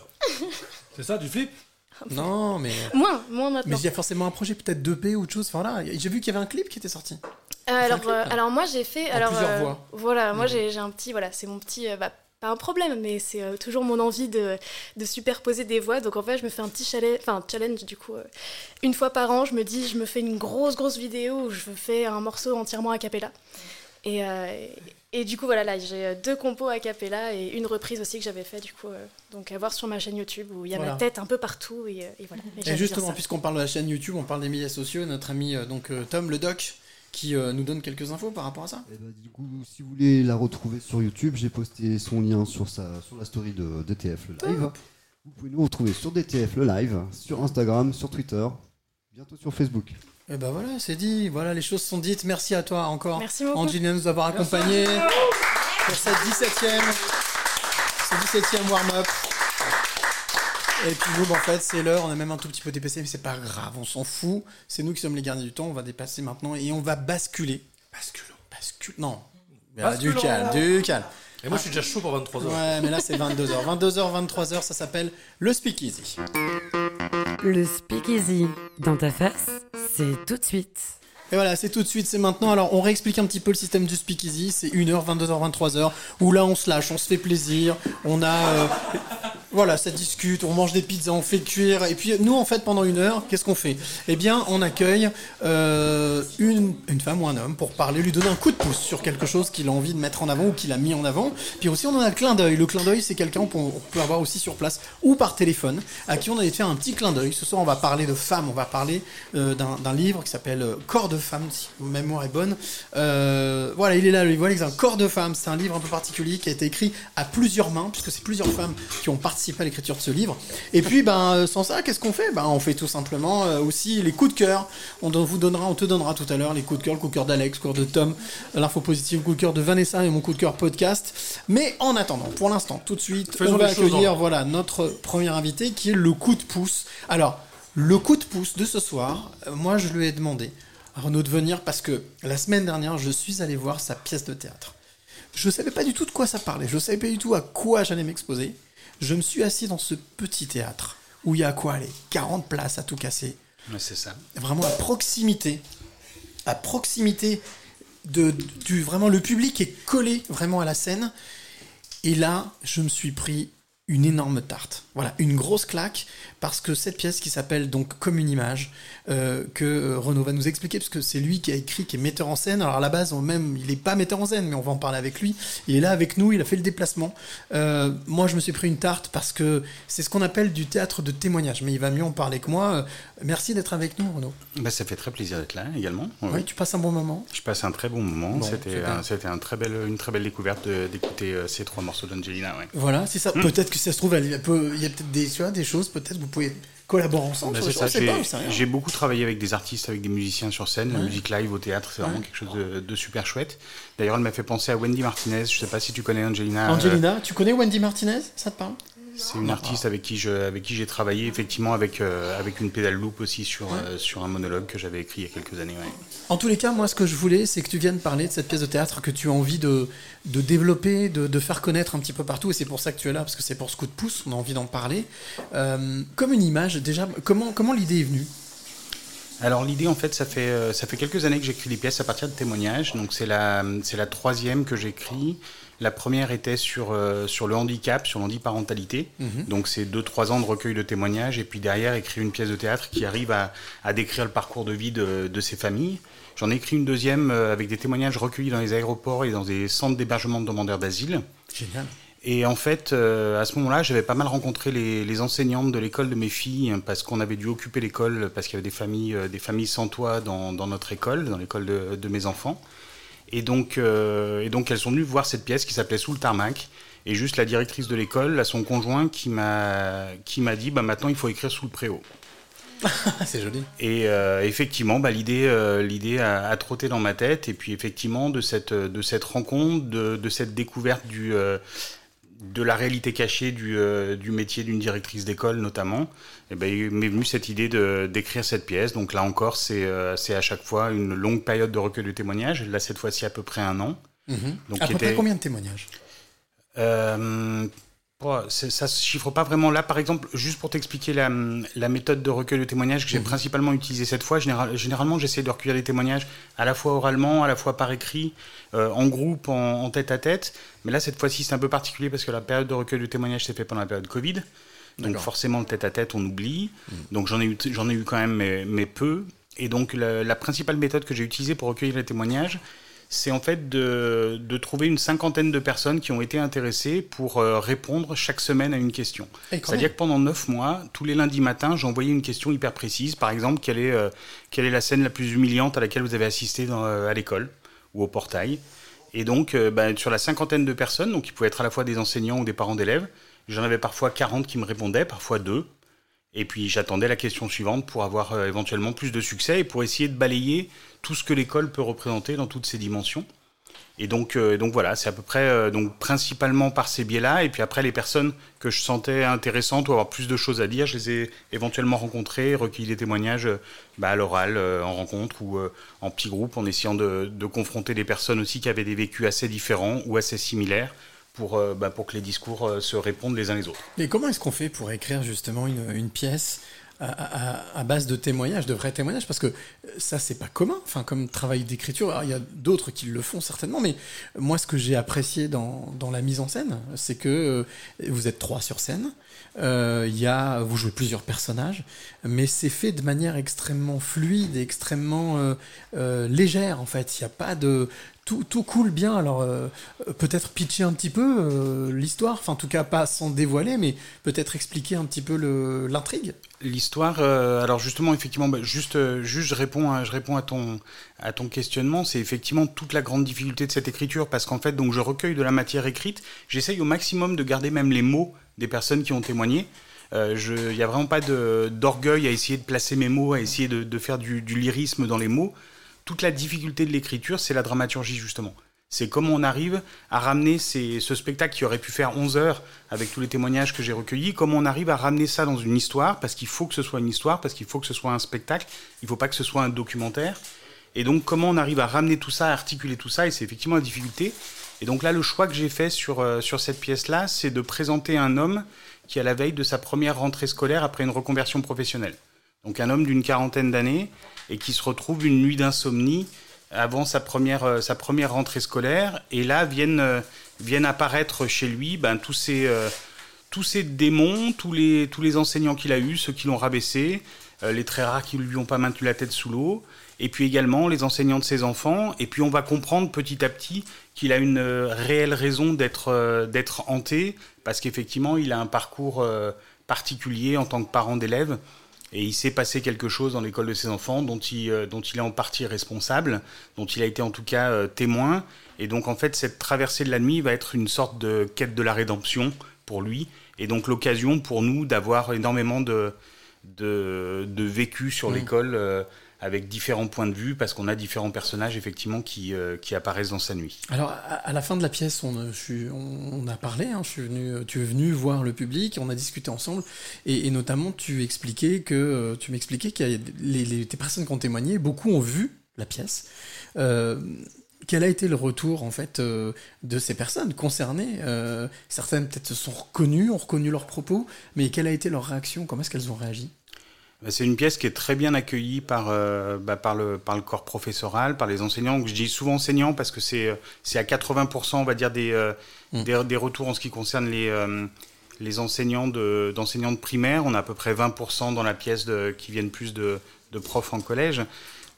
c'est ça, du flip
Non, mais.
Moins, moins
Mais
maintenant.
il y a forcément un projet, peut-être 2P ou autre chose. Enfin, voilà, j'ai vu qu'il y avait un clip qui était sorti.
Euh, alors,
clip,
euh,
là.
alors moi j'ai fait
En
alors
plusieurs
euh,
voix.
voilà moi
Mhm.
j'ai j'ai un petit voilà c'est mon petit euh, bah, pas un problème mais c'est euh, toujours mon envie de, de superposer des voix. Donc en fait je me fais un petit challenge enfin challenge du coup euh, une fois par an. Je me dis je me fais une grosse grosse vidéo où je fais un morceau entièrement a cappella. Et, euh, et du coup voilà là j'ai deux compos a cappella et une reprise aussi que j'avais fait du coup euh, donc à voir sur ma chaîne YouTube où il y a
Voilà.
ma tête un peu partout et, et voilà. Et
justement, puisqu'on parle de la chaîne YouTube, on parle des médias sociaux, notre ami donc Tom le Doc qui euh, nous donne quelques infos par rapport à ça?
Eh ben, du coup, si vous voulez la retrouver sur YouTube, j'ai posté son lien sur, sa, sur la story de DTF le live. Vous pouvez nous retrouver sur DTF le live, sur Instagram, sur Twitter, bientôt sur Facebook.
Et ben voilà, c'est dit, voilà, les choses sont dites. Merci à toi encore,
Merci beaucoup.
Angelina, de nous avoir accompagnés pour cette 17e, ce 17e warm-up. Et puis nous, bah, en fait, c'est l'heure, on a même un tout petit peu dépassé, mais c'est pas grave, on s'en fout. C'est nous qui sommes les gardiens du temps, on va dépasser maintenant et on va basculer. Basculons, bascule. Non, Ah, du calme, du calme.
Et moi, je suis déjà chaud pour 23h.
Ouais, mais là c'est 22h. 22h, 23h, ça s'appelle le speakeasy.
Le speakeasy dans ta face, c'est tout de suite.
Et voilà, c'est tout de suite, c'est maintenant. Alors, on réexplique un petit peu le système du speakeasy. C'est 1h, 22h, 23h, où là, on se lâche, on se fait plaisir. On a. euh, voilà, ça discute, on mange des pizzas, on fait cuire. Et puis, nous, en fait, pendant une heure, qu'est-ce qu'on fait? Eh bien, on accueille euh, une, une femme ou un homme pour parler, lui donner un coup de pouce sur quelque chose qu'il a envie de mettre en avant ou qu'il a mis en avant. Puis aussi, on en a le clin d'œil. Le clin d'œil, c'est quelqu'un qu'on on peut avoir aussi sur place ou par téléphone, à qui on allait faire un petit clin d'œil. Ce soir, on va parler de femmes, on va parler euh, d'un livre qui s'appelle euh, Corps de femme, si ma mémoire est bonne. Voilà, il est là, le livre. Un Corps de femme. C'est un livre un peu particulier qui a été écrit à plusieurs mains, puisque c'est plusieurs femmes qui ont participé à l'écriture de ce livre. Et puis, ben, euh, sans ça, qu'est-ce qu'on fait? Ben, on fait tout simplement euh, aussi les coups de cœur. On vous donnera, on te donnera tout à l'heure les coups de cœur, le coup de cœur d'Alex, le coup de cœur de Tom, l'info positive, le coup de cœur de Vanessa et mon coup de cœur podcast. Mais en attendant, pour l'instant, tout de suite,
Faisons
on va accueillir voilà notre premier invité qui est le coup de pouce. Alors, le coup de pouce de ce soir, euh, moi je lui ai demandé à Renaud de venir parce que la semaine dernière, je suis allé voir sa pièce de théâtre. Je ne savais pas du tout de quoi ça parlait, je ne savais pas du tout à quoi j'allais m'exposer. Je me suis assis dans ce petit théâtre où il y a quoi, les 40 places à tout casser
Ouais, c'est ça.
vraiment à proximité, à proximité de, du vraiment le public est collé vraiment à la scène. Et là, je me suis pris une énorme tarte. Voilà, une grosse claque parce que cette pièce qui s'appelle donc Comme une image, euh, que euh, Renaud va nous expliquer parce que c'est lui qui a écrit, qui est metteur en scène. Alors à la base, on même, il n'est pas metteur en scène, mais on va en parler avec lui. Il est là avec nous, il a fait le déplacement. Euh, moi, je me suis pris une tarte parce que c'est ce qu'on appelle du théâtre de témoignage, mais il va mieux en parler que moi. Merci d'être avec nous, Renaud.
Bah, ça fait très plaisir d'être là également. Ouais.
Oui, tu passes un bon moment.
Je passe un très bon moment.
Bon,
C'était un- c'était un très belle, une très belle découverte d'écouter ces trois morceaux d'Angelina. Ouais.
Voilà, c'est ça.
Hmm.
Peut-être que ça se trouve, peut- il y a peut-être des, tu vois, des choses, peut-être vous pouvez collaborer ensemble.
Bah, ça, j'ai- beaucoup travaillé avec des artistes, avec des musiciens sur scène, la musique live au théâtre, c'est vraiment
Ouais.
quelque chose de, de super chouette. D'ailleurs, elle m'a fait penser à Wendy Martinez. Je sais pas si tu connais Angelina. euh,
Angelina, tu connais Wendy Martinez? Ça te parle?
C'est une artiste avec qui je, avec qui j'ai travaillé effectivement avec euh, avec une pédale loop aussi sur euh, sur un monologue que j'avais écrit il y a quelques années. ouais.
En tous les cas, moi, ce que je voulais, c'est que tu viennes parler de cette pièce de théâtre que tu as envie de, de développer, de, de faire connaître un petit peu partout. Et c'est pour ça que tu es là, parce que c'est pour ce coup de pouce, on a envie d'en parler. Euh, comme une image, déjà, comment, comment l'idée est venue?
Alors l'idée en fait ça fait ça fait quelques années que j'écris des pièces à partir de témoignages. Donc c'est la c'est la troisième que j'écris. La première était sur euh, sur le handicap, sur l'handiparentalité.
Mhm.
Donc c'est deux trois ans de recueil de témoignages et puis derrière écrire une pièce de théâtre qui arrive à, à décrire le parcours de vie de, de ces familles. J'en ai écrit une deuxième euh, avec des témoignages recueillis dans les aéroports et dans des centres d'hébergement de demandeurs d'asile.
Génial.
Et en fait, euh, à ce moment-là, j'avais pas mal rencontré les, les enseignantes de l'école de mes filles hein, parce qu'on avait dû occuper l'école parce qu'il y avait des familles, des familles sans toit dans, dans notre école, dans l'école de, de mes enfants. Et donc, euh, et donc, elles sont venues voir cette pièce qui s'appelait Sous le tarmac. Et juste la directrice de l'école, là, son conjoint, qui m'a qui m'a dit, bah maintenant, il faut écrire sous le préau.
c'est joli.
Et euh, effectivement, bah, l'idée, euh, l'idée a, a trotté dans ma tête. Et puis effectivement, de cette, de cette rencontre, de, de cette découverte du, de la réalité cachée du, euh, du métier d'une directrice d'école notamment, et ben, il m'est venue cette idée de, d'écrire cette pièce. Donc là encore, c'est, euh, c'est à chaque fois une longue période de recueil de témoignages. Là, cette fois-ci, à peu près un an.
Mhm.
Donc,
à peu près combien de témoignages?
Euh, ça se chiffre pas vraiment là. Par exemple, juste pour t'expliquer la, la méthode de recueil de témoignages que j'ai
Mhm.
principalement utilisée cette fois, général- généralement j'essaie de recueillir des témoignages à la fois oralement, à la fois par écrit, euh, en groupe, en, en tête à tête. Mais là, cette fois-ci, c'est un peu particulier parce que la période de recueil de témoignages s'est fait pendant la période Covid. Donc forcément, le tête à tête, on oublie. Donc j'en ai eu, ai eu quand même, mais, mais peu. Et donc la, la principale méthode que j'ai utilisée pour recueillir les témoignages, c'est en fait de, de trouver une cinquantaine de personnes qui ont été intéressées pour euh, répondre chaque semaine à une question. C'est-à-dire que pendant neuf mois, tous les lundis matins, j'envoyais une question hyper précise. Par exemple, quelle est, euh, quelle est la scène la plus humiliante à laquelle vous avez assisté dans, euh, à l'école ou au portail Et donc, euh, bah, sur la cinquantaine de personnes, donc qui pouvaient être à la fois des enseignants ou des parents d'élèves, j'en avais parfois 40 qui me répondaient, parfois deux. Et puis j'attendais la question suivante pour avoir euh, éventuellement plus de succès et pour essayer de balayer tout ce que l'école peut représenter dans toutes ses dimensions. Et donc, euh, voilà, c'est à peu près, euh, donc principalement par ces biais-là. Et puis après, les personnes que je sentais intéressantes ou avoir plus de choses à dire, je les ai éventuellement rencontrées, recueilli des témoignages euh, bah, à l'oral, en rencontre ou en petit groupe, en essayant de, confronter des personnes aussi qui avaient des vécus assez différents ou assez similaires pour, bah, pour que les discours se répondent les uns les autres.
Et comment est-ce qu'on fait pour écrire justement une pièce à, base de témoignages, de vrais témoignages Parce que euh, ça, c'est pas commun, enfin, comme travail d'écriture. Il y a d'autres qui le font certainement, mais moi, ce que j'ai apprécié dans, dans la mise en scène, c'est que euh, vous êtes trois sur scène. Euh, y a, vous jouez plusieurs personnages, mais c'est fait de manière extrêmement fluide et extrêmement euh, légère en fait. Il n'y a pas de tout, coule bien. Alors euh, peut-être pitcher un petit peu euh, l'histoire, enfin en tout cas pas sans dévoiler, mais peut-être expliquer un petit peu l'intrigue.
L'histoire, euh, alors justement, effectivement, bah, juste, juste je réponds, à, je réponds à ton, à ton questionnement. C'est effectivement toute la grande difficulté de cette écriture, parce qu'en fait, donc je recueille de la matière écrite. J'essaye au maximum de garder même les mots des personnes qui ont témoigné. Il n'y a vraiment pas d'orgueil à essayer de placer mes mots, à essayer de, faire du lyrisme dans les mots. Toute la difficulté de l'écriture, c'est la dramaturgie, justement. C'est comment on arrive à ramener ce spectacle qui aurait pu faire 11 heures avec tous les témoignages que j'ai recueillis, comment on arrive à ramener ça dans une histoire, parce qu'il faut que ce soit une histoire, parce qu'il faut que ce soit un spectacle, il ne faut pas que ce soit un documentaire. Et donc comment on arrive à ramener tout ça, à articuler tout ça, et c'est effectivement la difficulté. Et donc là, le choix que j'ai fait sur, euh, sur cette pièce-là, c'est de présenter un homme qui à la veille de sa première rentrée scolaire après une reconversion professionnelle. Donc un homme d'une quarantaine d'années et qui se retrouve une nuit d'insomnie avant sa première, euh, sa première rentrée scolaire. Et là viennent, euh, viennent apparaître chez lui ben, tous, ces, euh, tous ces démons, tous les, tous les enseignants qu'il a eus, ceux qui l'ont rabaissé, les très rares qui ne lui ont pas maintenu la tête sous l'eau, et puis également les enseignants de ses enfants. Et puis on va comprendre petit à petit qu'il a une réelle raison d'être d'être hanté, parce qu'effectivement il a un parcours particulier en tant que parent d'élève. Et il s'est passé quelque chose dans l'école de ses enfants dont il, euh, dont il est en partie responsable, dont il a été en tout cas euh, témoin. Et donc en fait, cette traversée de la nuit va être une sorte de quête de la rédemption pour lui. Et donc l'occasion pour nous d'avoir énormément de, de, de vécu sur
Mm.
l'école euh, avec différents points de vue, parce qu'on a différents personnages effectivement qui, euh, qui apparaissent dans sa nuit.
Alors, à, la fin de la pièce, on, euh, a parlé, hein, venu, tu es venu voir le public, on a discuté ensemble, et, notamment tu expliquais que euh, tu m'expliquais que les, personnes qui ont témoigné, beaucoup ont vu la pièce. Euh, quel a été le retour en fait euh, de ces personnes concernées Euh, Certaines peut-être se sont reconnues, ont reconnu leurs propos, mais quelle a été leur réaction? Comment est-ce qu'elles ont réagi?
C'est une pièce qui est très bien accueillie par, euh, bah, par, le, par le corps professoral, par les enseignants. Je dis souvent enseignants parce que c'est euh, c'est à 80%, on va dire, des, euh, des, des retours en ce qui concerne les, euh, les enseignants de, d'enseignants de primaire. On a à peu près 20% dans la pièce de, qui viennent plus de, de profs en collège.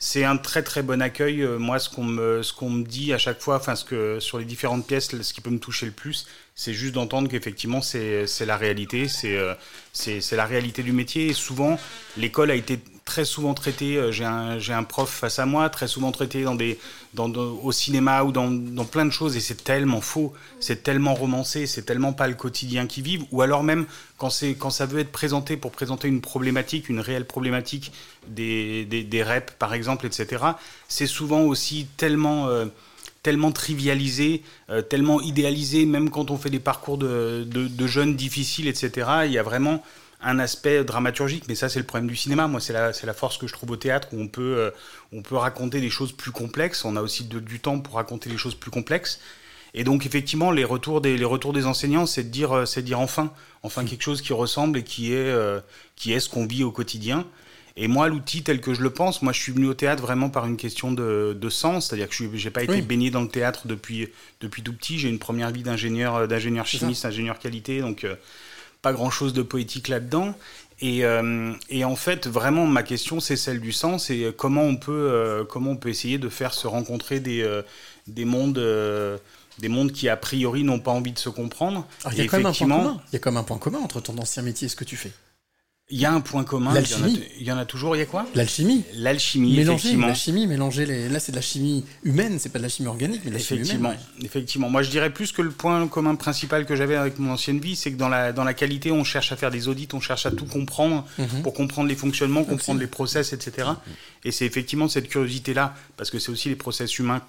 C'est un très très bon accueil. Euh, Moi, ce qu'on me, ce me dit à chaque fois, enfin, que, sur les différentes pièces, ce qui peut me toucher le plus, c'est juste d'entendre qu'effectivement, c'est la réalité, euh, c'est la réalité du métier. Et souvent, l'école a été très souvent traitée. euh, J'ai un, un prof face à moi, très souvent traité dans des, dans, au cinéma ou dans, dans plein de choses, et c'est tellement faux, c'est tellement romancé, c'est tellement pas le quotidien qu'ils vivent. Ou alors même quand, quand ça veut être présenté pour présenter une problématique, une réelle problématique des, des, des reps, par exemple, etc., c'est souvent aussi tellement. euh, tellement trivialisé, euh, tellement idéalisé, même quand on fait des parcours de- de jeunes difficiles, etc. Il y a vraiment un aspect dramaturgique, mais ça c'est le problème du cinéma. Moi, c'est la, c'est la force que je trouve au théâtre, où on peut, euh, on peut raconter des choses plus complexes. On a aussi de- du temps pour raconter des choses plus complexes. Et donc effectivement, les retours des, les retours des enseignants, c'est de dire, euh, c'est de dire enfin, enfin quelque chose qui ressemble et qui est, euh, qui est ce qu'on vit au quotidien. Et moi, l'outil tel que je le pense, moi, je suis venu au théâtre vraiment par une question de, de sens, c'est-à-dire que je n'ai pas été
Oui.
baigné dans le théâtre depuis, depuis tout petit. J'ai une première vie d'ingénieur, euh, d'ingénieur chimiste, ingénieur qualité, donc pas grand-chose de poétique là-dedans. Et, euh, et en fait, vraiment, ma question, c'est celle du sens et comment on peut, euh, comment on peut essayer de faire se rencontrer des, euh, des mondes. des mondes qui a priori n'ont pas envie de se comprendre.
Ah, il y a
Et
quand même un point
effectivement,
commun. Il y a quand même un point commun entre ton ancien métier et ce que tu fais.
Il y a un point commun. il y en a-
L'alchimie.
Il y, en a toujours. Il y a quoi?
L'alchimie.
L'alchimie,
Mélanger,
effectivement.
la chimie, mélanger les. Là, c'est de la chimie humaine, c'est pas de la chimie organique, mais de la chimie humaine.
effectivement. Moi, je dirais plus que le point commun principal que j'avais avec mon ancienne vie, c'est que dans la, dans la qualité, on cherche à faire des audits, on cherche à tout comprendre
Mhm.
pour comprendre les fonctionnements, comprendre les process, etc. Et c'est effectivement cette curiosité-là, parce que c'est aussi les process humains,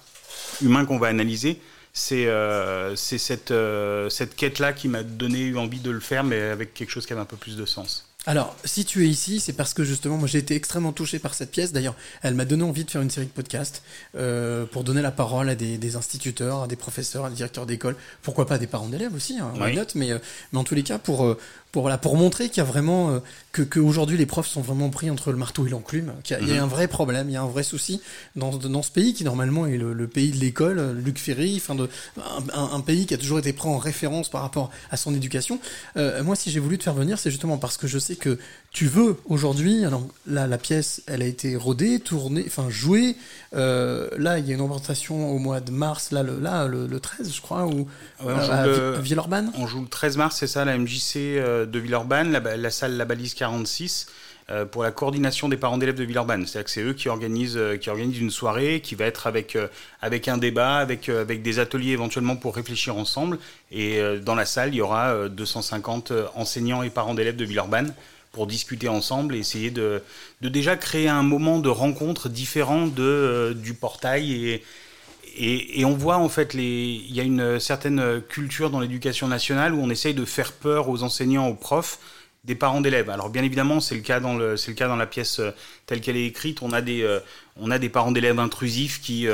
humains qu'on va analyser. C'est euh, cette, euh, cette quête-là qui m'a donné envie de le faire, mais avec quelque chose qui avait un peu plus de sens.
Alors, si tu es ici, c'est parce que justement, moi j'ai été extrêmement touché par cette pièce. D'ailleurs, elle m'a donné envie de faire une série de podcasts euh, pour donner la parole à des, des instituteurs, à des professeurs, à des directeurs d'école, pourquoi pas à des parents d'élèves aussi, hein, why
Oui.
not, mais, euh, mais en tous les cas, pour, euh, pour, voilà, pour montrer qu'il y a vraiment, euh, que qu'aujourd'hui les profs sont vraiment pris entre le marteau et l'enclume, qu'il y, a- il y a
Mhm.
un vrai problème, il y a un vrai souci dans, dans ce pays qui normalement est le, le pays de l'école, Luc Ferry, enfin de, un, un- un pays qui a toujours été pris en référence par rapport à son éducation. Euh, moi, si j'ai voulu te faire venir, c'est justement parce que je sais que tu veux aujourd'hui. Alors là, la pièce, elle a été rodée, tournée, enfin jouée. Euh, là, il y a une représentation au mois de mars, là, le, là, le, le 13, je crois, ou
Ouais, on, joue
à,
le,
à Villeurbanne.
on joue le 13 mars, c'est ça, la MJC euh, de Villeurbanne, la, salle La Balise 46, euh, pour la coordination des parents d'élèves de Villeurbanne. C'est-à-dire que c'est eux qui organisent, euh, qui organisent une soirée qui va être avec, euh, avec un débat, avec, euh, avec des ateliers éventuellement pour réfléchir ensemble. Et euh, dans la salle, il y aura euh, 250 enseignants et parents d'élèves de Villeurbanne pour discuter ensemble et essayer de, déjà créer un moment de rencontre différent de, euh, du portail et, on voit en fait, il y a une certaine culture dans l'éducation nationale où on essaye de faire peur aux enseignants, aux profs, des parents d'élèves. Alors bien évidemment, c'est le cas dans cas dans la pièce euh, telle qu'elle est écrite. On a des, euh, on a des parents d'élèves intrusifs qui,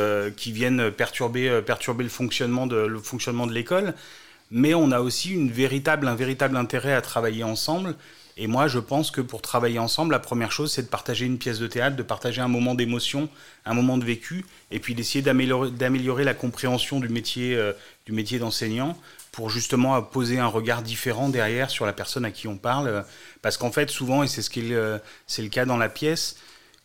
viennent perturber, perturber le fonctionnement de, le fonctionnement de l'école. Mais on a aussi un véritable intérêt à travailler ensemble. Et moi, je pense que pour travailler ensemble, la première chose, c'est de partager une pièce de théâtre, de partager un moment d'émotion, un moment de vécu, et puis d'essayer d'améliorer, la compréhension du métier, euh, du métier d'enseignant, pour justement euh, poser un regard différent derrière sur la personne à qui on parle. euh, Parce qu'en fait, souvent, et c'est ce qui est le, c'est le cas dans la pièce,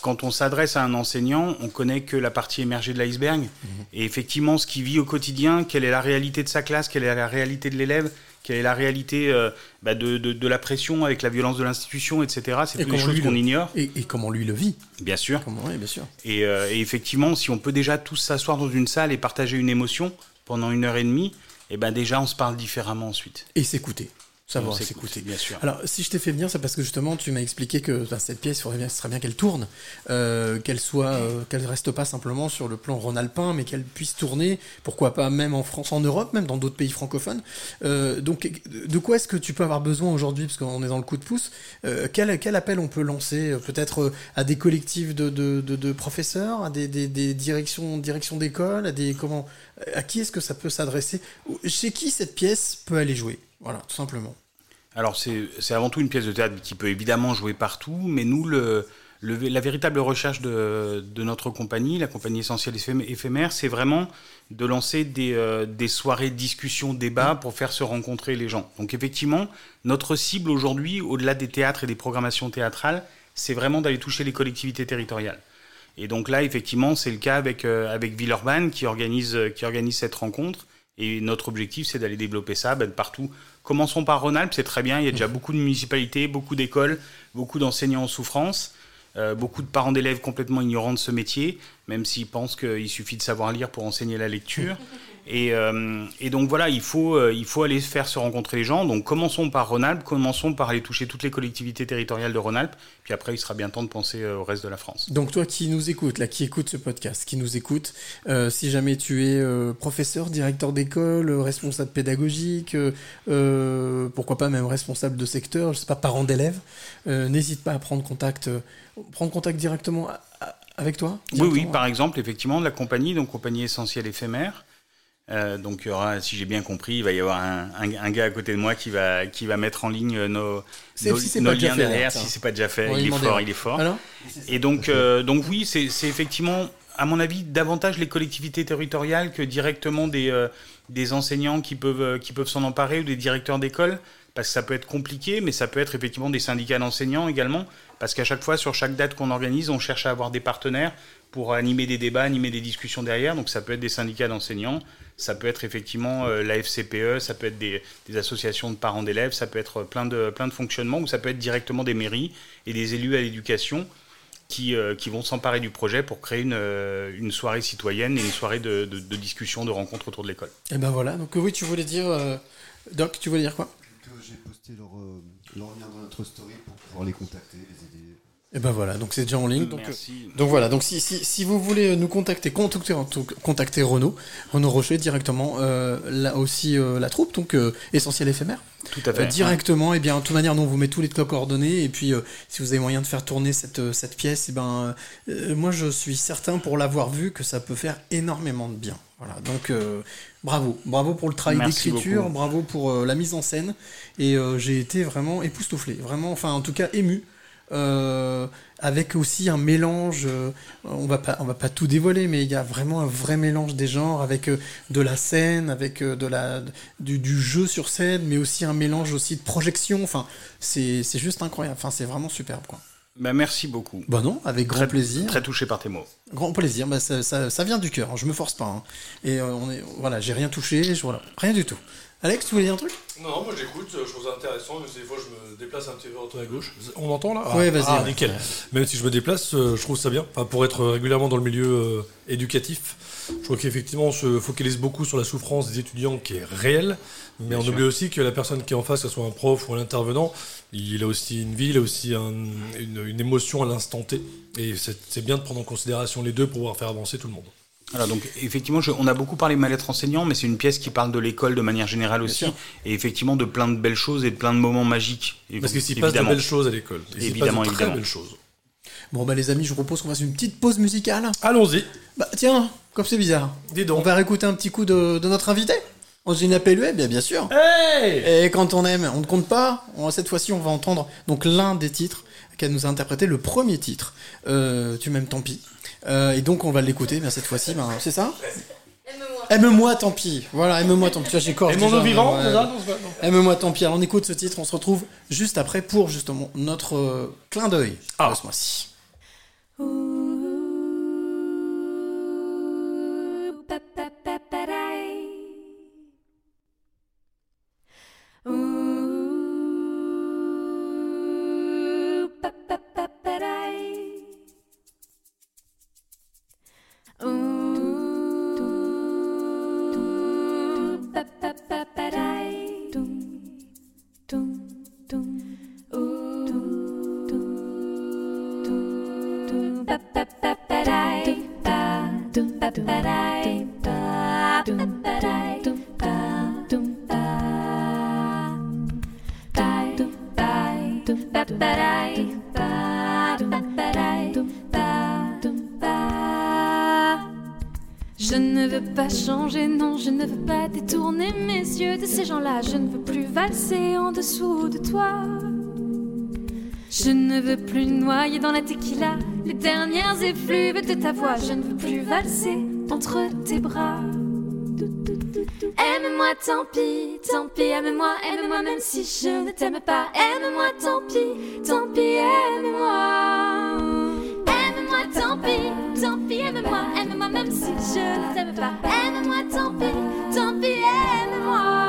quand on s'adresse à un enseignant, on connaît que la partie émergée de l'iceberg. Et effectivement, ce qu'il vit au quotidien, quelle est la réalité de sa classe, quelle est la réalité de l'élève, quelle est la réalité euh, bah, de, de- de la pression avec la violence de l'institution, etc. C'est
Et
toutes choses
lui
qu'on ignore.
Et, et comment lui le vit.
Bien sûr.
Comment, oui, bien sûr.
Et, euh, et effectivement, si on peut déjà tous s'asseoir dans une salle et partager une émotion pendant une heure et demie, et ben déjà on se parle différemment ensuite.
Et s'écouter. Savoir s'écouter.
bien sûr.
Alors, si je t'ai fait venir, c'est parce que justement, tu m'as expliqué que ben, cette pièce, il faudrait bien, ce serait bien qu'elle tourne, euh, qu'elle soit, euh, qu'elle reste pas simplement sur le plan rhône-alpin, mais qu'elle puisse tourner, pourquoi pas même en France, en Europe, même dans d'autres pays francophones. Euh, donc, de quoi est-ce que tu peux avoir besoin aujourd'hui, parce qu'on est dans le coup de pouce euh, quel, quel appel on peut lancer euh, Peut-être euh, à des collectifs de, de, de- de professeurs, à des, des, des directions, directions d'école, à des comment, à qui est-ce que ça peut s'adresser Chez qui cette pièce peut aller jouer? Voilà, tout simplement.
Alors c'est avant tout une pièce de théâtre qui peut évidemment jouer partout, mais nous, le, la véritable recherche de, de notre compagnie, la compagnie essentielle Éphémère- c'est vraiment de lancer des, euh, des soirées discussions, débats pour faire se rencontrer les gens. Donc effectivement, notre cible aujourd'hui, au-delà des théâtres et des programmations théâtrales, c'est vraiment d'aller toucher les collectivités territoriales. Et donc là, effectivement, c'est le cas avec, euh, avec Villeurbanne qui organise, qui organise cette rencontre. Et notre objectif, c'est d'aller développer ça ben, partout. Commençons par Rhône-Alpes, c'est très bien. Il y a déjà beaucoup de municipalités, beaucoup d'écoles, beaucoup d'enseignants en souffrance, euh, beaucoup de parents d'élèves complètement ignorants de ce métier, même s'ils pensent qu'il suffit de savoir lire pour enseigner la lecture. Et, euh, et donc voilà, il faut, euh, il faut aller faire se rencontrer les gens. Donc commençons par Rhône-Alpes, commençons par aller toucher toutes les collectivités territoriales de Rhône-Alpes, puis après il sera bien temps de penser euh, au reste de la France.
Donc toi qui nous écoutes, là, qui écoute ce podcast, qui nous écoute, si jamais tu es professeur, directeur d'école, responsable pédagogique, pourquoi pas même responsable de secteur, je sais pas, parent d'élèves, n'hésite pas à prendre contact, prendre contact directement à- à- avec toi.
Oui, oui, par exemple, effectivement, de la compagnie, donc compagnie essentielle éphémère. Euh, donc, il y aura, si j'ai bien compris, il va y avoir un, un- un gars à côté de moi qui va, qui va mettre en ligne nos,
si
liens
fait,
derrière, si c'est pas déjà fait. Il est fort, il est fort.
Alors
Et donc, euh, donc oui, c'est effectivement, à mon avis, davantage les collectivités territoriales que directement des, euh, des enseignants qui peuvent, qui peuvent s'en emparer ou des directeurs d'école, parce que ça peut être compliqué, mais ça peut être effectivement des syndicats d'enseignants également, parce qu'à chaque fois, sur chaque date qu'on organise, on cherche à avoir des partenaires pour animer des débats, animer des discussions derrière. Donc ça peut être des syndicats d'enseignants, ça peut être effectivement euh, la FCPE, ça peut être des, des associations de parents d'élèves, ça peut être plein de, plein de fonctionnements, ou ça peut être directement des mairies et des élus à l'éducation qui, euh, qui vont s'emparer du projet pour créer une, euh, une soirée citoyenne et une soirée de, de- de discussion, de rencontre autour de l'école.
Et ben voilà, donc oui, tu voulais dire, euh, Doc, tu voulais dire quoi?
J'ai posté leur, euh, leur lien dans notre story pour pouvoir les contacter, les aider.
Et ben voilà, donc c'est déjà en ligne. Donc,
Merci.
euh, donc voilà, donc si, si, si vous voulez nous contacter, contacter, contacter Renaud, Renaud Rocher directement, euh, là aussi euh, la troupe, donc euh, essentiel éphémère.
Tout à fait.
Directement, et bien, de toute manière, nous on vous met tous les coordonnées, et puis si vous avez moyen de faire tourner cette, cette pièce, et ben, moi je suis certain pour l'avoir vu que ça peut faire énormément de bien. Voilà, donc bravo, bravo pour le travail d'écriture, bravo pour la mise en scène, et j'ai été vraiment époustouflé, vraiment, enfin en tout cas ému. Euh, avec aussi un mélange, euh, on va pas, on va pas tout dévoiler, mais il y a vraiment un vrai mélange des genres avec euh, de la scène, avec de la, du, du jeu sur scène, mais aussi un mélange aussi de projection. Enfin, c'est juste incroyable. Enfin, c'est vraiment superbe, quoi.
Bah, merci beaucoup.
Bah non, avec grand
Très-
plaisir.
Très touché par tes mots.
Grand plaisir. Bah, ça, ça, ça vient du cœur. hein, Je me force pas. hein. Et on est, voilà, j'ai rien touché. je- voilà, rien du tout. Alex, tu voulais dire un truc?
Non, non, moi j'écoute, euh, je trouve ça intéressant, mais des fois je me déplace un petit peu à à gauche. On m'entend là?
Ouais, vas-y,
Ah,
ouais.
nickel. Même si je me déplace, euh, je trouve ça bien. Enfin, pour être régulièrement dans le milieu euh, éducatif, je crois qu'effectivement on se focalise beaucoup sur la souffrance des étudiants qui est réelle, mais
Bien
on
sûr.
oublie aussi que la personne qui est en face, que ce soit un prof ou un intervenant, il a aussi une vie, il a aussi un- une, une émotion à l'instant T. Et c'est bien de prendre en considération les deux pour pouvoir faire avancer tout le monde.
Voilà, donc effectivement, je- on a beaucoup parlé mal-être enseignant, mais c'est une pièce qui parle de l'école de manière générale aussi, et effectivement de plein de belles choses et de plein de moments magiques. Et
Parce qu'il s'y passe de belles choses à l'école.
Évidemment,
passe de très
évidemment.
belles choses.
Bon, bah les amis, je vous propose qu'on fasse une petite pause musicale.
Allons-y.
Bah tiens, comme c'est bizarre.
Dis
On
donc.
va réécouter un petit coup de, de notre invité. On se dit une bien bien sûr.
Hey
Et quand on aime, on ne compte pas. On- cette fois-ci, on va entendre donc l'un des titres qu'elle nous a interprété, le premier titre. Euh, tu m'aimes, tant pis. Euh, et donc, on va l'écouter. Bien cette fois-ci, ben, c'est ça Aime-moi, tant pis. Voilà, aime-moi, tant pis. Déjà,
eau vivant,
ouais. Aime-moi, tant pis. Alors, on écoute ce titre. On se retrouve juste après pour justement notre euh, clin d'œil
Ah.
de ce mois-ci.
Ne veux pas changer, non, je ne veux pas détourner mes yeux de ces gens-là. Je ne veux plus valser en dessous de toi. Je ne veux plus noyer dans la tequila les dernières effluves de ta voix. Je ne veux plus valser entre tes bras. Aime-moi, tant pis, tant pis, aime-moi, aime-moi même si je ne t'aime pas. Aime-moi, tant pis, tant pis, aime-moi. Aime-moi, tant pis, tant pis, aime-moi, aime-moi même si je ne t'aime pas. Aime-moi, tant pis, tant pis, aime-moi.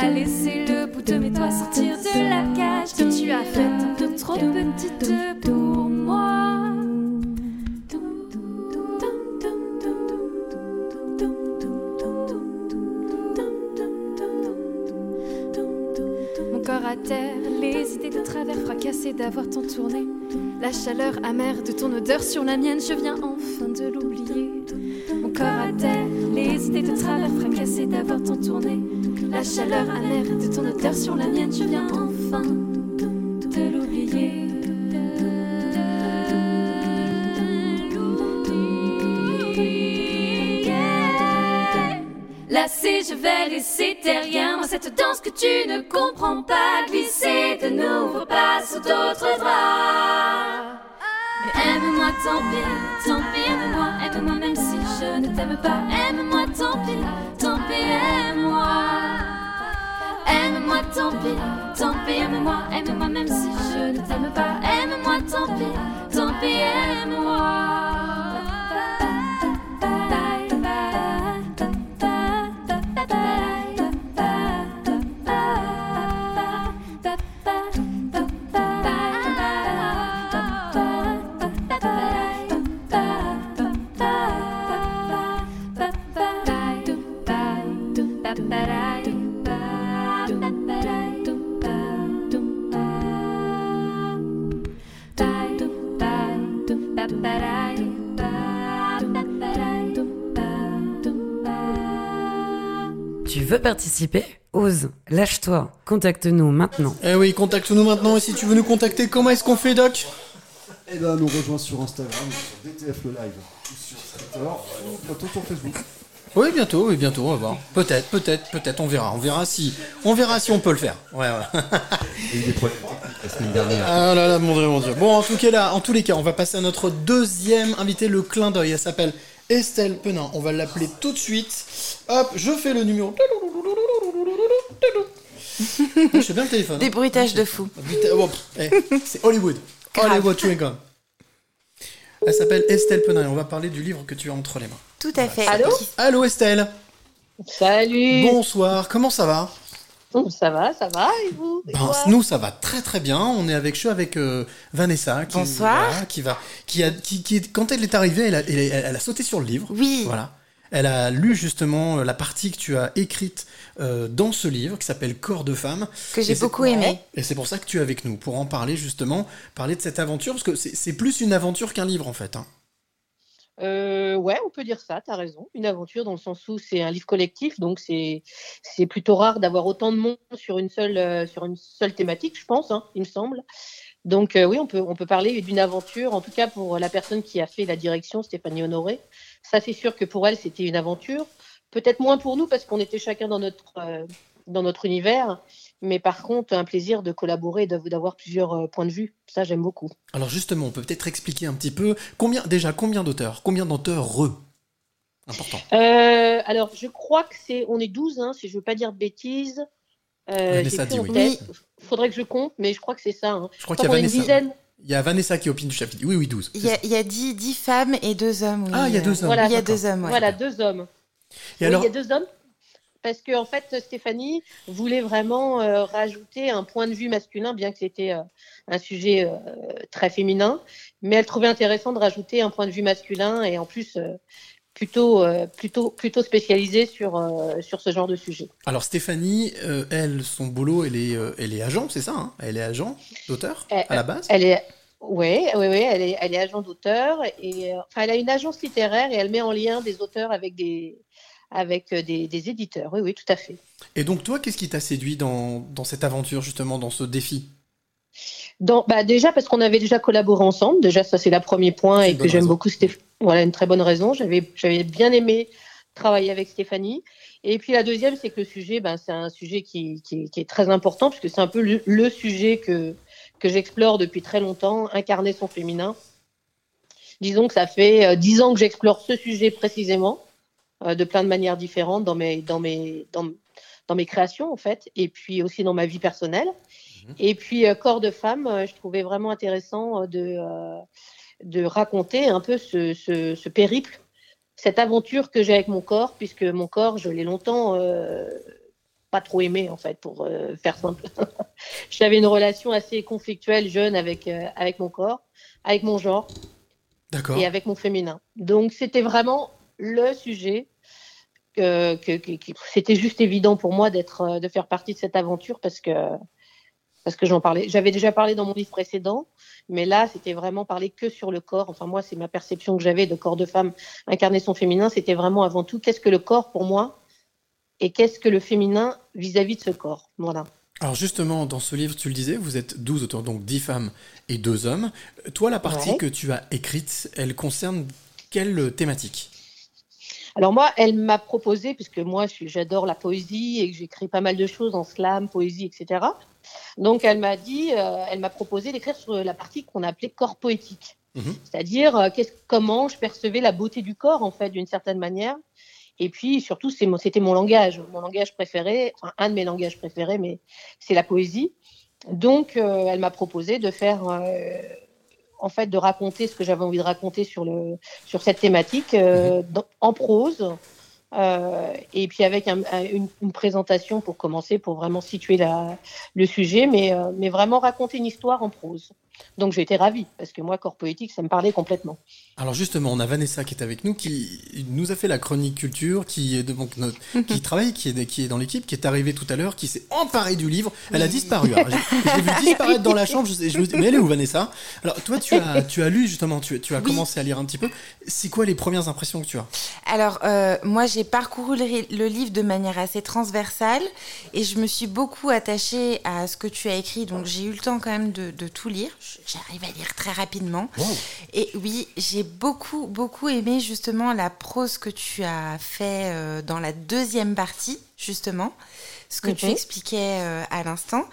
Pas laisser le bout de mes doigts sortir de la cage que tu as faite un peu trop petite pour moi. Mon corps à terre, les idées de travers fracassées d'avoir tant tourné. La chaleur amère de ton odeur sur la mienne, je viens enfin de l'oublier. Mon corps à terre, les idées de travers fracassées d'avoir tant tourné. La chaleur amère de ton odeur sur la mienne, je viens enfin de l'oublier. Lassé, je vais laisser derrière moi cette danse que tu ne comprends pas. Glisser de nouveaux pas sous d'autres draps. Aime-moi, tant pis, tant pis, aime-moi, aime-moi même si je ne t'aime pas. Aime-moi, tant pis, Aime-moi, tant pis, tant pis, aime-moi, aime-moi même si je ne t'aime pas. Aime-moi, tant pis, tant pis, aime-moi.
Veux participer Ose, lâche-toi, contacte-nous maintenant.
Eh oui, contacte-nous maintenant et si tu veux nous contacter, comment est-ce qu'on fait, Doc?
Et ben nous rejoins sur Instagram, sur DTF le live, ou sur Twitter, ou bientôt sur Facebook.
Oui, bientôt, oui, bientôt, on va voir. Peut-être, peut-être, peut-être, on verra. On verra si, on verra si on peut le faire. Ouais, voilà.
Il y a eu des problèmes techniques la semaine dernière.
Ah là là, mon dieu, mon dieu. Bon, en tout cas, là, en tous les cas, on va passer à notre deuxième invité, le clin d'œil. Elle s'appelle Estelle Penin. On va l'appeler tout de suite. Hop, je fais le numéro. Je fais bien le téléphone. hein.
Des bruitages de fou.
Oh, eh, c'est Hollywood. Hollywood chewing gum. Elle s'appelle Estelle Penin et on va parler du livre que tu as entre les mains.
Tout à fait.
Allô
Allô Estelle.
Salut
Bonsoir. Comment ça va?
Ça va, ça va, et vous Et
Ben, nous ça va très très bien. On est avec je suis avec euh, Vanessa qui,
Bonsoir.
voilà, qui va qui a qui, quand elle est arrivée elle a, elle, a- elle a sauté sur le livre.
Oui.
Voilà. Elle a lu justement euh, la partie que tu as écrite euh, dans ce livre qui s'appelle Corps de femme.
Que j'ai beaucoup aimé.
Et c'est pour ça que tu es avec nous pour en parler justement, parler de cette aventure parce que c'est c'est plus une aventure qu'un livre en fait. hein.
Euh, ouais, on peut dire ça, t'as raison. Une aventure dans le sens où c'est un livre collectif, donc c'est c'est plutôt rare d'avoir autant de monde sur une seule euh, sur une seule thématique, je pense, hein, il me semble. Donc euh, oui, on peut on peut parler d'une aventure. En tout cas pour la personne qui a fait la direction, Stéphanie Honoré, ça c'est sûr que pour elle c'était une aventure. Peut-être moins pour nous parce qu'on était chacun dans notre euh, dans notre univers, mais par contre un plaisir de collaborer, d'avoir plusieurs euh, points de vue. Ça j'aime beaucoup.
Alors justement, on peut peut-être expliquer un petit peu combien déjà combien d'auteurs, combien d'auteurs re important.
Euh, alors, je crois que c'est, on est 12, hein, si je veux pas dire de bêtises. Euh,
Vanessa dit oui.
tête. Faudrait que je compte, mais je crois que c'est ça. hein.
Je crois qu'il y a
une
Vanessa.
dizaine.
Il y a Vanessa qui opine du chapitre. Oui oui 12.
Il y a, il y a dix, dix femmes et deux hommes. oui.
Ah, il y a deux hommes.
Voilà,
Il y a deux hommes, ouais.
Voilà, deux hommes.
Et
Oui,
alors
il y a deux hommes. Parce que en fait, Stéphanie voulait vraiment euh, rajouter un point de vue masculin, bien que c'était euh, un sujet euh, très féminin, mais elle trouvait intéressant de rajouter un point de vue masculin et en plus plutôt, plutôt, plutôt spécialisé sur, sur ce genre de sujet.
Alors Stéphanie, elle, son boulot, elle est, elle est agent, c'est ça hein? Elle est agent d'auteur à la base?
Elle est, ouais, ouais, ouais, elle est, elle est agent d'auteur et enfin, elle a une agence littéraire et elle met en lien des auteurs avec des, avec euh, des, des éditeurs. Oui, oui, tout à fait.
Et donc toi, qu'est-ce qui t'a séduit dans, dans cette aventure, justement, dans ce défi?
Dans, bah déjà parce qu'on avait déjà collaboré ensemble. Déjà, ça c'est le premier point et que j'aime beaucoup. Stéph- Voilà, une très bonne raison. J'avais, j'avais bien aimé travailler avec Stéphanie. Et puis la deuxième, c'est que le sujet, ben, c'est un sujet qui, qui, qui est très important puisque c'est un peu le, le sujet que, que j'explore depuis très longtemps, incarner son féminin. Disons que ça fait euh, dix ans que j'explore ce sujet précisément, de plein de manières différentes dans mes, dans mes, dans, dans mes créations en fait, et puis aussi dans ma vie personnelle. Et puis euh, corps de femme, euh, je trouvais vraiment intéressant euh, de, euh, de raconter un peu ce, ce, ce périple, cette aventure que j'ai avec mon corps, puisque mon corps, je l'ai longtemps euh, pas trop aimé en fait, pour euh, faire simple. J'avais une relation assez conflictuelle jeune avec euh, avec mon corps, avec mon genre et avec mon féminin. Donc c'était vraiment le sujet que, que, que- que- c'était juste évident pour moi d'être euh, de faire partie de cette aventure parce que parce que j'en parlais. J'avais déjà parlé dans mon livre précédent, mais là c'était vraiment parler que sur le corps. Enfin moi c'est ma perception que j'avais de corps de femme incarner son féminin. C'était vraiment avant tout qu'est-ce que le corps pour moi et qu'est-ce que le féminin vis-à-vis de ce corps? Voilà.
Alors justement, dans ce livre, tu le disais, vous êtes 12 auteurs, donc 10 femmes et 2 hommes. Toi, la partie
Ouais.
que tu as écrite, elle concerne quelle thématique?
Alors moi, elle m'a proposé, puisque moi j'adore la poésie et que j'écris pas mal de choses en slam, poésie, etc. Donc elle m'a dit, euh, elle m'a proposé d'écrire sur la partie qu'on appelait corps poétique,
Mhm.
c'est-à-dire euh, comment je percevais la beauté du corps en fait d'une certaine manière. Et puis surtout, c'était mon langage, mon langage préféré, enfin, un de mes langages préférés, mais c'est la poésie. Donc euh, elle m'a proposé de faire en fait de raconter ce que j'avais envie de raconter sur le sur cette thématique euh, dans- en prose euh, et puis avec un- un- une, une présentation pour commencer pour vraiment situer la, le sujet mais euh, mais vraiment raconter une histoire en prose donc j'ai été ravie parce que moi corps poétique ça me parlait complètement
Alors justement, on a Vanessa qui est avec nous, qui nous a fait la chronique culture, qui est donc notre, qui travaille, qui est, qui est dans l'équipe, qui est arrivée tout à l'heure, qui s'est emparée du livre. Elle a disparu. J'ai vu disparaître dans la chambre. Je, je me dis, mais elle est où Vanessa? Alors toi, tu as, tu as lu justement, tu, tu as
Oui.
commencé à lire un petit peu. C'est quoi les premières impressions que tu as?
Alors, euh, moi, j'ai parcouru le, livre de manière assez transversale et je me suis beaucoup attachée à ce que tu as écrit. Donc, j'ai eu le temps quand même de, de tout lire. J'arrive à lire très rapidement. Et oui, j'ai beaucoup, beaucoup aimé justement la prose que tu as fait euh, dans la deuxième partie, justement, ce que tu
Mhm.
expliquais euh, à l'instant.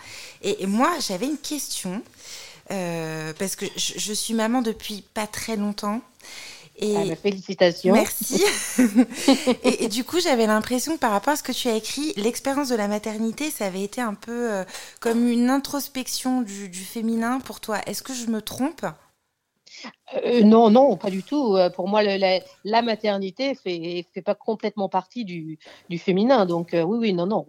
Et, et moi, j'avais une question. euh, parce que je, je suis maman depuis pas très longtemps. Et
Ah, bah, félicitations
Merci. et, et du coup, j'avais l'impression que par rapport à ce que tu as écrit, l'expérience de la maternité, ça avait été un peu euh, comme une introspection du, du féminin pour toi. Est-ce que je me trompe?
Euh, non, non, pas du tout. Euh, Pour moi, le- la, la maternité fait, fait pas complètement partie du, du féminin. Donc, euh, oui, oui, non, non.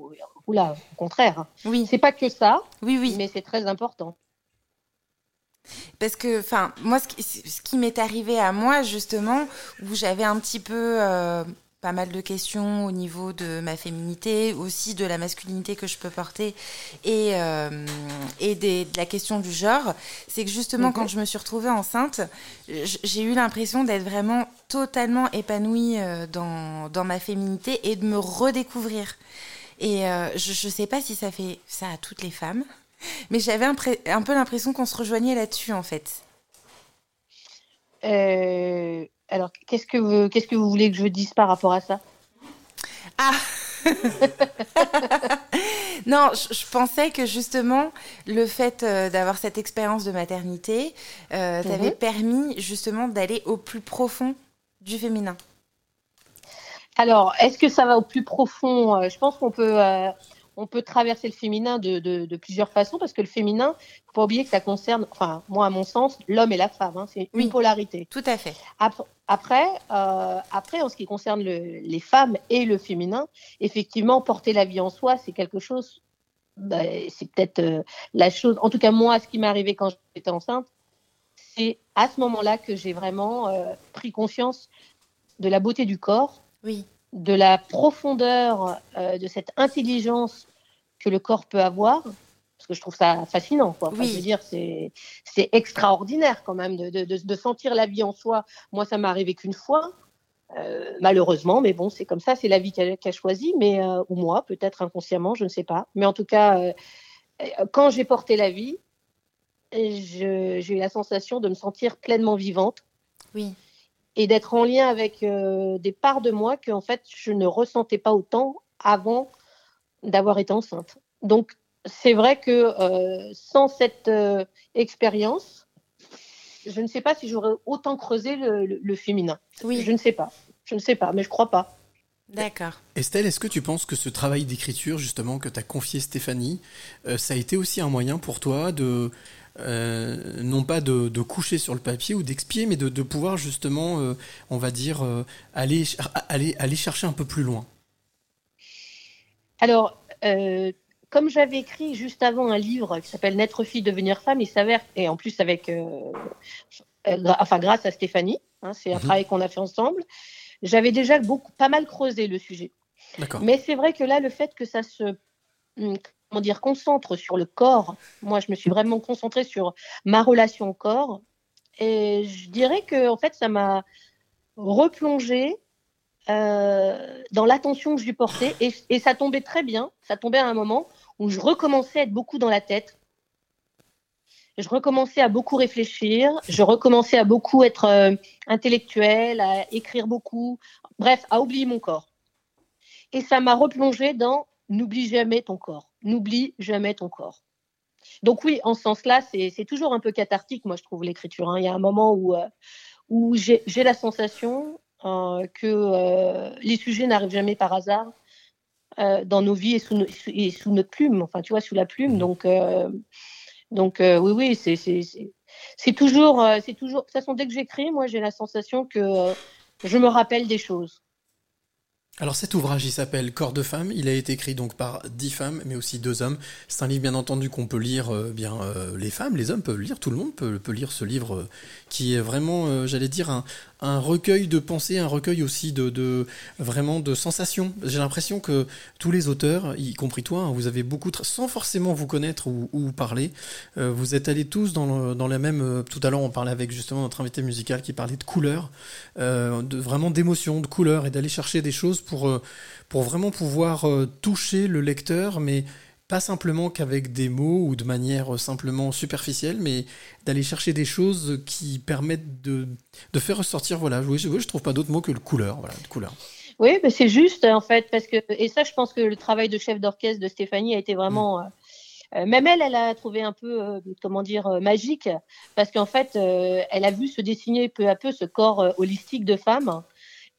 Oula, au contraire.
Oui.
C'est pas que ça,
Oui, oui.
mais c'est très important.
Parce que, enfin, moi, ce qui, ce qui m'est arrivé à moi, justement, où j'avais un petit peu euh, pas mal de questions au niveau de ma féminité, aussi de la masculinité que je peux porter, et, euh, et des- de la question du genre, c'est que justement, quand je me suis retrouvée enceinte, j'ai eu l'impression d'être vraiment totalement épanouie euh, dans, dans ma féminité et de me redécouvrir. Et euh, je ne sais pas si ça fait ça à toutes les femmes, mais j'avais un, peu l'impression qu'on se rejoignait là-dessus, en fait.
Euh, alors, qu'est-ce que, vous, qu'est-ce que vous voulez que je dise par rapport à ça?
Ah Non, je, je pensais que justement, le fait euh, d'avoir cette expérience de maternité euh, t'avait
Mhm.
permis justement d'aller au plus profond du féminin.
Alors, est-ce que ça va au plus profond? Euh, Je pense qu'on peut, euh, on peut traverser le féminin de, de- de plusieurs façons parce que le féminin, faut pas oublier que ça concerne, enfin, moi, à mon sens, l'homme et la femme. hein, c'est une polarité.
Tout à fait.
Après, euh, après, en ce qui concerne le- les femmes et le féminin, effectivement, porter la vie en soi, c'est quelque chose. bah, c'est peut-être euh, la chose. En tout cas, moi, ce qui m'est arrivé quand j'étais enceinte, c'est à ce moment-là que j'ai vraiment euh, pris conscience de la beauté du corps,
Oui.
De la profondeur euh, de cette intelligence que le corps peut avoir. Parce que je trouve ça fascinant. Quoi. Enfin,
Oui.
Je veux dire, c'est c'est extraordinaire quand même de, de- sentir la vie en soi. Moi, ça m'est arrivé qu'une fois, euh, malheureusement, mais bon, c'est comme ça, c'est la vie qu'elle a choisie, mais euh, ou moi, peut-être inconsciemment, je ne sais pas. Mais en tout cas, quand j'ai porté la vie, je- j'ai eu la sensation de me sentir pleinement vivante
Oui.
Et d'être en lien avec euh, des parts de moi que en fait je ne ressentais pas autant avant d'avoir été enceinte. Donc c'est vrai que euh, sans cette euh, expérience, je ne sais pas si j'aurais autant creusé le, le- le féminin.
Oui.
Je ne sais pas. Je ne sais pas, mais je crois pas.
D'accord.
Estelle, est-ce que tu penses que ce travail d'écriture, justement, que t'as confié Stéphanie, euh, ça a été aussi un moyen pour toi de, euh, non pas de, de coucher sur le papier ou d'expier, mais de, de pouvoir justement, euh, on va dire, euh, aller, aller, aller chercher un peu plus loin
Alors, comme j'avais écrit juste avant un livre qui s'appelle Naître fille, devenir femme, il s'avère, et en plus avec, enfin grâce à Stéphanie, hein, c'est un
Mhm.
travail qu'on a fait ensemble, j'avais déjà beaucoup, pas mal creusé le sujet. Mais c'est vrai que là, le fait que ça se hum, comment dire, concentre sur le corps, moi je me suis vraiment concentrée sur ma relation au corps, et je dirais que en fait ça m'a replongée euh, dans l'attention que je lui portais, et, ça tombait très bien, ça tombait à un moment où je recommençais à être beaucoup dans la tête. Je recommençais à beaucoup réfléchir, je recommençais à beaucoup être euh, intellectuelle, à écrire beaucoup, bref, à oublier mon corps. Et ça m'a replongé dans n'oublie jamais ton corps, n'oublie jamais ton corps. Donc oui, en ce sens-là, c'est toujours un peu cathartique, moi je trouve l'écriture. hein. Il y a un moment où, euh, où j'ai la sensation euh, que euh, les sujets n'arrivent jamais par hasard dans nos vies et sous, no- et sous notre plume, enfin tu vois, sous la plume. Donc, euh, donc euh, oui, oui, c'est toujours, c'est toujours. De toute façon, dès que j'écris, moi j'ai la sensation que je me rappelle des choses.
Alors cet ouvrage, il s'appelle Corps de femme. Il a été écrit donc par dix femmes, mais aussi deux hommes. C'est un livre bien entendu qu'on peut lire. euh, bien, euh, les femmes, les hommes peuvent lire. Tout le monde peut, peut lire ce livre euh, qui est vraiment, j'allais dire, un, un recueil de pensées, un recueil aussi de, de vraiment de sensations. J'ai l'impression que tous les auteurs, y compris toi, hein, vous avez beaucoup, sans forcément vous connaître ou, parler, vous êtes allés tous dans, dans la même. tout à l'heure, on parlait avec justement notre invité musical qui parlait de couleurs, de vraiment d'émotions, de couleurs et d'aller chercher des choses pour euh, pour vraiment pouvoir euh, toucher le lecteur, mais pas simplement qu'avec des mots ou de manière euh, simplement superficielle, mais d'aller chercher des choses qui permettent de, de faire ressortir, voilà, je, oui, je trouve pas d'autre mot que le couleur, voilà, de couleur.
Oui, mais c'est juste en fait parce que et ça, je pense que le travail de chef d'orchestre de Stéphanie a été vraiment. euh, même elle, elle a trouvé un peu, euh, comment dire, euh, magique, parce qu'en fait, elle a vu se dessiner peu à peu ce corps holistique de femme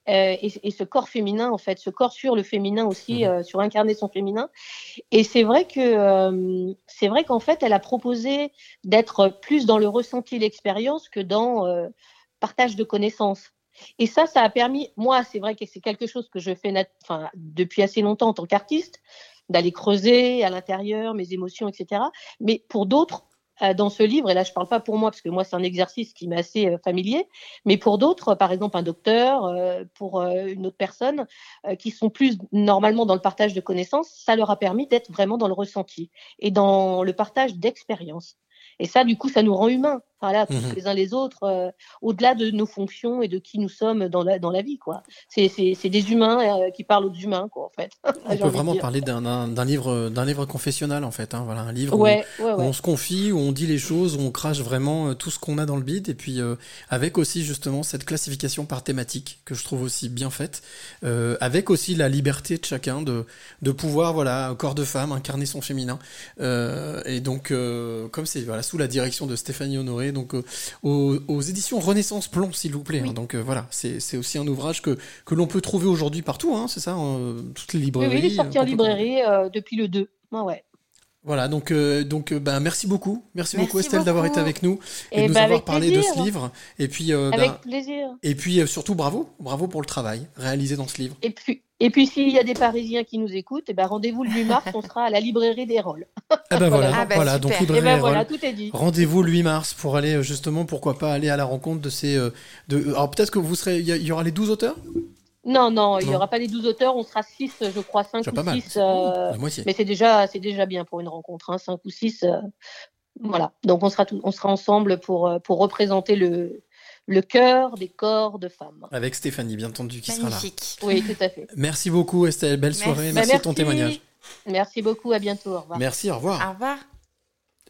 et, et ce corps féminin, en fait, ce corps sur le féminin aussi, euh, sur incarner son féminin. Et c'est vrai que euh, c'est vrai qu'en fait, elle a proposé d'être plus dans le ressenti, l'expérience, que dans euh, partage de connaissances. Et ça, ça a permis, moi, c'est vrai que c'est quelque chose que je fais enfin, depuis assez longtemps en tant qu'artiste, d'aller creuser à l'intérieur mes émotions, etc. Mais pour d'autres, euh, dans ce livre, et là je parle pas pour moi parce que moi c'est un exercice qui m'est assez euh, familier, mais pour d'autres, par exemple un docteur, euh, pour euh, une autre personne, euh, qui sont plus normalement dans le partage de connaissances, ça leur a permis d'être vraiment dans le ressenti et dans le partage d'expériences. Et ça, du coup, ça nous rend humains, voilà, tous
Mhm.
les uns les autres, euh, au-delà de nos fonctions et de qui nous sommes dans la, dans la vie, quoi. C'est, des humains euh, qui parlent aux humains, quoi, en fait.
On peut vraiment parler d'un- livre, d'un livre confessionnal en fait, hein, voilà, un livre
Ouais,
où,
ouais,
où
ouais.
on se confie, où on dit les choses, où on crache vraiment euh, tout ce qu'on a dans le bide, et puis euh, avec aussi justement cette classification par thématique que je trouve aussi bien faite, avec aussi la liberté de chacun de de pouvoir voilà corps de femme incarner son féminin, et donc comme c'est voilà sous la direction de Stéphanie Honoré, donc euh, aux, aux éditions Renaissance Plomb, s'il vous plaît. hein. donc euh, voilà, c'est aussi un ouvrage que, que l'on peut trouver aujourd'hui partout, hein, c'est ça, euh, toutes les librairies.
oui, il est sorti en
euh,
librairie depuis le 2. Ah ouais.
Voilà, donc, euh, donc ben, merci beaucoup. Merci,
Merci
beaucoup Estelle d'avoir été avec nous et,
Eh
de nous
ben,
avoir
avec
parlé de ce
plaisir.
livre. Et puis, euh,
Avec
ben,
plaisir.
et puis euh, surtout bravo, bravo pour le travail réalisé dans ce livre.
Et puis, et puis s'il y a des Parisiens qui nous écoutent, eh ben, rendez-vous le 8 mars, on sera à la librairie des Rôles.
Ah ben voilà,
Ah ben,
voilà,
super.
donc librairie
Eh ben
Erol.
voilà, tout est dit.
Rendez-vous le 8 mars pour aller justement, pourquoi pas aller à la rencontre de ces. de, alors peut-être que vous serez, il y, a- il y aura les 12 auteurs?
Non, non, il n'y aura pas les 12 auteurs, on sera 6, je crois, 5
Déjà
ou
pas mal.
6. euh,
La moitié.
mais c'est déjà, c'est déjà bien pour une rencontre, hein, 5 ou 6. voilà, donc on sera, tout- on sera ensemble pour, euh, pour représenter le, le cœur des corps de femmes.
Avec Stéphanie, bien entendu, qui
Magnifique.
sera là.
Oui, tout à fait.
Merci beaucoup Estelle, belle soirée,
Bah,
merci, de ton témoignage.
Merci beaucoup, à bientôt. Au revoir.
Merci, au revoir.
Au revoir.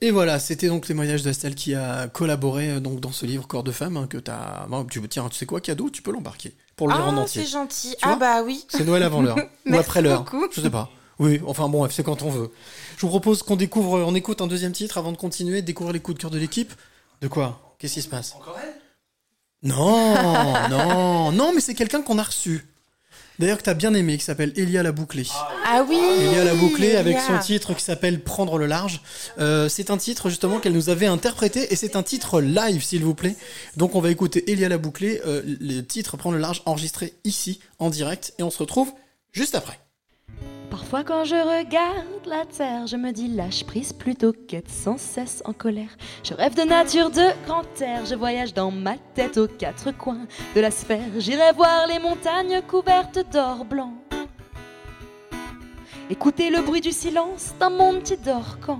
Et voilà, c'était donc le témoignage d'Estelle qui a collaboré euh, donc dans ce livre Corps de femme hein, que t'as. Bon, tu tiens, tu sais quoi, cadeau, tu peux l'embarquer pour le lire en
Ah,
entier.
c'est gentil.
Tu
Ah bah oui.
C'est Noël avant l'heure ou après l'heure. Je sais pas. Oui, enfin bon, c'est quand on veut. Je vous propose qu'on découvre, on écoute un deuxième titre avant de continuer, découvrir les coups de cœur de l'équipe. De quoi? Qu'est-ce qui se passe? Encore elle? Non, non, non, mais c'est quelqu'un qu'on a reçu. D'ailleurs que t'as bien aimé, qui s'appelle Elia la bouclée.
Ah oui.
Elia la bouclée avec
Elia.
son titre qui s'appelle Prendre le large. Euh, c'est un titre justement qu'elle nous avait interprété et c'est un titre live s'il vous plaît. Donc on va écouter Elia la bouclée, euh, le titre Prendre le large enregistré ici en direct et on se retrouve juste après.
Parfois quand je regarde la terre, je me dis lâche prise plutôt qu'être sans cesse en colère. Je rêve de nature, de grand air, je voyage dans ma tête aux quatre coins de la sphère. J'irai voir les montagnes couvertes d'or blanc. Écouter le bruit du silence d'un monde qui dort quand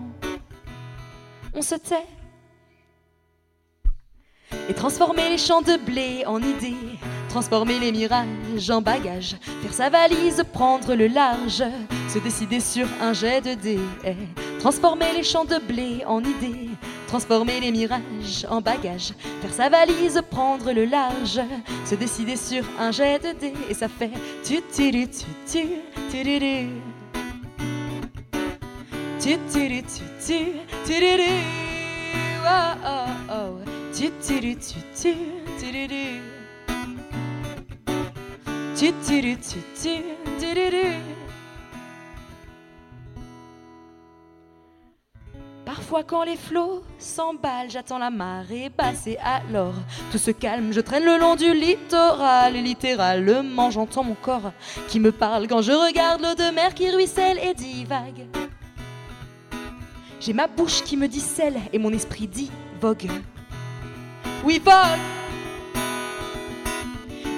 on se tait. Et transformer les champs de blé en idées, transformer les mirages en bagages, faire sa valise, prendre le large, se décider sur un jet de dés, transformer les champs de blé en idées, transformer les mirages en bagages, faire sa valise, prendre le large, se décider sur un jet de dés, et ça fait tu tu tu tu tu tu tu tu tu Parfois quand les flots s'emballent, j'attends la marée basse alors tout se calme, je traîne le long du littoral et littéralement j'entends mon corps qui me parle quand je regarde l'eau de mer qui ruisselle et divague. J'ai ma bouche qui me dit sel et mon esprit dit vogue. Oui, vogue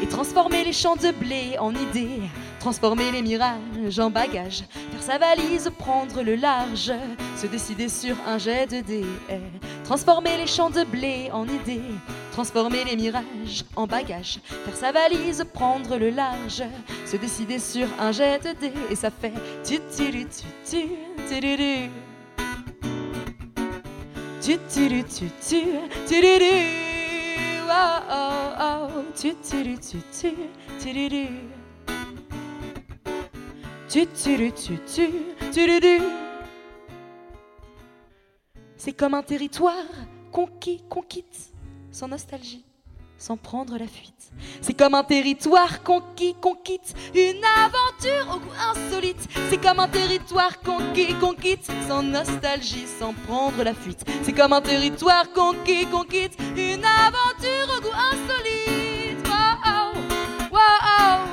Et transformer les champs de blé en idées, transformer les mirages en bagages, faire sa valise, prendre le large, se décider sur un jet de dés, transformer les champs de blé en idées, transformer les mirages en bagages, faire sa valise, prendre le large, se décider sur un jet de dés, et ça fait C'est comme un territoire conquis, qu'on sans nostalgie, sans prendre la fuite. C'est comme un territoire conquis, qu'on quitte, une aventure au goût insolite. C'est comme un territoire conquis, qu'on quitte, sans nostalgie, sans prendre la fuite. C'est comme un territoire conquis, qu'on quitte, une aventure au goût insolite. Wow, wow,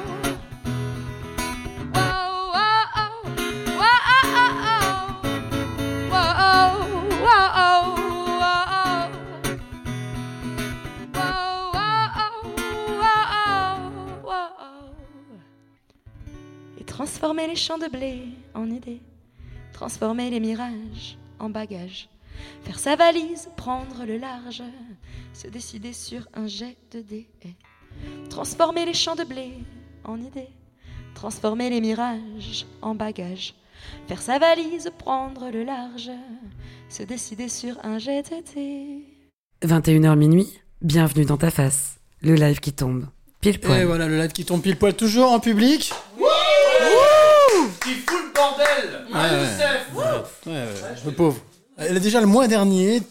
transformer les champs de blé en idées, transformer les mirages en bagages, faire sa valise, prendre le large, se décider sur un jet de dés, transformer les champs de blé en idées, transformer les mirages en bagages, faire sa valise, prendre le large, se décider sur un jet de dés.
21h minuit, bienvenue dans ta face. Le live qui tombe. Pile poil.
Et voilà le live qui tombe pile poil toujours en public.
Qui fout le bordel
Ouais, ouais. Ouais, ouais, le pauvre. Elle a déjà le mois dernier,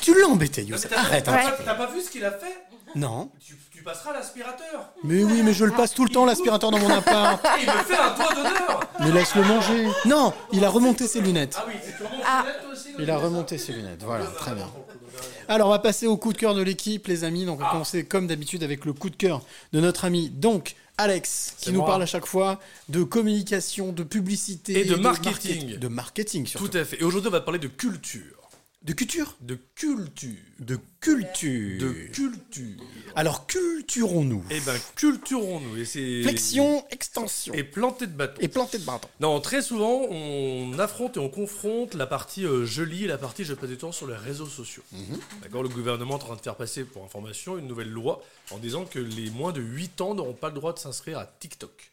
tu l'as embêté, Youssef.
T'as-
Arrête.
T'as pas- t'as pas vu ce qu'il a fait?
Non.
tu, tu passeras l'aspirateur.
Mais oui, mais je le passe tout le temps, l'aspirateur dans mon appart.
Il me fait un doigt d'honneur.
Mais laisse-le manger. Non, il a remonté ses lunettes.
Ah oui, c'est comment
Ah.
toi aussi
Il a remonté ses lunettes, voilà, très bien. Alors, on va passer au coup de cœur de l'équipe, les amis. Donc, on va commencer comme d'habitude avec le coup de cœur de notre ami, donc Alex, qui nous
moi.
parle à chaque fois de communication, de publicité
Et de
market-
marketing.
de marketing surtout.
Tout à fait. Et aujourd'hui, on va parler de culture.
De culture
De culture.
De culture.
De culture.
Alors, culturons-nous?
Eh ben, culturons-nous. Et c'est
Flexion, extension.
Et planter de bâton.
Et planter de bâton.
Non, très souvent, on affronte et on confronte la partie euh, je lis et la partie je passe du temps sur les réseaux sociaux.
Mhm.
D'accord Le gouvernement est en train de faire passer, pour information, une nouvelle loi en disant que les moins de 8 ans n'auront pas le droit de s'inscrire à TikTok.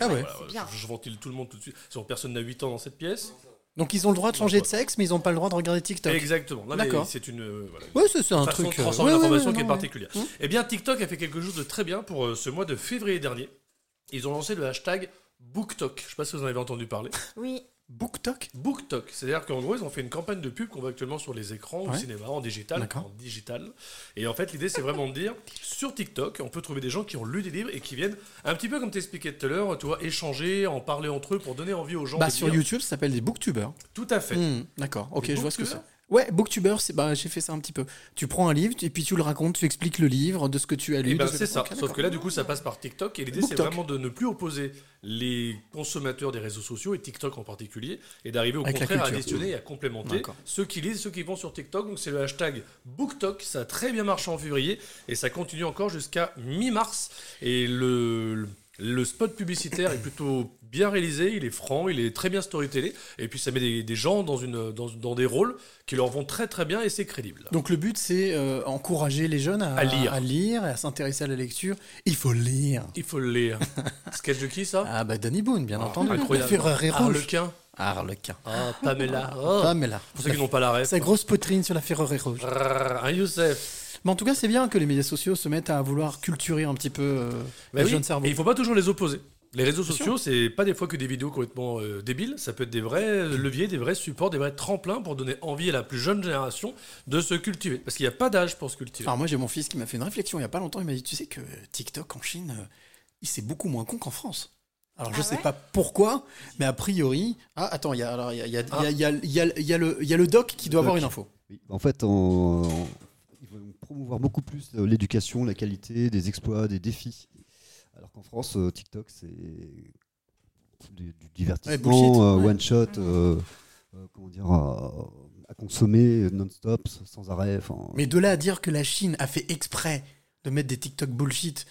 Ah ouais.
Voilà,
C'est bien.
Je, je ventile tout le monde tout de suite. Sinon, personne n'a 8 ans dans cette pièce.
Donc, ils ont le droit de changer de sexe, mais ils n'ont pas le droit de regarder TikTok.
Exactement.
D'accord.
c'est une, euh, voilà,
Ouais, c'est- un
façon
truc,
de
euh,
transformer
ouais, ouais,
l'information
ouais,
qui est particulière.
ouais.
Eh bien, TikTok a fait quelque chose de très bien pour euh, ce mois de février dernier. Ils ont lancé le hashtag BookTok. Je sais pas si vous en avez entendu parler.
Oui.
BookTok
BookTok. C'est-à-dire qu'en gros, ils ont fait une campagne de pub qu'on voit actuellement sur les écrans au cinéma, en digital.
D'accord.
En digital. Et en fait, l'idée, c'est vraiment de dire, sur TikTok, on peut trouver des gens qui ont lu des livres et qui viennent, un petit peu comme t'expliquais tout à l'heure, tu vois, échanger, en parler entre eux pour donner envie aux gens
Bah, sur
lire.
YouTube, ça s'appelle des booktubers.
Tout à fait.
Hmm, D'accord, ok, je vois ce que c'est. Ouais, booktuber, c'est bah j'ai fait ça un petit peu. Tu prends un livre et puis tu le racontes, tu expliques le livre, de ce que tu as lu.
Eh ben,
ce
c'est ça. Sauf que là, du coup, ça passe par TikTok. Et l'idée, c'est vraiment de ne plus opposer les consommateurs des réseaux sociaux, et TikTok en particulier, et d'arriver au
Avec
contraire à additionner et à complémenter ceux qui lisent, ceux qui vont sur TikTok. Donc, c'est le hashtag BookTok. Ça a très bien marché en février, et ça continue encore jusqu'à mi-mars. Et le, le- le spot publicitaire est plutôt bien réalisé, il est franc, il est très bien storytellé, et puis ça met des, des gens dans, une, dans, dans des rôles qui leur vont très très bien, et c'est crédible.
Donc le but c'est euh, encourager les jeunes à,
À lire.
à lire et à s'intéresser à la lecture. Il faut lire.
Il faut lire. Sketch de qui ça?
Ah bah Danny Boone, bien entendu.
incroyable.
Ferrari rouge.
Harlequin.
Harlequin.
Ah, Pamela. Oh.
Pamela.
Pour ceux qui n'ont pas la ref.
Sa grosse poitrine sur la Ferrari rouge.
Un Youssef.
Mais en tout cas, c'est bien que les médias sociaux se mettent à vouloir culturer un petit peu euh,
Bah
les
oui,
jeunes cerveaux.
Et il faut pas toujours les opposer. Les réseaux
Bien
sociaux, c'est pas des fois que des vidéos complètement euh, débiles, ça peut être des vrais leviers, des vrais supports, des vrais tremplins pour donner envie à la plus jeune génération de se cultiver. Parce qu'il n'y a pas d'âge pour se cultiver.
Alors moi j'ai mon fils qui m'a fait une réflexion il y a pas longtemps, il m'a dit tu sais que TikTok en Chine, euh, il c'est beaucoup moins con qu'en France. Alors je
Ah
sais
ouais
pas pourquoi, mais a priori, ah attends, il y a le doc qui doit avoir une info.
Oui. En fait, vont promouvoir beaucoup plus euh, l'éducation, la qualité, des exploits, des défis. Alors qu'en France, euh, TikTok, c'est du, divertissement, euh,
Ouais.
one shot, euh, euh, comment dire, à, à consommer non-stop, sans arrêt.
Mais de là à dire que la Chine a fait exprès de mettre des TikTok bullshit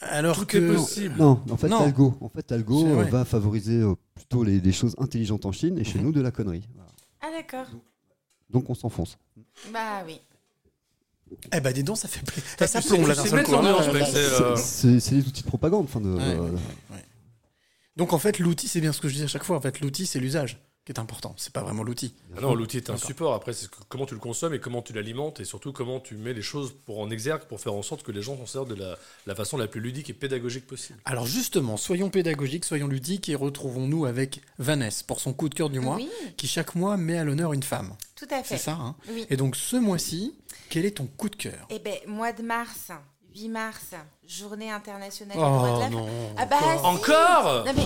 alors
Tout
que
est possible.
Non, en fait,
Non.
l'algo, en fait, euh,
vrai.
va favoriser plutôt les, choses intelligentes en Chine et chez
Mhm.
nous de la connerie. Voilà.
Ah d'accord.
Donc on s'enfonce.
Bah oui.
Eh ben dis donc ça fait plaisir.
Ça,
plombe là d'un seul coup,
c'est, euh,
C'est des outils de propagande. Enfin, de,
Ouais,
euh,
ouais, ouais. Donc en fait l'outil c'est bien ce que je dis à chaque fois en fait l'outil c'est l'usage qui est important, c'est pas vraiment l'outil.
Ah non, l'outil est un support. Après, c'est comment tu le consommes et comment tu l'alimentes et surtout comment tu mets les choses pour en exergue pour faire en sorte que les gens s'en servent de la, la façon la plus ludique et pédagogique possible.
Alors justement, soyons pédagogiques, soyons ludiques et retrouvons-nous avec Vanessa pour son coup de cœur du mois,
Oui.
qui chaque mois met à l'honneur une femme.
Tout à fait.
C'est ça, hein
Oui.
Et donc ce mois-ci, quel est ton coup de cœur
Eh ben, mois de mars, 8 mars, journée internationale
Oh,
des droits de la
non,
femme. Ah bah,
encore.
si.
Encore?
Non, mais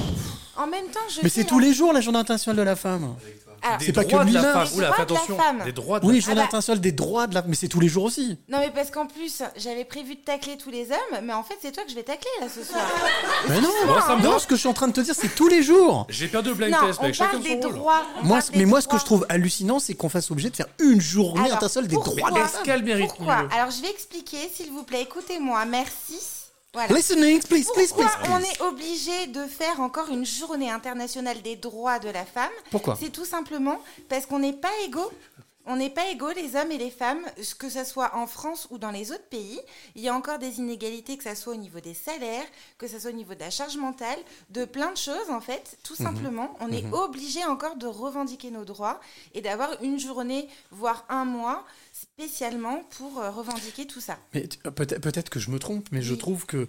en même temps, je
Mais c'est tous les jours la journée internationale de la femme.
Alors,
C'est pas que
de la
l'humain.
femme.
Des
Oula,
droits
fais
de la
attention.
femme.
Des droits de
Oui,
la
journée
bah-
internationale des droits de la mais c'est tous les jours aussi.
Non mais parce qu'en plus, j'avais prévu de tacler tous les hommes, mais en fait c'est toi que je vais tacler là ce soir.
Mais non,
Moi, ça me
non,
va.
ce que je suis en train de te dire, c'est tous les jours.
J'ai perdu le blind
non,
test,
on
mec. Chacun
parle
son
des
rôle.
droits. on
Moi,
parle des
mais moi, ce que je trouve hallucinant, c'est qu'on fasse obligé de faire une journée
Alors,
internationale des droits de la
Est-ce
femme.
qu'elle mérite
Pourquoi Alors je vais expliquer, s'il vous plaît, écoutez-moi, merci. Voilà.
Listening, please, please,
Pourquoi
please,
on est obligé de faire encore une journée internationale des droits de la femme
Pourquoi
C'est tout simplement parce qu'on n'est pas égaux. On n'est pas égaux, les hommes et les femmes, que ce soit en France ou dans les autres pays. Il y a encore des inégalités, que ce soit au niveau des salaires, que ce soit au niveau de la charge mentale, de plein de choses en fait. Tout
Mhm.
simplement, on est obligé encore de revendiquer nos droits et d'avoir une journée, voire un mois spécialement pour euh, revendiquer tout ça.
Mais euh, peut-être que je me trompe, mais je trouve que euh,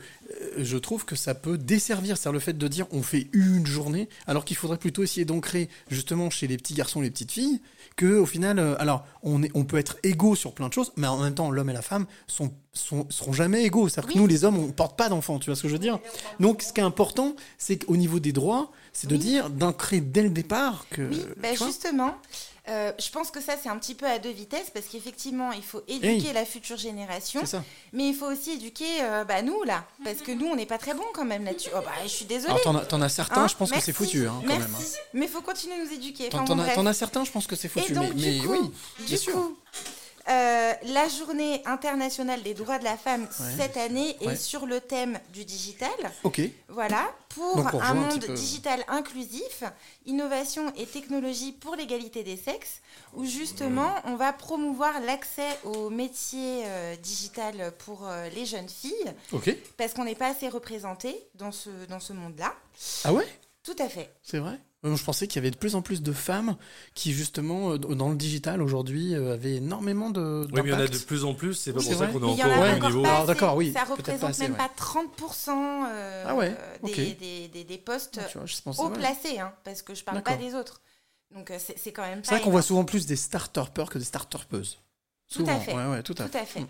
je trouve que ça peut desservir, c'est le fait de dire on fait une journée, alors qu'il faudrait plutôt essayer d'ancrer justement chez les petits garçons, les petites filles, que au final, euh, alors on est, on peut être égaux sur plein de choses, mais en même temps l'homme et la femme sont, sont seront jamais égaux. C'est-à-dire que nous les hommes, on porte pas d'enfants, tu vois ce que je veux dire? Donc ce qui est important, c'est qu'au niveau des droits, c'est de dire d'ancrer dès le départ que
Oui,
vois?
justement, euh, je pense que ça c'est un petit peu à deux vitesses parce qu'effectivement il faut éduquer
Hey.
la future génération, mais il faut aussi éduquer euh, bah, nous là, parce que nous on n'est pas très bons quand même là-dessus. Oh bah je suis désolée.
Alors, t'en as- certains,
Hein,
je pense que c'est foutu, hein, quand
merci.
même, hein.
Mais il faut continuer à nous éduquer.
T'en
Enfin,
t'en
bon,
as, certains, je pense que c'est foutu,
Et donc,
mais,
du
mais
coup,
oui,
du
bien sûr.
coup, euh, la journée internationale des droits de la femme
Ouais.
cette année
Ouais.
est sur le thème du digital.
Ok.
Voilà, pour,
Donc,
un monde digital inclusif, innovation et technologie pour l'égalité des sexes, où justement on va promouvoir l'accès aux métiers euh, digital pour euh, les jeunes filles,
Ok.
parce qu'on n'est pas assez représenté dans ce, dans ce monde-là.
Ah ouais?
Tout à fait.
C'est vrai? Je pensais qu'il y avait de plus en plus de femmes qui, justement, euh, dans le digital aujourd'hui, euh, avaient énormément de.
Oui, mais il y en a de plus en plus, c'est pas
Oui,
pour ça qu'on est encore
a
au
encore
niveau.
pas
Ah,
assez.
d'accord, oui,
Ça représente
pas assez,
même
ouais.
pas 30% euh,
Ah ouais,
des, des, des- des postes
Tu vois,
haut
ouais.
placés, hein, parce que je parle pas des autres. Donc c'est c'est quand même
C'est vrai qu'on voit souvent plus des start-upers que des start-upeuses.
Tout à
Souvent,
fait.
Ouais, ouais, tout à fait.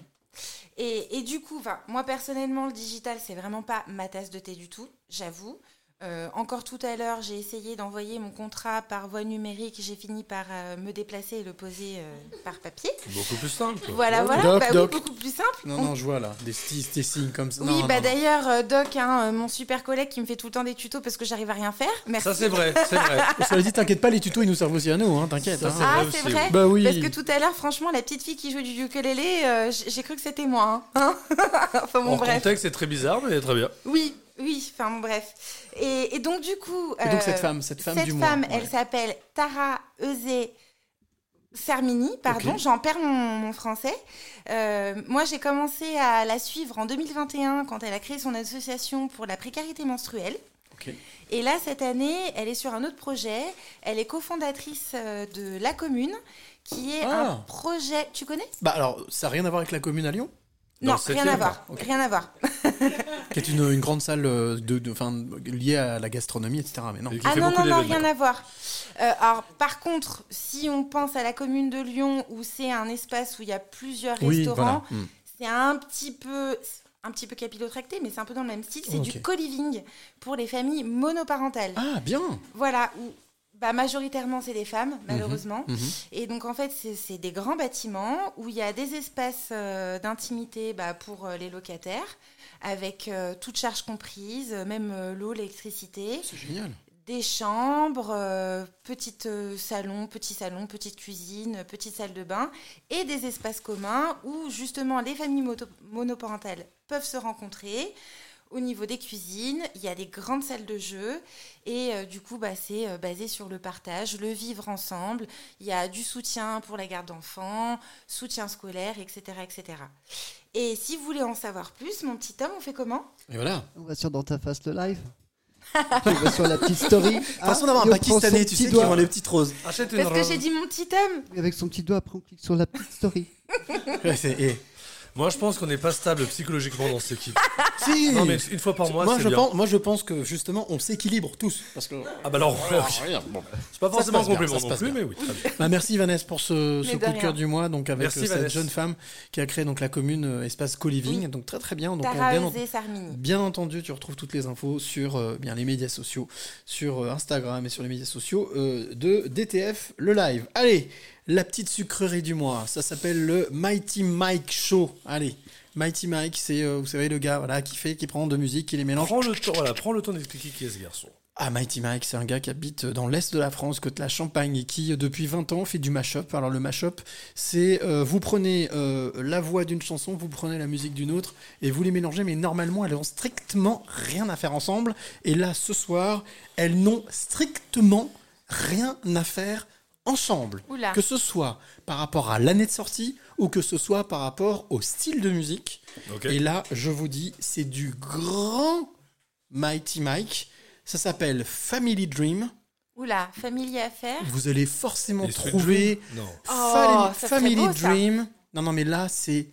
Et, et du coup, moi personnellement, le digital, c'est vraiment pas ma tasse de thé du tout, j'avoue. Euh, encore tout à l'heure, j'ai essayé d'envoyer mon contrat par voie numérique. J'ai fini par euh, me déplacer et le poser euh, par papier.
Beaucoup plus simple.
Voilà, voilà.
Doc,
bah oui, beaucoup plus simple.
Non,
On-
non, je vois là, des, des signes comme ça.
Oui,
Non,
bah
non,
d'ailleurs, euh, Doc, hein, euh, mon super collègue qui me fait tout le temps des tutos parce que j'arrive à rien faire. Merci.
Ça, c'est vrai, c'est vrai.
Cela dit, t'inquiète pas, les tutos, ils nous servent aussi à nous, hein, t'inquiète.
Ça,
hein.
c'est
Ah,
vrai
c'est
aussi,
vrai
Bah oui.
Parce que tout à l'heure, franchement, la petite fille qui joue du ukulélé, euh, j'ai cru que c'était moi. hein. enfin bon,
En
bref.
contexte, c'est très bizarre, mais très bien.
Oui, oui, enfin bref. Et, et donc, du coup.
Et donc,
euh,
cette femme, cette femme
cette
du mois,
femme,
ouais.
elle s'appelle Tara Eusé Sermini, pardon, j'en perds mon, mon français. Euh, moi, j'ai commencé à la suivre en 2021 quand elle a créé son association pour la précarité menstruelle.
Ok.
Et là, cette année, elle est sur un autre projet. Elle est cofondatrice euh, de La Commune, qui est
Ah.
un projet. Tu connais?
Bah alors, ça n'a rien à voir avec la commune à Lyon
Non, rien à voir.
Ok.
Rien à voir.
Qui est une, une grande salle euh, de, de, enfin, liée à la gastronomie, etc. Mais non.
Ah non, non, non, rien à voir. Euh, alors, par contre, si on pense à la commune de Lyon, où c'est un espace où il y a plusieurs
Oui,
restaurants,
voilà. Hmm.
c'est un petit peu un petit peu capillotracté, mais c'est un peu dans le même style. C'est du co-living pour les familles monoparentales.
Ah, bien
Voilà, où bah, majoritairement c'est des femmes, malheureusement.
mhm.
Et donc en fait, c'est des grands bâtiments où il y a des espaces euh, d'intimité bah, pour euh, les locataires, avec euh, toute charge comprise, euh, même l'eau, l'électricité.
C'est génial.
Des chambres, euh, petite euh, salon, petit salon, petite cuisine, petite salle de bain et des espaces communs où justement les familles monoparentales peuvent se rencontrer. Au niveau des cuisines, il y a des grandes salles de jeu et euh, du coup, bah, c'est euh, basé sur le partage, le vivre ensemble. Il y a du soutien pour la garde d'enfants, soutien scolaire, etc., etc. Et si vous voulez en savoir plus, mon petit homme, on fait comment?
Et voilà.
On va sur Dans ta face le live. on va sur la petite story.
De toute façon, d'avoir un
son
Pakistanais, tu
petit
sais, qui
doigt.
vend les petites roses.
Parce que j'ai dit mon petit homme.
Et Avec son petit doigt, après on clique sur la petite story.
Ouais, c'est- et-
Moi, je pense qu'on n'est pas stable psychologiquement dans cette équipe.
Si
Non, mais une fois par mois,
moi,
c'est
je
bien.
pense, moi, je pense que justement, on s'équilibre tous. Parce que...
Ah bah alors,
Voilà, regarde, bon.
c'est pas
Ça
forcément
se passe bien,
complément non plus,
bien.
mais oui. très bien.
Bah, merci Vanessa pour ce, coup de cœur du mois, donc avec
Merci,
euh, cette
Vanessa.
jeune femme qui a créé donc la commune euh, espace co-living,
Oui.
donc très très bien. Donc
Tara
bien,
Eusé Sarmini.
bien entendu, tu retrouves toutes les infos sur euh, bien les médias sociaux, sur euh, Instagram et sur les médias sociaux euh, de DTF le live. Allez, la petite sucrerie du mois, ça s'appelle le Mighty Mike Show. Allez. Mighty Mike, c'est euh, vous savez le gars voilà qui fait qui prend deux musiques, qui les mélange.
Prends le temps, voilà, prends le temps d'expliquer qui est ce garçon.
Ah, Mighty Mike, c'est un gars qui habite dans l'est de la France, côte la Champagne, et qui, euh, depuis 20 ans, fait du mashup. Alors, le mashup, c'est euh, vous prenez euh, la voix d'une chanson, vous prenez la musique d'une autre, et vous les mélangez, mais normalement, elles n'ont strictement rien à faire ensemble. Et là, ce soir, elles n'ont strictement rien à faire ensemble.
Oula.
Que ce soit par rapport à l'année de sortie, ou que ce soit par rapport au style de musique. Et là, je vous dis, c'est du grand Mighty Mike. Ça s'appelle Family Dream.
Oula, famille à faire.
Vous allez forcément
Les
trouver
Non.
Oh,
Family
beau, ça.
Dream Non, non, mais là, c'est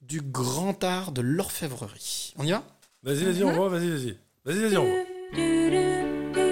du grand art de l'orfèvrerie. On y va
Vas-y, vas-y, on voit, vas-y, vas-y. Vas-y, vas-y, on voit.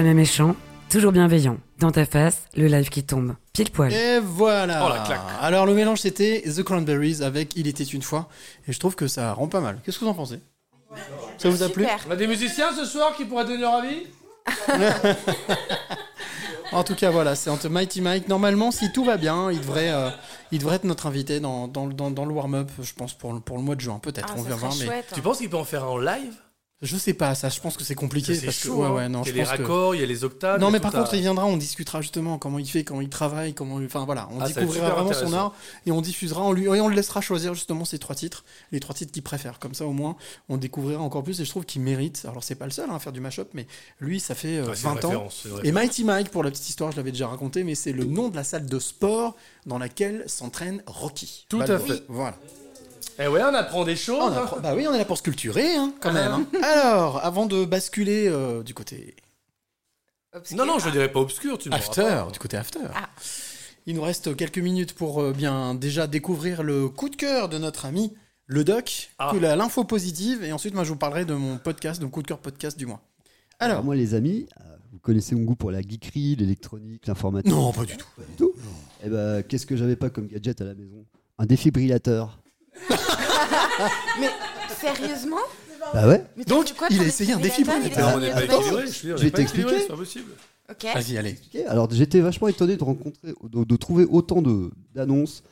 Jamais méchant, toujours bienveillant. Dans ta face, le live qui tombe. Pile poil.
Et voilà.
Oh, la claque.
Alors le mélange c'était The Cranberries avec Il était une fois et je trouve que ça rend pas mal. Qu'est-ce que vous en pensez? Ça vous a plu?
On a des musiciens ce soir qui pourraient donner leur avis?
En tout cas voilà, c'est entre Mighty Mike. Normalement si tout va bien, il devrait, euh, il devrait être notre invité dans, dans, dans, dans le warm-up, je pense pour, le- pour le mois de juin peut-être.
Ah,
on verra. Mais
chouette. Tu penses qu'il peut en faire un en live?
Je sais pas, ça, je pense que c'est compliqué.
C'est
parce que,
chaud,
ouais,
hein.
ouais, non,
Il y a les
que-
raccords, il y a les octaves,
Non, mais par
à-
contre, il viendra, on discutera justement comment il fait, comment il travaille, comment, enfin voilà, on
Ah, ça
découvrira vraiment son art et on diffusera, on lui, et on le laissera choisir justement ses trois titres, les trois titres qu'il préfère. Comme ça, au moins, on découvrira encore plus et je trouve qu'il mérite. Alors, c'est pas le seul hein, à faire du mashup, mais lui, ça fait euh,
Ouais, c'est une
20 ans. Et. Mighty Mike, pour la petite histoire, je l'avais déjà raconté, mais c'est le nom de la salle de sport dans laquelle s'entraîne Rocky.
Tout à fait.
Voilà.
Eh ouais, on apprend des choses.
On
hein.
apprend- Bah oui, on est là pour se culturer, hein, quand même. hein. Alors, avant de basculer euh, du côté
Obscur.
Non, non, je dirais pas obscur, tu ne
After,
pas.
du côté After.
Ah.
Il nous reste quelques minutes pour euh, bien déjà découvrir le coup de cœur de notre ami, le doc,
Ah.
l'info positive, et ensuite moi je vous parlerai de mon podcast, de mon coup de cœur podcast du mois. Alors,
moi, les amis, euh, vous connaissez mon goût pour la geekerie, l'électronique, l'informatique.
Non, pas du tout.
Pas du tout. Eh ben, qu'est-ce que j'avais pas comme gadget à la maison? Un défibrillateur.
Mais sérieusement
Bah ouais.
Mais
Donc,
quoi,
il a essayé un
défibrillateur
défibrillateur.
Il est
On n'est pas
devenu
équilibré,
automatique
je suis dit, on
Je
n'est
vais
pas équilibré,
t'expliquer.
c'est pas possible.
Ok.
vas-y, allez.
Ok, Alors j'étais vachement étonné de rencontrer, de, de trouver autant de d'annonces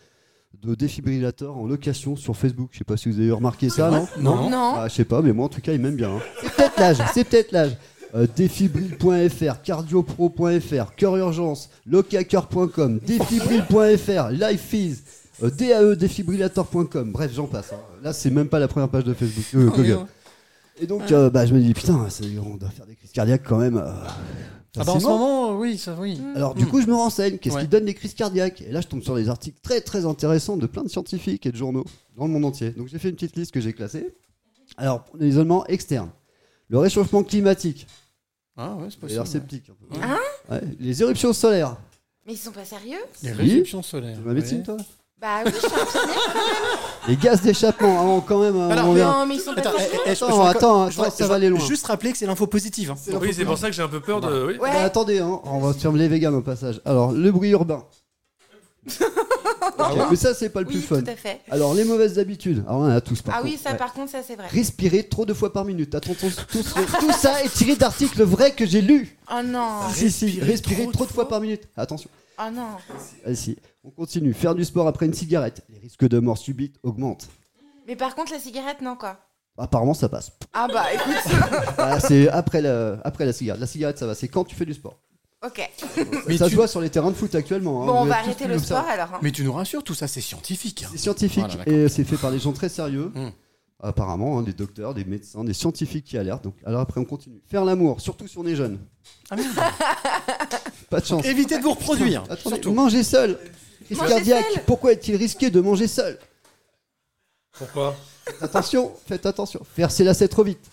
de défibrillateurs en location sur Facebook. Je sais pas si vous avez remarqué ça, non?
Non.
Non.
Ah, Je sais pas, mais moi en tout cas ils m'aiment bien. hein. C'est peut-être l'âge, c'est peut-être l'âge. Euh, défibril.fr, cardiopro.fr, cœur urgence, locacoeur.com, défibril.fr, lifeis, euh, DAE défibrillateur.com, bref j'en passe. hein. Là c'est même pas la première page de Facebook. euh, Google.
non.
Et donc euh, bah, je me dis putain, ça- on doit faire des crises cardiaques quand même. euh,
Ah bah en ce
facilement.
moment, euh, oui, ça oui.
Alors du coup, je me renseigne. Qu'est-ce
Ouais.
qui donne les crises cardiaques? Et là, je tombe sur des articles très très intéressants de plein de scientifiques et de journaux dans le monde entier. Donc j'ai fait une petite liste que j'ai classée. Alors pour l'isolement externe, le réchauffement climatique,
Ah ouais, c'est possible.
l'air sceptique. un peu.
Hein
Ouais, les éruptions solaires.
Mais ils sont pas sérieux?
Les
Si.
réceptions solaires.
Tu veux ma médecine,
ouais.
toi?
Bah oui, je suis quand même.
Les gaz d'échappement. avant quand même.
Alors,
on vient-
Non, mais ils sont pas
Attends, eh, eh, je-
Attends,
je
attends,
je
attends, ça
je
va aller loin.
Juste rappeler que c'est l'info positive. hein.
Oui, c'est pour ça que j'ai un peu peur de. Oui.
Ouais.
Bah, attendez, hein, on va se faire les véganes au passage. Alors, le bruit urbain. Ok, Mais ça, c'est pas le plus
Oui,
fun.
tout à fait.
Alors, les mauvaises habitudes. Alors, on en a tous par
Ah
contre.
oui, ça
Ouais.
par contre, ça c'est vrai.
Respirer trop de fois par minute. Attention, tout, tout ça est tiré d'articles vrais que j'ai lus.
Oh non.
Si, si,
Respirer trop
trop, de fois par minute. Attention.
Oh non.
Allez, si. On continue. Faire du sport après une cigarette. Les risques de mort subite augmentent.
Mais par contre, la cigarette, non quoi.
Apparemment, ça passe.
Ah bah écoute.
Ah, c'est après la, après la cigarette. La cigarette, ça va. C'est quand tu fais du sport.
Ok.
Mais
ça
tu-
se voit sur les terrains de foot actuellement. hein.
Bon, on va arrêter le sport alors. hein.
Mais tu nous rassures, tout ça c'est scientifique. hein.
C'est scientifique
Voilà,
et c'est fait par des gens très sérieux.
Hmm.
Apparemment, hein, des docteurs, des médecins, des scientifiques qui alertent. Donc, alors après, on continue. Faire l'amour, surtout si on est jeune.
Ah merde.
Pas de chance.
Évitez de vous reproduire.
Attendez,
surtout.
manger seul.
Manger
cardiaque.
seul.
Pourquoi est-il risqué de manger seul
Pourquoi?
Attention, faites attention. Faire ses lacets trop vite.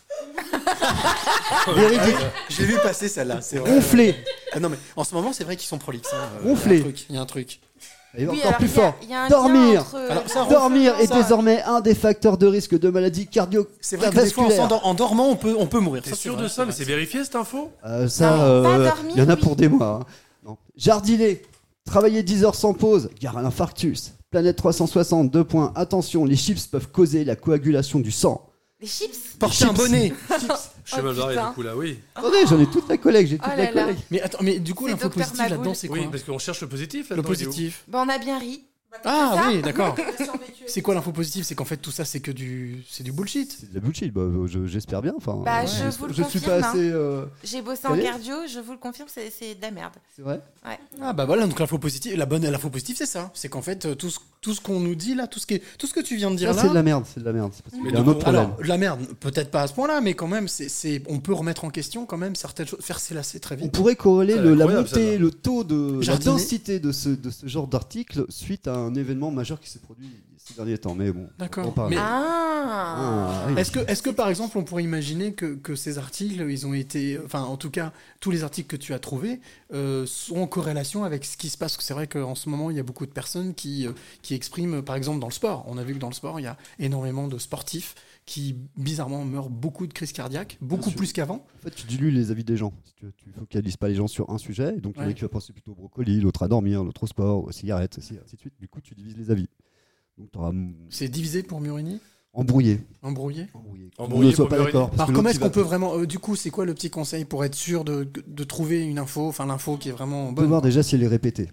Véridique.
Je l'ai vu passer celle-là, c'est vrai.
Ronfler.
Ah non mais en ce moment c'est vrai qu'ils sont prolixes. hein. Euh,
Ronfler.
Il y a un truc. il y a un truc.
Et
Oui,
encore
alors,
plus
il y a-
fort.
il y a un lien
Dormir.
entre, euh,
Alors, ça,
Dormir est
ça-
désormais un des facteurs de risque de maladie cardio
C'est vrai que des fois en,
vasculaire.
s'endor- en dormant on peut, on peut mourir.
T'es
Ça, c'est
sûr
vrai,
de ça Mais
vrai.
c'est vérifié cette info?
Euh, ça,
Non, pas
euh,
dormir,
il y en a
oui.
pour des mois. hein. Non. Jardiner, travailler 10 heures sans pause, gare à l'infarctus. Planète 360, deux points. Attention, les chips peuvent causer la coagulation du sang.
Les chips
Porter un
Chips.
bonnet.
Je suis
Oh,
mal barré
putain.
du coup là, oui.
Attendez, j'en ai toute la collègue, j'ai toute
Oh
la
là là.
collègue.
Mais attends, mais du coup
C'est
l'info positive là-dedans c'est quoi
Oui, parce qu'on cherche le positif
Le
là-dedans, il est où
positif.
Bah on a bien ri.
Ah oui, d'accord. C'est quoi l'info positive C'est qu'en fait tout ça c'est que du c'est du bullshit.
C'est de la bullshit, bah, euh, je- j'espère bien. Enfin,
Bah,
euh,
je
j'espère-
vous le
je suis pas
hein.
assez. euh,
J'ai bossé en cardio, je vous le confirme, c'est c'est de la merde.
C'est vrai?
Ouais.
Ah bah voilà donc l'info positive, la bonne l'info positive c'est ça, c'est qu'en fait tout ce, tout ce qu'on nous dit là, tout ce qui est, tout ce que tu viens de dire
Ça,
là.
c'est de la merde, c'est de la merde. c'est parce
Mais
y a un autre problème.
Alors, de la merde, peut-être pas à ce point-là, mais quand même, c'est, c'est, on peut remettre en question quand même certaines choses. Faire ses lacets très
On
vite.
pourrait corréler le- la montée, le taux de la densité de ce, de ce genre d'article suite à un événement majeur qui s'est produit ces derniers temps. Mais bon,
D'accord. Mais-
Ah.
Ah, oui.
Est-ce que, est-ce que par exemple, on pourrait imaginer que, que ces articles, ils ont été, enfin, en tout cas, tous les articles que tu as trouvés euh, sont en corrélation avec ce qui se passe? C'est vrai qu'en ce moment, il y a beaucoup de personnes qui, euh, qui expriment, par exemple, dans le sport. On a vu que dans le sport, il y a énormément de sportifs qui, bizarrement, meurent beaucoup de crises cardiaques, beaucoup plus qu'avant.
En fait, tu dilues les avis des gens. Tu, tu focalises pas les gens sur un sujet. Et donc, il y en a qui va penser plutôt au brocoli, l'autre à dormir, l'autre au sport, aux cigarettes, ainsi, ainsi de suite. Du coup, tu divises les avis.
C'est divisé pour Murigny
embrouillé.
Embrouillé?
Embrouillé.
Embrouillé
On ne soit
pour
pas d'accord.
Alors comment est-ce qu'on peut vraiment... euh, du coup, c'est quoi le petit conseil pour être sûr de, de trouver une info, enfin l'info qui est vraiment
On peut
bonne
voir déjà si elle est répétée.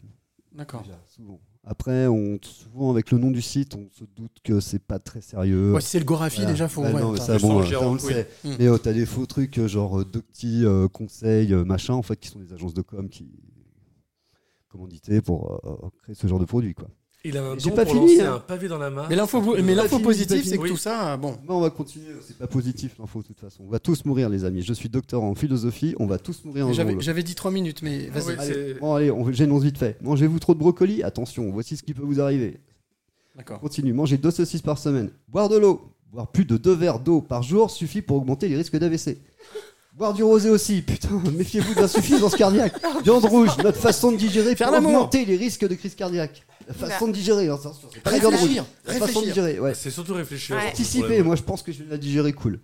D'accord.
Déjà, souvent. Après, on, souvent avec le nom du site, on se doute que c'est pas très sérieux.
Ouais, si c'est le Gorafi,
Voilà.
déjà, faut...
Bah
ouais,
non, mais
t'as-
ça,
Le
bon,
sang
euh,
gérant,
ça, on le
oui.
sait.
Mm.
Mais euh, t'as des faux trucs euh, genre euh, Docti, euh, conseils, machin, en fait, qui sont des agences de com qui commanditaient pour créer ce genre de produit, quoi.
Il a un
J'ai
don
pas
pour
fini,
lancer
hein.
un pavé dans la main.
Mais l'info, mais l'info positive, c'est que tout ça, bon...
Bon, on va continuer, c'est pas positif l'info de toute façon. On va tous mourir, les amis. Je suis docteur en philosophie, on va tous mourir un jour. ou
J'avais j'avais dit 3 minutes, mais vas-y.
Ouais,
Allez, bon, allez, on j'énonce vite fait. Mangez-vous trop de brocoli? Attention, voici ce qui peut vous arriver.
D'accord.
Continue, mangez deux saucisses par semaine. Boire de l'eau. Boire plus de deux verres d'eau par jour suffit pour augmenter les risques d'AVC. Boire du rosé aussi, putain, méfiez-vous de l'insuffisance cardiaque. Viande rouge, notre façon de digérer
Faire
pour
l'amour.
augmenter les risques de crise cardiaque. La façon de digérer, hein, c'est pas.
Réfléchir,
La façon de digérer, ouais.
C'est surtout réfléchir.
Ouais.
Anticiper, moi je pense que je vais la digérer cool.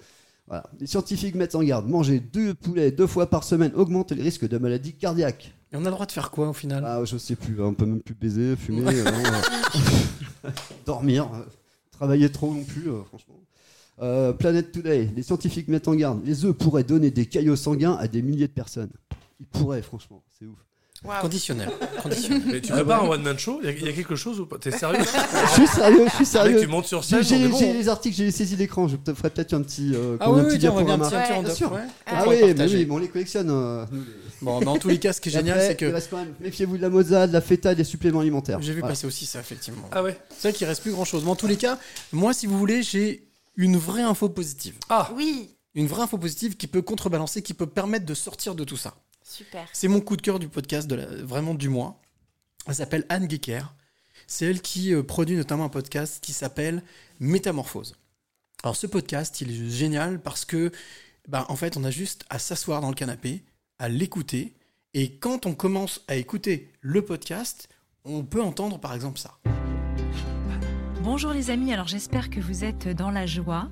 Voilà. Les scientifiques mettent en garde. Manger deux poulets deux fois par semaine augmente les risques de maladies cardiaques.
Et on a le droit de faire quoi au final?
Ah, je sais plus, on peut même plus baiser, fumer, euh, euh, dormir, euh, travailler trop non plus, euh, franchement. Euh, Planet Today, les scientifiques mettent en garde. Les œufs pourraient donner des caillots sanguins à des milliers de personnes. Ils pourraient, franchement, c'est ouf.
Conditionnel. Conditionnel.
Mais tu prépares un one-man show Il y a- il y, a quelque chose ou pas? T'es sérieux?
Je suis sérieux, je suis
Mec,
sérieux.
tu montes sur scène,
j'ai-
bon.
les articles, j'ai les saisies d'écran. Je te ferai peut-être un petit, euh,
Ah oui,
un
oui,
petit
tiens, on va bien un petit
Ouais,
sûr.
ouais.
Ah oui, mais oui, on les collectionne. euh, nous, les-
Bon, dans tous les cas, ce qui est génial, c'est
Il
que
reste quand même, méfiez-vous de la mozza, de la feta et des suppléments alimentaires.
j'ai vu passer aussi ça, effectivement.
Ah ouais
C'est vrai qu'il reste plus grand chose. Mais en tous les cas, moi, si vous voulez, j'ai une vraie info positive.
Ah
Oui,
Une vraie info positive qui peut contrebalancer, qui peut permettre de sortir de tout ça.
Super.
C'est mon coup de cœur du podcast, de la- vraiment du mois. Elle s'appelle Anne Gecker. C'est elle qui euh, produit notamment un podcast qui s'appelle Métamorphose. Alors ce podcast, il est génial parce que, bah, en fait, on a juste à s'asseoir dans le canapé, à l'écouter, et quand on commence à écouter le podcast, on peut entendre par exemple ça.
Bonjour les amis, alors j'espère que vous êtes dans la joie.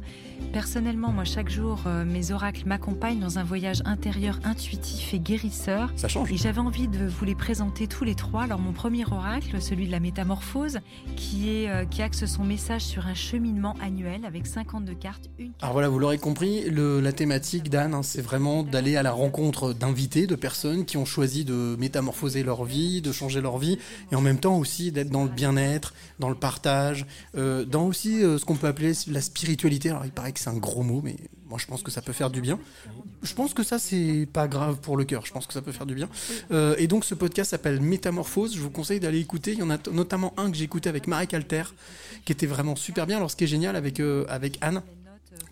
Personnellement, moi chaque jour, euh, mes oracles m'accompagnent dans un voyage intérieur intuitif et guérisseur.
Ça change.
Et j'avais envie de vous les présenter tous les trois. Alors mon premier oracle, celui de la métamorphose, qui, est, euh, qui axe son message sur un cheminement annuel avec 52 cartes, une
Alors voilà, vous l'aurez compris, le- la thématique d'Anne, hein, c'est vraiment d'aller à la rencontre d'invités, de personnes qui ont choisi de métamorphoser leur vie, de changer leur vie, et en même temps aussi d'être dans le bien-être, dans le partage, euh, dans aussi euh, ce qu'on peut appeler la spiritualité. Alors il paraît que c'est un gros mot, mais moi je pense que ça peut faire du bien. Je pense que ça c'est pas grave pour le cœur, je pense que ça peut faire du bien. Euh, et donc ce podcast s'appelle Métamorphose, je vous conseille d'aller écouter. Il y en a notamment un que j'ai écouté avec Marek Alter, qui était vraiment super bien. Alors ce qui est génial avec, euh, avec Anne,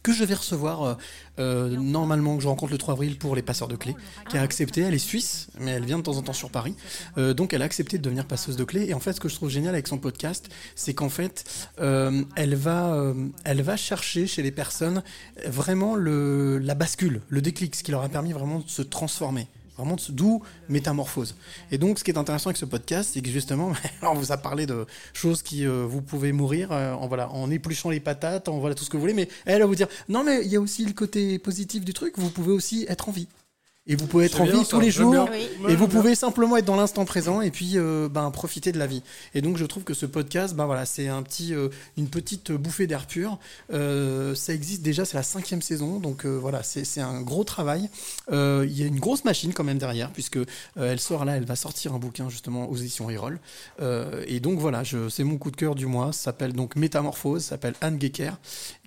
que je vais recevoir euh, euh, normalement que je rencontre le 3 avril pour les passeurs de clés, qui a accepté, elle est suisse, mais elle vient de temps en temps sur Paris, Euh, donc elle a accepté de devenir passeuse de clés. Et en fait, ce que je trouve génial avec son podcast, c'est qu'en fait, elle va, elle va chercher chez les personnes vraiment le, la bascule, le déclic, ce qui leur a permis vraiment de se transformer. Vraiment, d'où métamorphose. Et donc, ce qui est intéressant avec ce podcast, c'est que justement, on vous a parlé de choses qui euh, vous pouvez mourir euh, en voilà, en épluchant les patates, en voilà tout ce que vous voulez. Mais elle va vous dire, non, mais il y a aussi le côté positif du truc. Vous pouvez aussi être en vie. Et vous pouvez être en vie
ça.
tous les jours.
Oui.
Et vous pouvez simplement être dans l'instant présent et puis euh, ben, profiter de la vie. Et donc je trouve que ce podcast, ben voilà, c'est un petit, euh, une petite bouffée d'air pur. Euh, ça existe déjà, c'est la cinquième saison, donc euh, voilà, c'est c'est un gros travail. Euh, Il y a une grosse machine quand même derrière, puisque euh, elle sort là, elle va sortir un bouquin justement aux éditions Erol. Euh, et donc voilà, c'est mon coup de cœur du mois. Ça s'appelle donc Métamorphose, ça s'appelle Anne Gecker,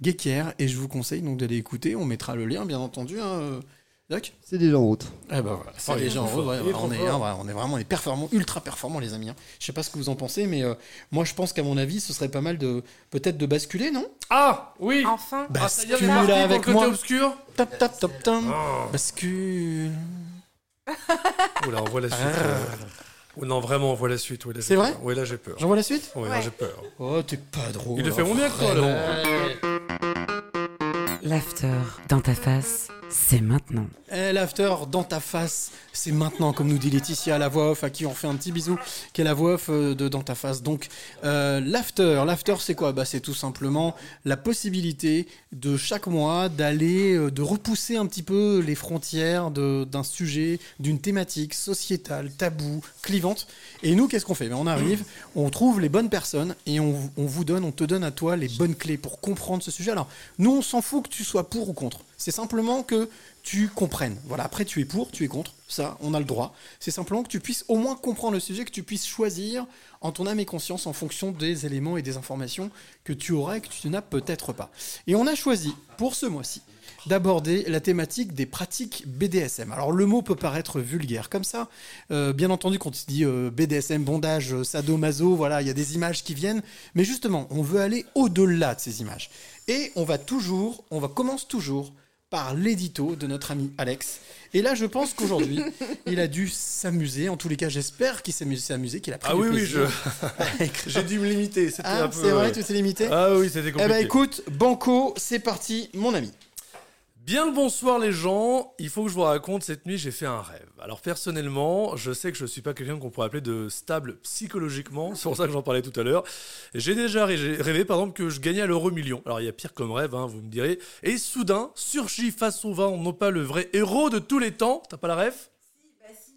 Gecker, et je vous conseille donc d'aller écouter. On mettra le lien, bien entendu. Hein, euh, Doc
C'est déjà en route.
eh ben voilà, c'est
Oh,
déjà en ouais,
est
on, est, hein, on vraiment les performants, ultra performants les amis. hein. Je sais pas ce que vous en pensez, mais euh, moi je pense qu'à mon avis, ce serait pas mal de peut-être de basculer, non?
Ah oui
Enfin,
Ah, on
Bascule
parti
là avec
le côté
moi.
obscur
Tap tap tap tam.
Oh.
Bascule.
Oula, on voit la suite.
Ah.
euh. Oh non, vraiment, on voit la suite. là,
C'est vrai.
Ouais, là, j'ai peur.
J'envoie la suite
Ouais, là, j'ai peur.
Oh, t'es pas drôle.
Il le fait moins bien que toi. Laurent.
L'after dans ta face, c'est maintenant.
Eh, l'after dans ta face, c'est maintenant, comme nous dit Laetitia, la voix off, à qui on fait un petit bisou, qui est la voix off euh, de dans ta face. Donc, euh, l'after, l'after, c'est quoi? Bah, C'est tout simplement la possibilité de chaque mois d'aller, euh, de repousser un petit peu les frontières de- d'un sujet, d'une thématique sociétale, tabou, clivante. Et nous, qu'est-ce qu'on fait? Ben, On arrive, on trouve les bonnes personnes et on, on vous donne, on te donne à toi les bonnes clés pour comprendre ce sujet. Alors, nous, on s'en fout que tu sois pour ou contre. C'est simplement que tu comprennes. Voilà, après tu es pour, tu es contre, ça, on a le droit. C'est simplement que tu puisses au moins comprendre le sujet, que tu puisses choisir en ton âme et conscience en fonction des éléments et des informations que tu auras et que tu n'as peut-être pas. Et on a choisi, pour ce mois-ci, d'aborder la thématique des pratiques BDSM. Alors le mot peut paraître vulgaire comme ça. Euh, bien entendu, quand on dit euh, BDSM, bondage, sadomaso, voilà, il y a des images qui viennent. Mais justement, on veut aller au-delà de ces images. Et on va toujours, on va commence toujours par l'édito de notre ami Alex. Et là, je pense qu'aujourd'hui, il a dû s'amuser. En tous les cas, j'espère qu'il s'est amu- s'est amusé, qu'il a pris
Ah
du
oui, oui,
plaisir
je-. J'ai dû me limiter. C'était
Ah,
un peu.
c'est vrai,
ouais.
tu t'es limité
Ah oui, c'était
Eh
compliqué.
ben écoute, Banco, c'est parti, mon ami.
Bien le bonsoir les gens, il faut que je vous raconte, cette nuit j'ai fait un rêve. Alors personnellement, je sais que je suis pas quelqu'un qu'on pourrait appeler de stable psychologiquement, c'est pour ça que j'en parlais tout à l'heure. J'ai déjà rêvé par exemple que je gagnais à l'euro million. Alors il y a pire comme rêve, hein, vous me direz. Et soudain, surgit face au vin, non pas le vrai héros de tous les temps, t'as pas la ref?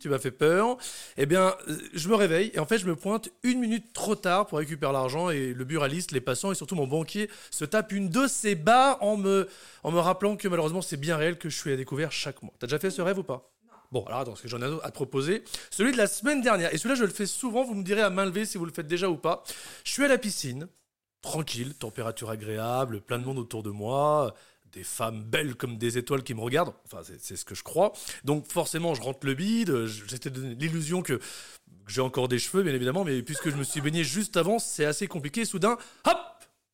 Tu m'as fait peur. Eh bien, euh, je me réveille et en fait, je me pointe une minute trop tard pour récupérer l'argent et le buraliste, les passants et surtout mon banquier se tape une de ses barres en me, en me rappelant que malheureusement, c'est bien réel que je suis à découvert chaque mois. T'as déjà fait ce rêve ou pas? Bon, alors attends, parce que j'en ai un autre à te proposer. Celui de la semaine dernière. Et celui-là, je le fais souvent. Vous me direz à main levée si vous le faites déjà ou pas. Je suis à la piscine, tranquille, température agréable, plein de monde autour de moi, des femmes belles comme des étoiles qui me regardent. Enfin, c'est ce que je crois. Donc forcément, je rentre le bide. J'étais l'illusion que j'ai encore des cheveux, bien évidemment, mais puisque je me suis baigné juste avant, c'est assez compliqué. Soudain, hop,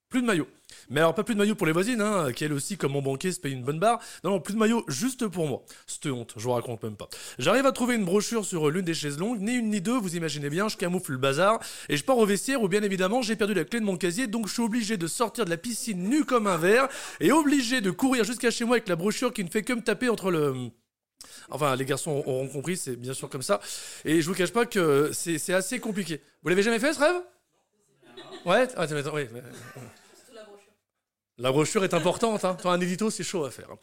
plus de maillot. Mais alors pas plus de maillot pour les voisines, hein, qui elles aussi, comme mon banquier, se payent une bonne barre. Non, non, plus de maillot juste pour moi. C'était honte, je vous raconte même pas. J'arrive à trouver une brochure sur l'une des chaises longues, ni une ni deux, vous imaginez bien, je camoufle le bazar, et je pars au vestiaire où bien évidemment j'ai perdu la clé de mon casier, donc je suis obligé de sortir de la piscine nu comme un verre, et obligé de courir jusqu'à chez moi avec la brochure qui ne fait que me taper entre le... Enfin, les garçons auront compris, c'est bien sûr comme ça. Et je vous cache pas que c'est c'est assez compliqué. Vous l'avez jamais fait ce rêve? Ouais, ah, La brochure est importante, hein. Un édito, c'est chaud à faire. hein.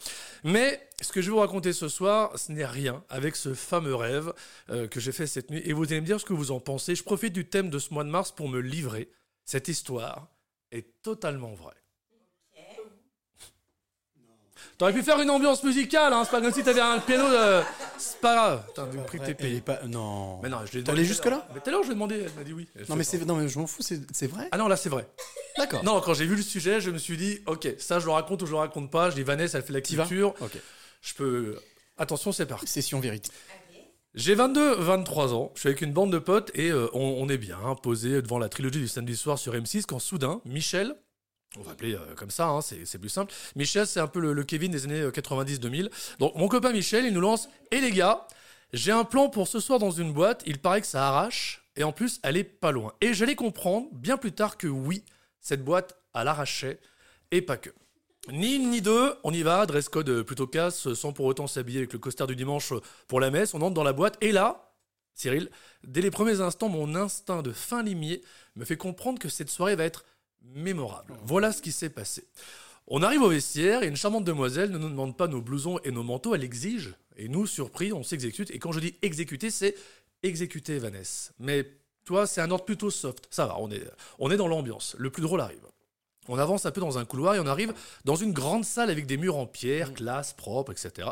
Mais ce que je vais vous raconter ce soir, ce n'est rien avec ce fameux rêve euh, que j'ai fait cette nuit. Et vous allez me dire ce que vous en pensez. Je profite du thème de ce mois de mars pour me livrer. Cette histoire est totalement vraie. T'aurais pu faire une ambiance musicale, hein. C'est pas comme si t'avais un piano de. C'est pas grave. Putain, du prix que t'es payé.
pas... Non.
Mais non, je l'ai
jusque-là
l'heure. Mais tout à l'heure, je lui ai demandé, elle m'a dit oui.
Non mais, c'est... non mais je m'en fous, c'est, vrai
Ah non, là c'est vrai.
D'accord.
Non, quand j'ai vu le sujet, je me suis dit, ok, ça je le raconte ou je le raconte pas. Je dis Vanessa, elle fait la culture.
Ok.
Je peux. Attention, c'est parti.
Session vérité.
J'ai 22, 23 ans. Je suis avec une bande de potes et euh, on, on est bien posé devant la trilogie du samedi soir sur M6 quand soudain, Michel. On va appeler euh, comme ça, hein, c'est plus simple. Michel, c'est un peu le, Kevin des années euh, 90-2000. Donc, mon copain Michel, il nous lance Et les gars, j'ai un plan pour ce soir dans une boîte. Il paraît que ça arrache. Et en plus, elle est pas loin. Et j'allais comprendre bien plus tard que oui, cette boîte, elle arrachait. Et pas que. Ni une ni deux, on y va, dress code euh, plutôt casse, sans pour autant s'habiller avec le costard du dimanche euh, pour la messe. On entre dans la boîte et là, Cyril, dès les premiers instants, mon instinct de fin limier me fait comprendre que cette soirée va être mémorable. Voilà ce qui s'est passé. On arrive au vestiaire et une charmante demoiselle ne nous demande pas nos blousons et nos manteaux, elle exige. Et nous, surpris, on s'exécute. Et quand je dis exécuter, c'est exécuter Vanessa. Mais toi, c'est un ordre plutôt soft. Ça va, on est, on est dans l'ambiance. Le plus drôle arrive. On avance un peu dans un couloir et on arrive dans une grande salle avec des murs en pierre, classe, propre, etc.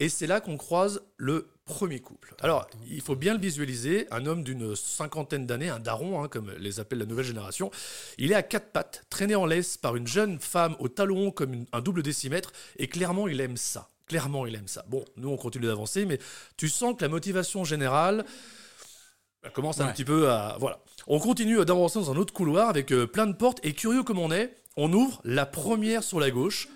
Et c'est là qu'on croise le premier couple. Alors, il faut bien le visualiser, un homme d'une cinquantaine d'années, un daron, hein, comme les appelle la nouvelle génération, il est à quatre pattes, traîné en laisse par une jeune femme au talon comme une- un double décimètre, et clairement, il aime ça. Clairement, il aime ça. Bon, nous, on continue d'avancer, mais tu sens que la motivation générale, elle commence un petit peu à... Voilà. On continue d'avancer dans un autre couloir avec euh, plein de portes, et curieux comme on est, on ouvre la première sur la gauche.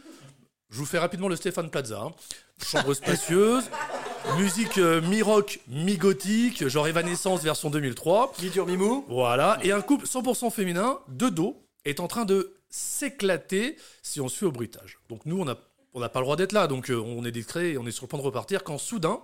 Je vous fais rapidement le Stéphane Plaza. hein. Chambre spacieuse, musique euh, mi-rock, mi-gothique, genre Evanescence version 2003.
Mi-dur, mi-mou.
Voilà, et un couple 100% féminin, de dos, est en train de s'éclater si on se fait au bruitage. Donc nous, on n'a on pas le droit d'être là, donc euh, on est discret et on est sur le point de repartir quand soudain,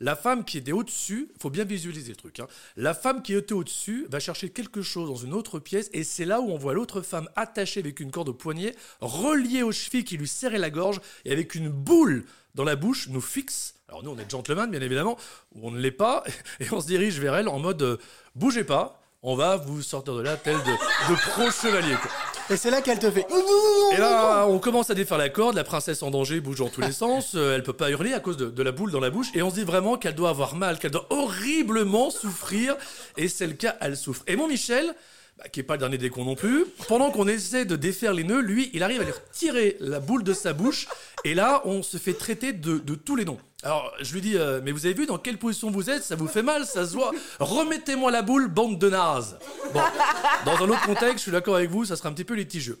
la femme qui était au-dessus, faut bien visualiser le truc, hein, la femme qui était au-dessus va chercher quelque chose dans une autre pièce et c'est là où on voit l'autre femme attachée avec une corde au poignet, reliée aux chevilles qui lui serrait la gorge et avec une boule dans la bouche nous fixe. Alors nous on est gentleman bien évidemment, ou on ne l'est pas, et on se dirige vers elle en mode euh, bougez pas, on va vous sortir de là tel de, de pro-chevalier.
Et c'est là qu'elle te fait.
Et là, on commence à défaire la corde, la princesse en danger bouge dans tous les sens, euh, elle peut pas hurler à cause de, de la boule dans la bouche, et on se dit vraiment qu'elle doit avoir mal, qu'elle doit horriblement souffrir, et c'est le cas, elle souffre. Et mon Michel, bah, qui est pas le dernier des cons non plus, pendant qu'on essaie de défaire les nœuds, lui, il arrive à lui retirer la boule de sa bouche, et là, on se fait traiter de, de tous les noms. Alors, je lui dis, euh, mais vous avez vu dans quelle position vous êtes Ça vous fait mal, ça se voit. Remettez-moi la boule, bande de nazes. Bon, dans un autre contexte, je suis d'accord avec vous, ça sera un petit peu litigieux.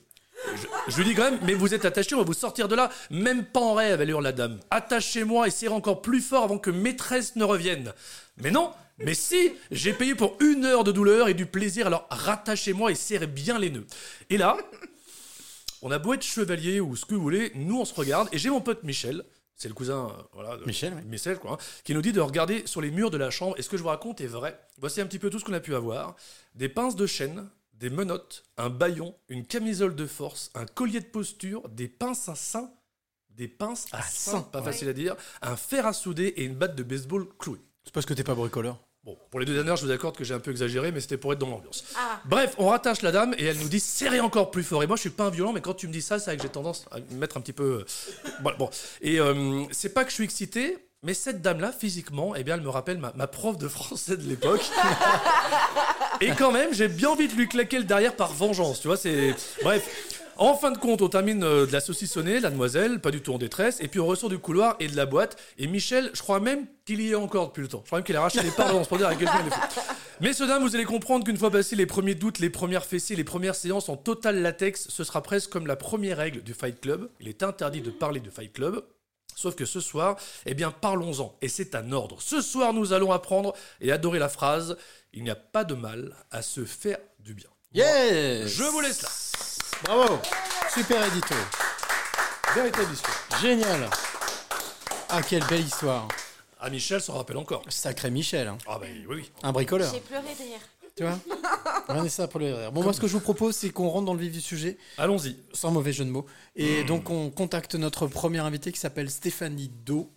Je, je lui dis quand même, mais vous êtes attaché, on va vous sortir de là. Même pas en rêve, elle hurle la dame. Attachez-moi et serrez encore plus fort avant que maîtresse ne revienne. Mais non, mais si, j'ai payé pour une heure de douleur et du plaisir, alors rattachez-moi et serrez bien les nœuds. Et là, On a beau être chevalier ou ce que vous voulez, nous on se regarde. Et j'ai mon pote Michel, c'est le cousin euh, voilà, de
Michel, oui.
Michel quoi, hein, qui nous dit de regarder sur les murs de la chambre. Et ce que je vous raconte est vrai. Voici un petit peu tout ce qu'on a pu avoir des pinces de chêne, des menottes, un baillon, une camisole de force, un collier de posture, des pinces à seins, des pinces à seins, pas
ouais.
facile à dire, un fer à souder et une batte de baseball clouée.
C'est parce que t'es pas bricoleur.
Bon, pour les deux dernières, je vous accorde que j'ai un peu exagéré, mais c'était pour être dans l'ambiance. Bref, on rattache la dame et elle nous dit serrez encore plus fort. Et moi, je suis pas un violent, mais quand tu me dis ça, c'est vrai que j'ai tendance à me mettre un petit peu. euh, Bon, bon. et euh, c'est pas que je suis excité, mais cette dame-là, physiquement, eh bien, elle me rappelle ma, ma prof de français de l'époque. et quand même, j'ai bien envie de lui claquer le derrière par vengeance. Tu vois, c'est. Bref. En fin de compte, on termine euh, de la saucissonner, la demoiselle, pas du tout en détresse, et puis on ressort du couloir et de la boîte. Et Michel, je crois même qu'il y est encore depuis le temps. Je crois même qu'il a arraché les parts dans ce à quelqu'un. Messieurs, dames, vous allez comprendre qu'une fois passés les premiers doutes, les premières fessées, les premières séances en total latex, ce sera presque comme la première règle du Fight Club. Il est interdit de parler du Fight Club. Sauf que ce soir, eh bien, parlons-en. Et c'est un ordre. Ce soir, nous allons apprendre et adorer la phrase Il n'y a pas de mal à se faire du bien.
Yeah
Je vous laisse là.
Bravo Super édito.
Véritable histoire.
Génial. Ah, quelle belle histoire.
Ah, Michel s'en rappelle encore.
Sacré Michel. hein.
Ah, bah oui, oui.
Un bricoleur.
J'ai pleuré de rire.
Tu vois? Rien n'est ça pour le rire. Bon, moi, ce que je vous propose, c'est qu'on rentre dans le vif du sujet.
Allons-y.
Sans mauvais jeu de mots. Et donc, on contacte notre première invitée qui s'appelle Stéphanie Do.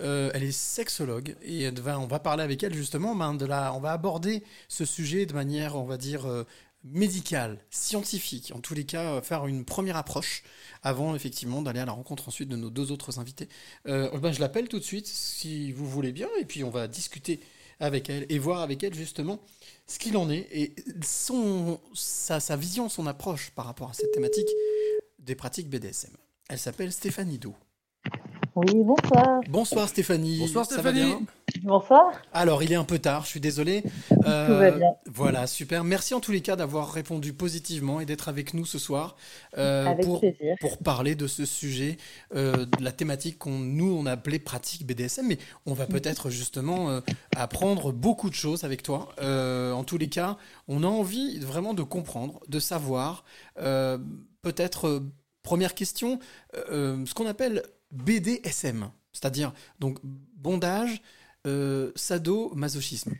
Euh, elle est sexologue et elle va- on va parler avec elle justement. ben, de la, on va aborder ce sujet de manière, on va dire, euh, médicale, scientifique. En tous les cas, euh, faire une première approche avant effectivement d'aller à la rencontre ensuite de nos deux autres invités. Euh, ben, je l'appelle tout de suite si vous voulez bien et puis on va discuter avec elle et voir avec elle justement ce qu'il en est et son, sa, sa vision, son approche par rapport à cette thématique des pratiques BDSM. Elle s'appelle Stéphanie Do.
Oui, bonsoir.
Bonsoir Stéphanie.
Bonsoir,
Ça va
Stéphanie.
bien
Bonsoir.
Alors, il est un peu tard, je suis désolé.
va bien.
Voilà, super. Merci en tous les cas d'avoir répondu positivement et d'être avec nous ce soir euh,
Avec
pour,
plaisir.
pour parler de ce sujet, euh, de la thématique qu'on nous on a appelée pratique BDSM, mais on va peut-être justement euh, apprendre beaucoup de choses avec toi. Euh, en tous les cas, on a envie vraiment de comprendre, de savoir. euh, peut-être euh, première question, euh, ce qu'on appelle BDSM, c'est-à-dire donc bondage, euh, sado-masochisme.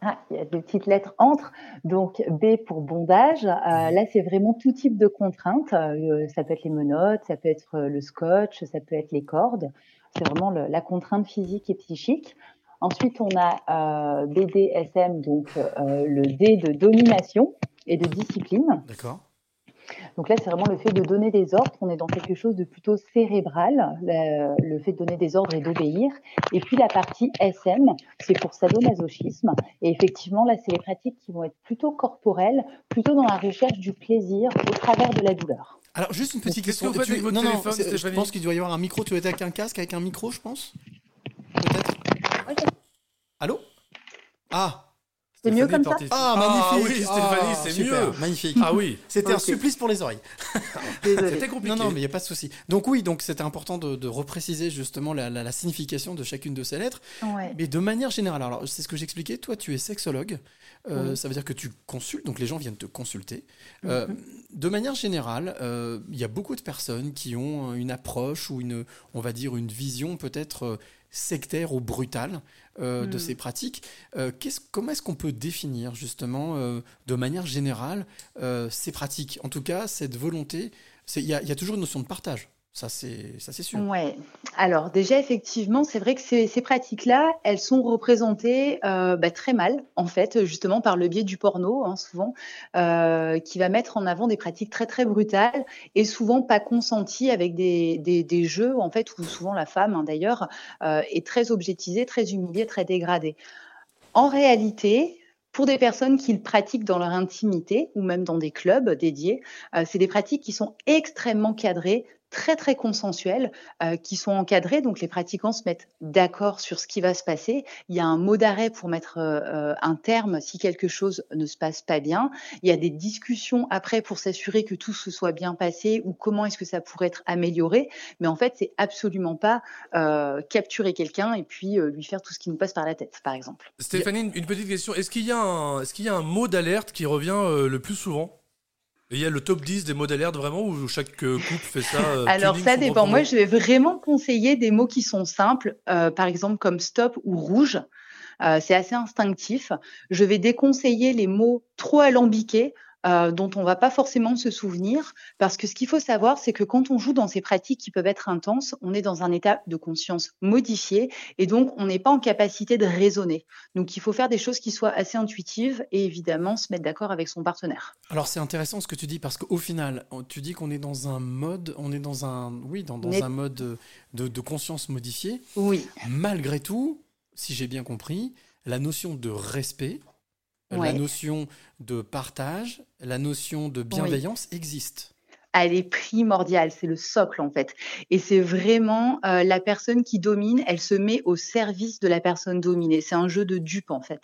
Ah, il y a des petites lettres entre. Donc B pour bondage. Euh, là, c'est vraiment tout type de contraintes. Euh, ça peut être les menottes, ça peut être euh, le scotch, ça peut être les cordes. C'est vraiment le- la contrainte physique et psychique. Ensuite, on a BDSM, donc le D de domination et de discipline.
D'accord.
Donc là, c'est vraiment le fait de donner des ordres. On est dans quelque chose de plutôt cérébral, le, le fait de donner des ordres et d'obéir. Et puis la partie SM, c'est pour sadomasochisme. Et effectivement, là, c'est les pratiques qui vont être plutôt corporelles, plutôt dans la recherche du plaisir au travers de la douleur.
Alors, juste une petite question.
que
Tu- non, non, je pense qu'il doit y avoir un micro. Tu es avec un casque, avec un micro, je pense? Peut-être? Allô? Ah
C'est mieux comme ça
Ah,
Ah
magnifique
oui, Stéphanie,
Ah,
c'est mieux.
Magnifique.
Ah oui.
C'était un supplice pour les oreilles.
C'était compliqué.
Non, non, mais il n'y a pas de souci. Donc oui, donc c'était important de, de repréciser justement la, la- la signification de chacune de ces lettres.
Ouais.
Mais de manière générale, alors c'est ce que j'expliquais, toi tu es sexologue, Euh,
Oui.
ça veut dire que tu consultes, donc les gens viennent te consulter. Euh, de manière générale, euh, il y a beaucoup de personnes qui ont une approche ou une, on va dire, une vision peut-être euh, sectaire ou brutale euh, de
Mm.
ces pratiques. Euh, comment est-ce qu'on peut définir justement, euh, de manière générale, ces pratiques? En tout cas, cette volonté, il y, y a toujours une notion de partage. Ça, c'est sûr.
Ouais. Alors déjà effectivement, c'est vrai que ces, pratiques-là, elles sont représentées euh, bah, très mal en fait, justement par le biais du porno, hein, souvent, euh, qui va mettre en avant des pratiques très très brutales et souvent pas consenties avec des, des, jeux en fait où souvent la femme hein, d'ailleurs euh, est très objetisée, très humiliée, très dégradée. En réalité, pour des personnes qui le pratiquent dans leur intimité ou même dans des clubs dédiés, c'est des pratiques qui sont extrêmement cadrées, très très consensuelles, euh, qui sont encadrées. Donc les pratiquants se mettent d'accord sur ce qui va se passer. Il y a un mot d'arrêt pour mettre euh, euh, un terme si quelque chose ne se passe pas bien. Il y a des discussions après pour s'assurer que tout se soit bien passé ou comment est-ce que ça pourrait être amélioré. Mais en fait, c'est absolument pas capturer quelqu'un et puis lui faire tout ce qui nous passe par la tête, par exemple.
Stéphanie, une- petite question. Est-ce qu'il y, a un- est-ce qu'il y a un mot d'alerte qui revient le plus souvent? Et il y a le top 10 des mots d'alerte vraiment où chaque euh, couple fait ça euh,
Alors
tuning
ça dépend. Moi, je vais vraiment conseiller des mots qui sont simples, euh, par exemple comme stop ou rouge. Euh, c'est assez instinctif. Je vais déconseiller les mots trop alambiqués. Euh, dont on va pas forcément se souvenir, parce que ce qu'il faut savoir, c'est que quand on joue dans ces pratiques qui peuvent être intenses, on est dans un état de conscience modifié, et donc on n'est pas en capacité de raisonner. Donc il faut faire des choses qui soient assez intuitives, et évidemment se mettre d'accord avec son partenaire.
Alors c'est intéressant ce que tu dis parce qu'au final, tu dis qu'on est dans un mode, on est dans un, oui, dans, un mode de, de- de conscience modifiée.
Oui.
Malgré tout, si j'ai bien compris, la notion de respect,
Ouais.
la notion de partage, la notion de bienveillance existe.
elle est primordiale, c'est le socle en fait. Et c'est vraiment euh, la personne qui domine, elle se met au service de la personne dominée. C'est un jeu de dupe en fait.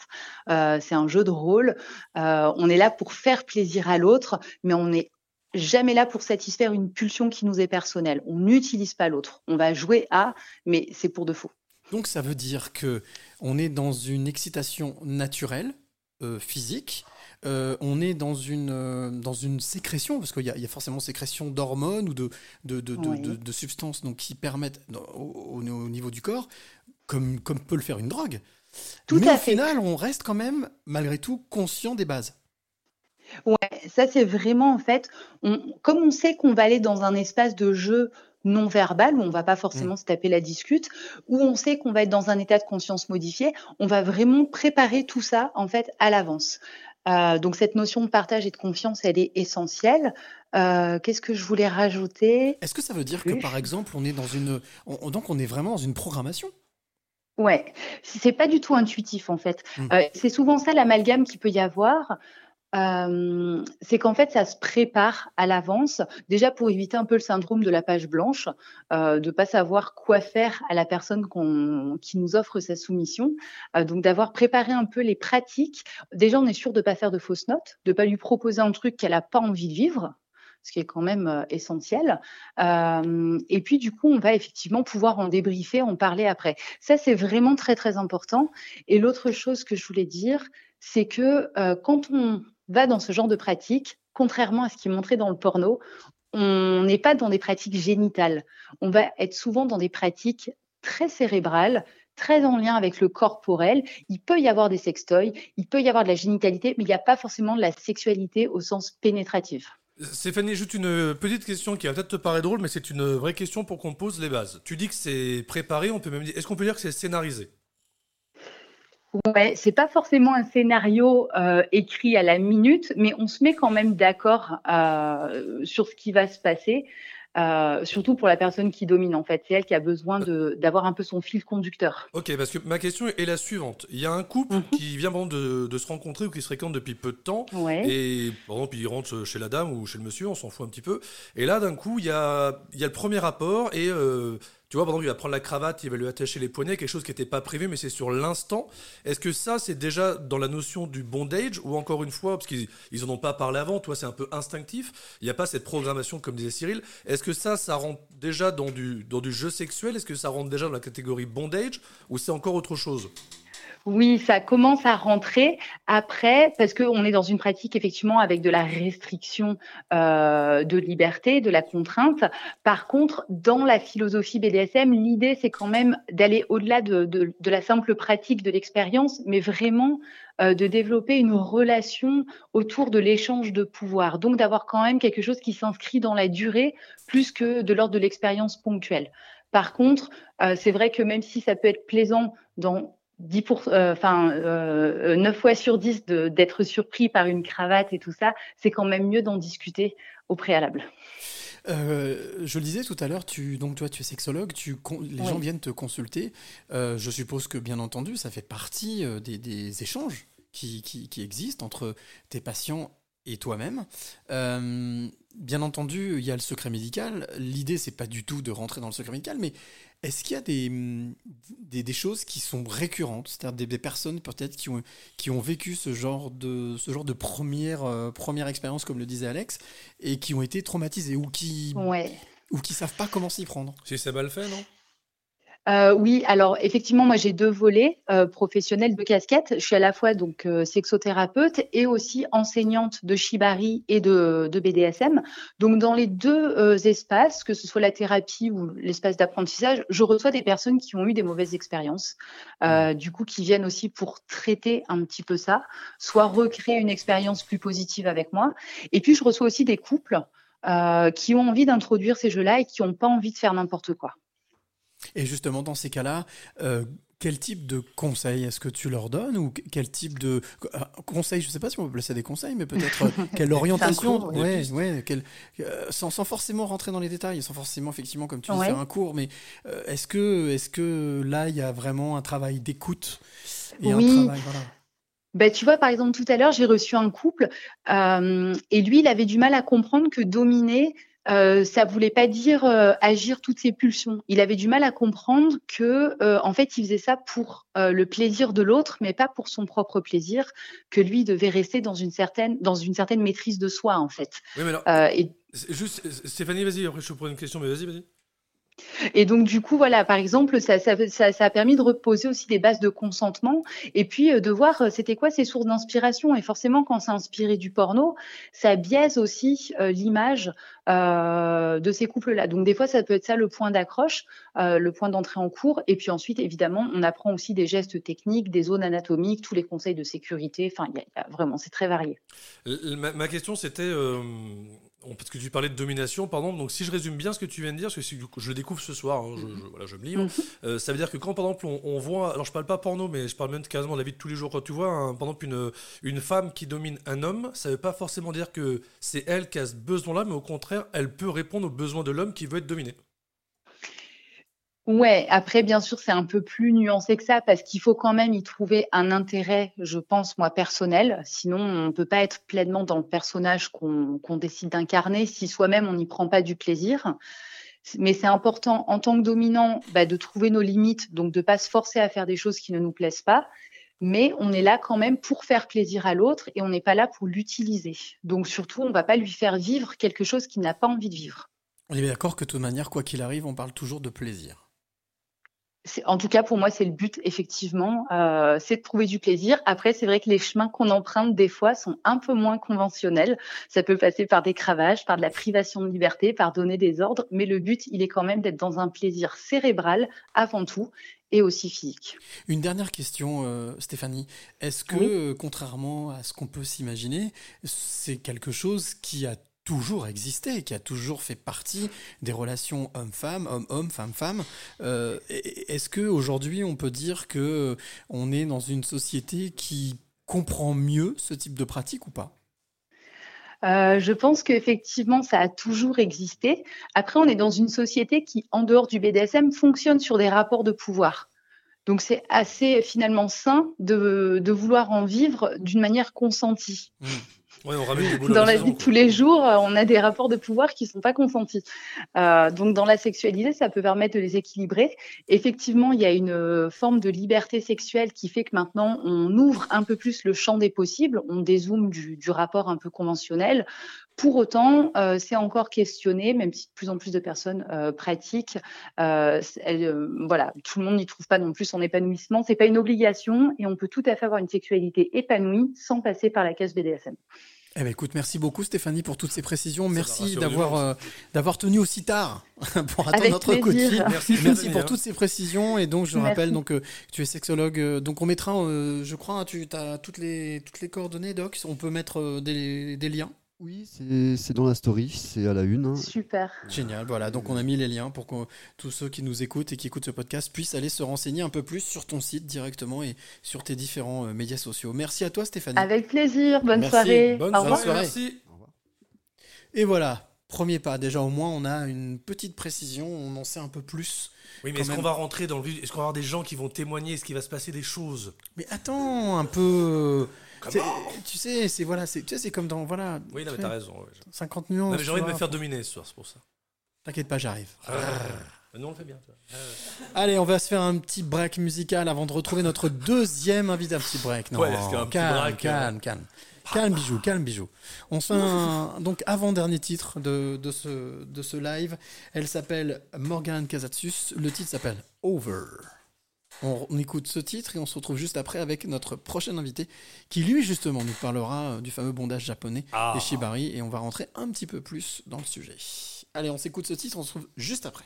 Euh, c'est un jeu de rôle. Euh, on est là pour faire plaisir à l'autre, mais on n'est jamais là pour satisfaire une pulsion qui nous est personnelle. On n'utilise pas l'autre. On va jouer à, mais c'est pour de faux.
Donc ça veut dire que on est dans une excitation naturelle, euh, physique. euh, on est dans une, euh, dans une sécrétion, parce qu'il y, a- il y a forcément sécrétion d'hormones ou de, de, de,
Oui.
substances donc, qui permettent, au, au- au niveau du corps, comme, comme peut le faire une drogue.
Tout
Mais
à
au
fait.
final, on reste quand même, malgré tout, conscient des bases.
Ouais, ça c'est vraiment en fait, on, comme on sait qu'on va aller dans un espace de jeu non verbal où on va pas forcément se taper la discute, où on sait qu'on va être dans un état de conscience modifié, on va vraiment préparer tout ça en fait à l'avance. Euh, donc cette notion de partage et de confiance, elle est essentielle. Euh, Qu'est-ce que je voulais rajouter?
Est-ce que ça veut dire que, par exemple, on est dans une. on- on- donc, on est vraiment dans une programmation?
Ouais, c'est pas du tout intuitif en fait.
Mm.
Euh, c'est souvent ça l'amalgame qu'il peut y avoir. Euh, c'est qu'en fait, ça se prépare à l'avance, déjà pour éviter un peu le syndrome de la page blanche, euh, de pas savoir quoi faire à la personne qui nous offre sa soumission. Euh, donc d'avoir préparé un peu les pratiques. Déjà, on est sûr de pas faire de fausses notes, de pas lui proposer un truc qu'elle a pas envie de vivre ce qui est quand même euh, essentiel. Euh, et puis, du coup, on va effectivement pouvoir en débriefer, en parler après. Ça, c'est vraiment très, très important. Et l'autre chose que je voulais dire, c'est que euh, quand on va dans ce genre de pratique, contrairement à ce qui est montré dans le porno, on n'est pas dans des pratiques génitales. On va être souvent dans des pratiques très cérébrales, très en lien avec le corporel. Il peut y avoir des sextoys, il peut y avoir de la génitalité, mais il n'y a pas forcément de la sexualité au sens pénétratif.
Stéphanie, juste une petite question qui va peut-être te paraître drôle, mais c'est une vraie question pour qu'on pose les bases. Tu dis que c'est préparé, on peut même dire. Est-ce qu'on peut dire que c'est scénarisé?
Ouais, c'est pas forcément un scénario euh, écrit à la minute, mais on se met quand même d'accord euh, sur ce qui va se passer. euh, surtout pour la personne qui domine en fait, c'est elle qui a besoin d'avoir un peu son fil conducteur.
Ok, parce que ma question est la suivante. Il y a un couple qui vient de, de se rencontrer ou qui se fréquente depuis peu de temps.
Ouais.
Et par exemple, il rentre chez la dame ou chez le monsieur, on s'en fout un petit peu. Et là, d'un coup, il y a, il y a le premier rapport et. Tu vois, par exemple, il va prendre la cravate, il va lui attacher les poignets, quelque chose qui n'était pas prévu, mais c'est sur l'instant. Est-ce que ça, c'est déjà dans la notion du bondage, ou encore une fois, parce qu'ils ils en ont pas parlé avant, toi, c'est un peu instinctif, il n'y a pas cette programmation, comme disait Cyril. Est-ce que ça, ça rentre déjà dans du, dans du jeu sexuel? Est-ce que ça rentre déjà dans la catégorie bondage, ou c'est encore autre chose?
Oui, ça commence à rentrer après, parce qu'on est dans une pratique effectivement avec de la restriction euh, de liberté, de la contrainte. Par contre, dans la philosophie BDSM, l'idée c'est quand même d'aller au-delà de, de, de la simple pratique de l'expérience, mais vraiment euh, de développer une relation autour de l'échange de pouvoir. Donc d'avoir quand même quelque chose qui s'inscrit dans la durée plus que de l'ordre de l'expérience ponctuelle. Par contre, euh, c'est vrai que même si ça peut être plaisant dans 10 pour, euh, enfin, euh, 9 fois sur 10 de- d'être surpris par une cravate et tout ça, c'est quand même mieux d'en discuter au préalable.
Euh, je le disais tout à l'heure, tu, donc toi tu es sexologue, tu, les
Oui.
gens viennent te consulter. Euh, je suppose que bien entendu, ça fait partie euh, des, des échanges qui, qui- qui existent entre tes patients et toi-même. Euh, bien entendu, il y a le secret médical. L'idée, c'est pas du tout de rentrer dans le secret médical, mais est-ce qu'il y a des, hum, des, des choses qui sont récurrentes, c'est-à-dire des, des personnes peut-être qui ont, qui ont vécu ce genre de, ce genre de première, euh, première expérience, comme le disait Alex, et qui ont été traumatisées ou qui
Ouais.
ou qui savent pas comment s'y prendre?
C'est mal fait, non?
Euh, oui, alors effectivement, moi j'ai deux volets euh, professionnels, deux casquettes. Je suis à la fois donc euh, sexothérapeute et aussi enseignante de shibari et de, de BDSM. Donc dans les deux euh, espaces, que ce soit la thérapie ou l'espace d'apprentissage, je reçois des personnes qui ont eu des mauvaises expériences, euh, du coup qui viennent aussi pour traiter un petit peu ça, soit recréer une expérience plus positive avec moi. Et puis je reçois aussi des couples euh, qui ont envie d'introduire ces jeux-là et qui n'ont pas envie de faire n'importe quoi.
Et justement, dans ces cas-là, euh, quel type de conseils est-ce que tu leur donnes ou quel type de euh, conseils Je ne sais pas si on peut placer des conseils, mais peut-être euh, quelle orientation
cours,
ouais,
oui.
ouais, quel- euh, sans, sans forcément rentrer dans les détails, sans forcément effectivement, comme tu dis,
Ouais.
faire un cours. Mais est-ce que, est-ce que là, il y a vraiment un travail d'écoute et
Oui.
un travail, voilà.
Ben, tu vois, par exemple, tout à l'heure, j'ai reçu un couple et lui, il avait du mal à comprendre que dominer, euh, ça voulait pas dire euh, agir toutes ses pulsions. Il avait du mal à comprendre que, euh, en fait, il faisait ça pour euh, le plaisir de l'autre, mais pas pour son propre plaisir, que lui devait rester dans une certaine, dans une certaine maîtrise de soi, en fait.
Oui, mais alors,
Euh, et
juste, Stéphanie, vas-y, après je te pose une question, mais vas-y, vas-y.
Et donc, du coup, voilà, par exemple, ça, a permis de reposer aussi des bases de consentement et puis euh, de voir euh, c'était quoi ces sources d'inspiration. Et forcément, quand c'est inspiré du porno, ça biaise aussi euh, l'image de ces couples-là. Donc, des fois, ça peut être ça le point d'accroche, le point d'entrée en cours. Et puis ensuite, évidemment, on apprend aussi des gestes techniques, des zones anatomiques, tous les conseils de sécurité. Enfin, y y a vraiment, c'est très varié.
Ma, question c'était, parce que tu parlais de domination, pardon, donc si je résume bien ce que tu viens de dire, parce que si je le découvre ce soir, hein, je, je- voilà, je me livre,
Mhm.
euh, ça veut dire que quand par exemple on, on voit, alors je parle pas porno, mais je parle même carrément de la vie de tous les jours, quand tu vois par exemple une, une femme qui domine un homme, ça veut pas forcément dire que c'est elle qui a ce besoin-là, mais au contraire, elle peut répondre aux besoins de l'homme qui veut être dominé.
Ouais, après, bien sûr, c'est un peu plus nuancé que ça parce qu'il faut quand même y trouver un intérêt, je pense, moi, personnel. Sinon, on peut pas être pleinement dans le personnage qu'on décide d'incarner si soi-même on n'y prend pas du plaisir. Mais c'est important, en tant que dominant, bah, de trouver nos limites, donc de pas se forcer à faire des choses qui ne nous plaisent pas. Mais on est là quand même pour faire plaisir à l'autre et on n'est pas là pour l'utiliser. Donc surtout, on va pas lui faire vivre quelque chose qu'il n'a pas envie de vivre.
On est d'accord que de toute manière, quoi qu'il arrive, on parle toujours de plaisir.
En tout cas, pour moi, c'est le but, effectivement, euh, c'est de trouver du plaisir. Après, c'est vrai que les chemins qu'on emprunte, des fois, sont un peu moins conventionnels. Ça peut passer par des cravages, par de la privation de liberté, par donner des ordres, mais le but, il est quand même d'être dans un plaisir cérébral, avant tout, et aussi physique.
Une dernière question, euh, Stéphanie. Est-ce que,
Oui.
euh, contrairement à ce qu'on peut s'imaginer, c'est quelque chose qui a toujours existé, qui a toujours fait partie des relations homme-femme, homme-homme, femme-femme Euh, Est-ce que aujourd'hui on peut dire que euh, on est dans une société qui comprend mieux ce type de pratique ou pas?
Euh, je pense qu'effectivement, ça a toujours existé. Après, on est dans une société qui, en dehors du BDSM, fonctionne sur des rapports de pouvoir. Donc, c'est assez finalement sain de, de vouloir en vivre d'une manière consentie.
Ouais, on ramène des
Dans la vie de
quoi.
tous les jours, euh, on a des rapports de pouvoir qui sont pas consentis. Euh, donc, dans la sexualité, ça peut permettre de les équilibrer. Effectivement, il y a une euh, forme de liberté sexuelle qui fait que maintenant, on ouvre un peu plus le champ des possibles, on dézoome du, du rapport un peu conventionnel. Pour autant, euh, c'est encore questionné, même si de plus en plus de personnes euh, pratiquent. Euh, elles, euh, voilà, tout le monde n'y trouve pas non plus son épanouissement. C'est pas une obligation et on peut tout à fait avoir une sexualité épanouie sans passer par la case BDSM.
Eh ben écoute, merci beaucoup Stéphanie pour toutes ces précisions. Merci d'avoir euh, d'avoir tenu aussi tard pour attendre
Avec
notre
plaisir.
coaching.
Merci,
pour
hein.
toutes ces précisions. Et donc je
Merci.
rappelle donc euh, que tu es sexologue. euh, donc on mettra, euh, je crois, hein, tu as toutes les toutes les coordonnées, Doc. On peut mettre euh, des, des liens.
Oui, c'est dans la story, c'est à la une. hein.
Super.
Génial. Voilà. Donc on a mis les liens pour que tous ceux qui nous écoutent et qui écoutent ce podcast puissent aller se renseigner un peu plus sur ton site directement et sur tes différents euh, médias sociaux. Merci à toi Stéphanie.
Avec plaisir. Bonne
Merci.
soirée.
Bonne
Au revoir.
soirée,
soirée.
merci.
Et voilà. Premier pas, déjà au moins on a une petite précision, on en sait un peu plus.
Oui, mais
Quand
est-ce qu'on va rentrer dans le vif? Est-ce qu'on va avoir des gens qui vont témoigner? Est-ce qu'il va se passer des choses?
Mais attends un peu. Tu sais, c'est voilà, c'est tu sais, c'est comme dans voilà.
Oui, non, mais t'as raison. ouais.
50
Non,
nuances.
mais j'ai envie de me faire dominer ce soir, c'est pour ça.
T'inquiète pas, j'arrive.
Mais Nous, on le fait bien. toi.
Allez, on va se faire un petit break musical avant de retrouver notre deuxième invité. Un petit break, non
Ouais, petit
calme,
break,
calme, calme.
Calme bijou, calme bijou. On se fait un donc avant-dernier titre de, de, ce, de ce live. Elle s'appelle Morgan Casatsus. Le titre s'appelle Over. On, on écoute ce titre et on se retrouve juste après avec notre prochain invité qui lui justement nous parlera euh, du fameux bondage japonais
Ah.
des shibari et on va rentrer un petit peu plus dans le sujet. Allez, on s'écoute ce titre, on se retrouve juste après.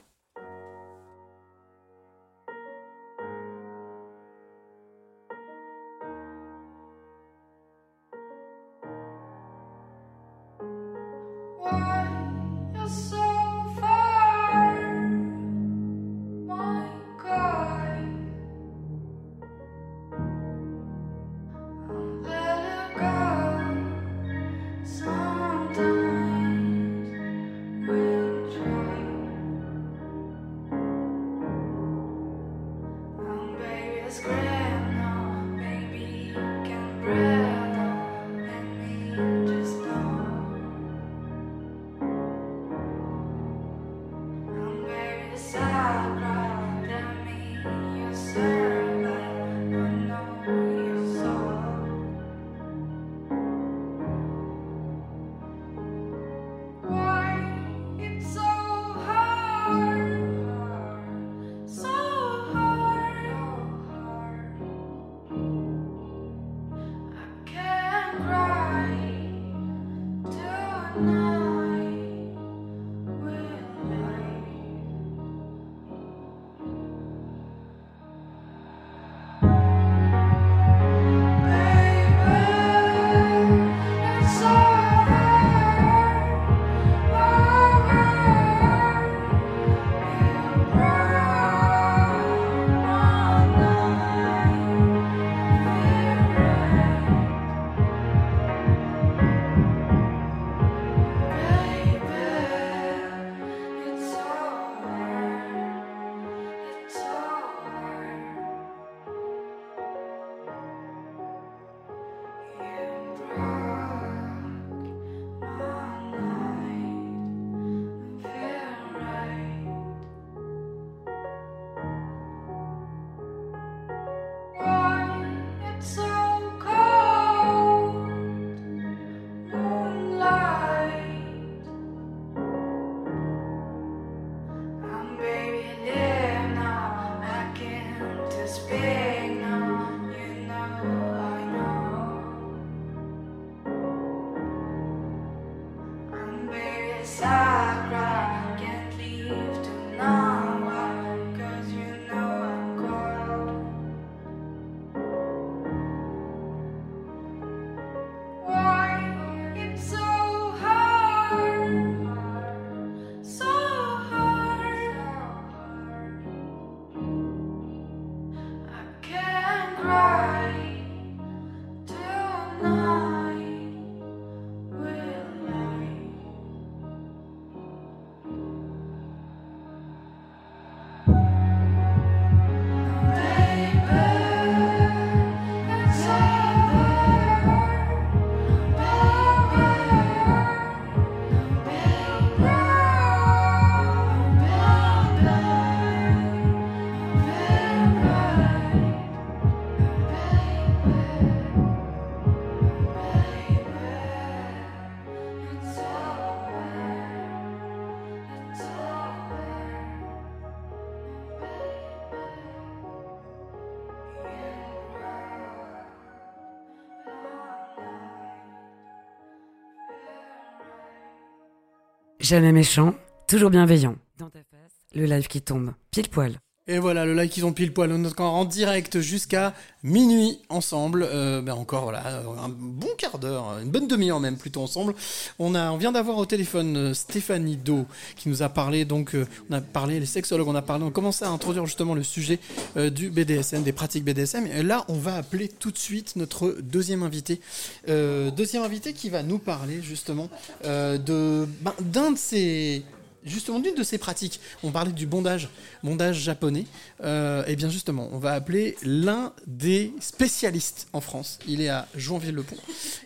Jamais méchant, toujours bienveillant. Dans ta face, le live qui tombe, pile poil.
Et voilà, le live qui sont pile poil. On est encore en direct jusqu'à minuit ensemble. Euh, ben encore voilà, un bon quart d'heure, une bonne demi-heure même plutôt ensemble. On a, on vient d'avoir au téléphone euh, Stéphanie Do qui nous a parlé donc, euh, on a parlé les sexologues, on a parlé, on a commencé à introduire justement le sujet euh, du BDSM, des pratiques BDSM. Et là, on va appeler tout de suite notre deuxième invité, Euh, deuxième invité qui va nous parler justement euh, de ben, d'un de ces justement d'une de ces pratiques. On parlait du bondage, bondage japonais. Euh, et bien justement, on va appeler l'un des spécialistes en France. Il est à Joinville-le-Pont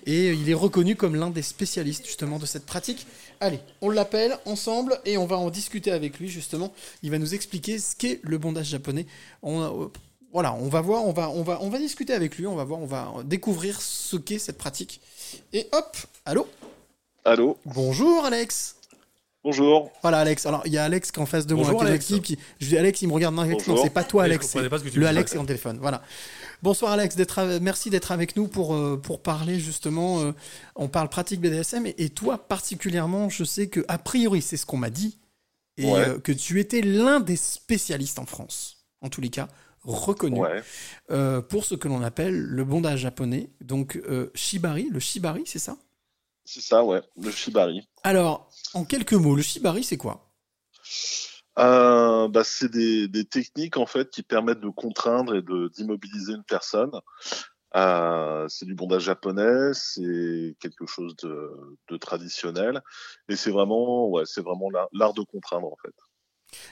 et il est reconnu comme l'un des spécialistes justement de cette pratique. Allez, on l'appelle ensemble et on va en discuter avec lui justement. Il va nous expliquer ce qu'est le bondage japonais. On a-
voilà, on va voir, on va, on va, on va discuter avec lui, on va voir, on va découvrir ce qu'est cette pratique. Et hop, allô?
Allô?
Bonjour Alex
Bonjour.
Voilà Alex, alors il y a Alex qui est en face de
Bonjour,
moi,
Alex.
qui... Je dis Alex, il me regarde, non, Alex, non,
Bonjour.
c'est pas toi Alex,
comprenais
c'est
pas ce que tu
le Alex est en téléphone, voilà. Bonsoir Alex, d'être à- merci d'être avec nous pour, euh, pour parler justement, euh, on parle pratique BDSM, et, et toi particulièrement, je sais que a priori c'est ce qu'on m'a dit, et
Ouais.
euh, que tu étais l'un des spécialistes en France, en tous les cas, reconnu,
Ouais.
euh, pour ce que l'on appelle le bondage japonais, donc euh, shibari, le shibari, c'est ça?
C'est ça, ouais, le shibari.
Alors, en quelques mots, le shibari c'est quoi?
Euh, bah, c'est des, techniques en fait qui permettent de contraindre et d'immobiliser une personne. Euh, c'est du bondage japonais, c'est quelque chose de, de traditionnel, et c'est vraiment, ouais, c'est vraiment l'art de contraindre en fait.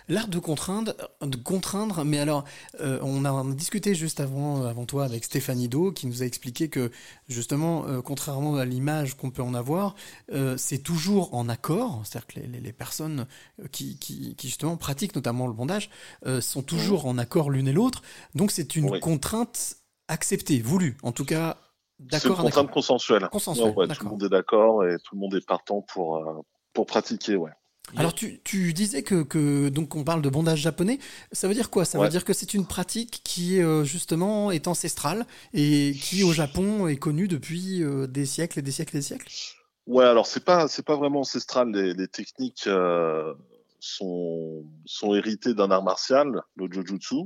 L'art de contraindre, de contraindre, mais alors, euh, on a discuté juste avant, avant toi avec Stéphanie Do, qui nous a expliqué que, justement, euh, contrairement à l'image qu'on peut en avoir, euh, c'est toujours en accord, c'est-à-dire que les, les- les personnes euh, qui, qui, qui, justement, pratiquent notamment le bondage, euh, sont toujours en accord l'une et l'autre, donc c'est une
Oui.
contrainte acceptée, voulue, en tout cas,
C'est une
d'accord
contrainte consensuelle.
Consensuelle,
Ouais, ouais, tout
d'accord.
le monde est d'accord et tout le monde est partant pour pour pratiquer, ouais.
Alors tu, tu disais que, que donc on parle de bondage japonais, ça veut dire quoi? Ça veut dire que c'est une pratique qui euh, justement est ancestrale et qui au Japon est connue depuis euh, des siècles et des siècles et des siècles?
Ouais, alors c'est pas c'est pas vraiment ancestral. Les, les techniques euh, sont sont héritées d'un art martial, le jujutsu,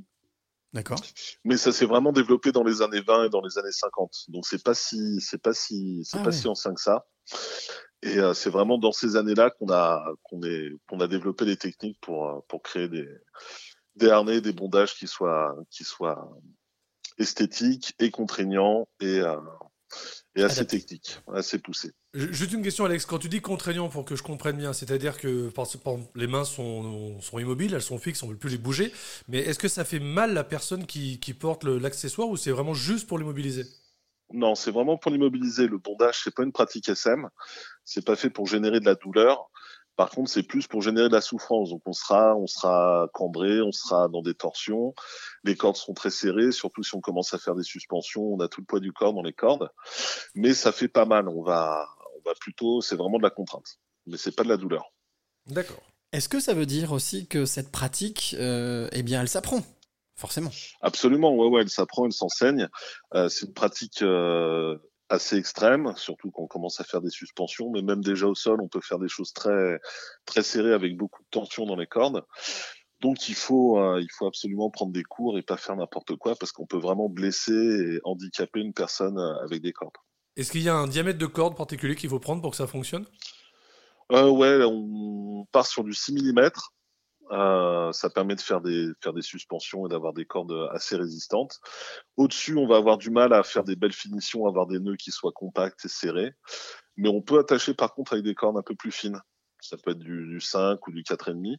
D'accord.
mais ça s'est vraiment développé dans les années 20 et dans les années 50. Donc c'est pas si c'est pas si c'est
Ah
pas
ouais.
si ancien que ça. Et euh, c'est vraiment dans ces années-là qu'on a qu'on est qu'on a développé des techniques pour euh, pour créer des des harnais, des bondages qui soient qui soient esthétiques et contraignants et euh, et assez techniques, assez poussés.
Ju- Juste une question, Alex. Quand tu dis contraignant, pour que je comprenne bien, c'est-à-dire que par par exemple, les mains sont, sont immobiles, elles sont fixes, on ne peut plus les bouger. Mais est-ce que ça fait mal la personne qui, qui porte l'accessoire ou c'est vraiment juste pour l'immobiliser?
Non, c'est vraiment pour l'immobiliser. Le bondage, c'est pas une pratique SM. C'est pas fait pour générer de la douleur. Par contre, c'est plus pour générer de la souffrance. Donc, on sera, on sera cambré, on sera dans des torsions. Les cordes sont très serrées, surtout si on commence à faire des suspensions. On a tout le poids du corps dans les cordes. Mais ça fait pas mal. On va, on va plutôt, c'est vraiment de la contrainte. Mais c'est pas de la douleur.
D'accord.
Est-ce que ça veut dire aussi que cette pratique, euh, eh bien, elle s'apprend? Forcément.
Absolument, ouais, ouais, elle s'apprend, elle s'enseigne. Euh, c'est une pratique euh, assez extrême, surtout quand on commence à faire des suspensions, mais même déjà au sol, on peut faire des choses très très serrées avec beaucoup de tension dans les cordes. Donc il faut euh, il faut absolument prendre des cours et pas faire n'importe quoi parce qu'on peut vraiment blesser et handicaper une personne avec des cordes.
Est-ce qu'il y a un diamètre de corde particulier qu'il faut prendre pour que ça fonctionne?
Euh, ouais, on part sur du 6 mm. Euh, ça permet de faire des suspensions et d'avoir des cordes assez résistantes. Au-dessus, on va avoir du mal à faire des belles finitions, avoir des nœuds qui soient compacts et serrés. Mais on peut attacher par contre avec des cordes un peu plus fines. Ça peut être du, du 5 ou du 4,5.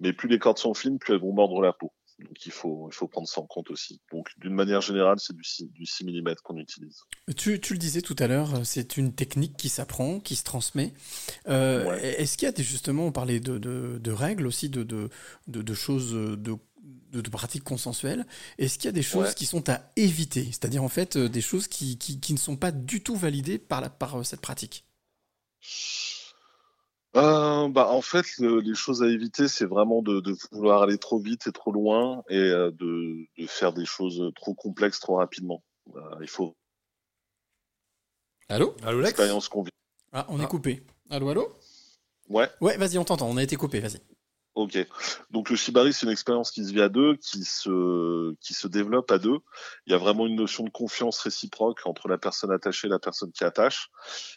Mais plus les cordes sont fines, plus elles vont mordre la peau. Donc il faut il faut prendre ça en compte aussi. Donc d'une manière générale, c'est du 6, du 6 mm qu'on utilise.
Tu, tu le disais tout à l'heure, c'est une technique qui s'apprend, qui se transmet. Euh, Est-ce qu'il y a des, justement, on parlait de, de- de règles aussi, de, de, de- choses, de, de, pratiques consensuelles. Est-ce qu'il y a des choses
Ouais.
qui sont à éviter? C'est-à-dire en fait euh, des choses qui, qui, qui ne sont pas du tout validées par, la, par euh, cette pratique?
Euh, bah, en fait, le- les choses à éviter, c'est vraiment de, de vouloir aller trop vite et trop loin et euh, de, de faire des choses trop complexes trop rapidement. Euh, il faut
Allô?
Allô, Lex
l'expérience qu'on vit.
Ah, on est coupé. Allô, allô?
Ouais.
Ouais, vas-y, on t'entend, on a été coupé, vas-y.
Ok. Donc le shibari, c'est une expérience qui se vit à deux, qui se qui se développe à deux. Il y a vraiment une notion de confiance réciproque entre la personne attachée et la personne qui attache.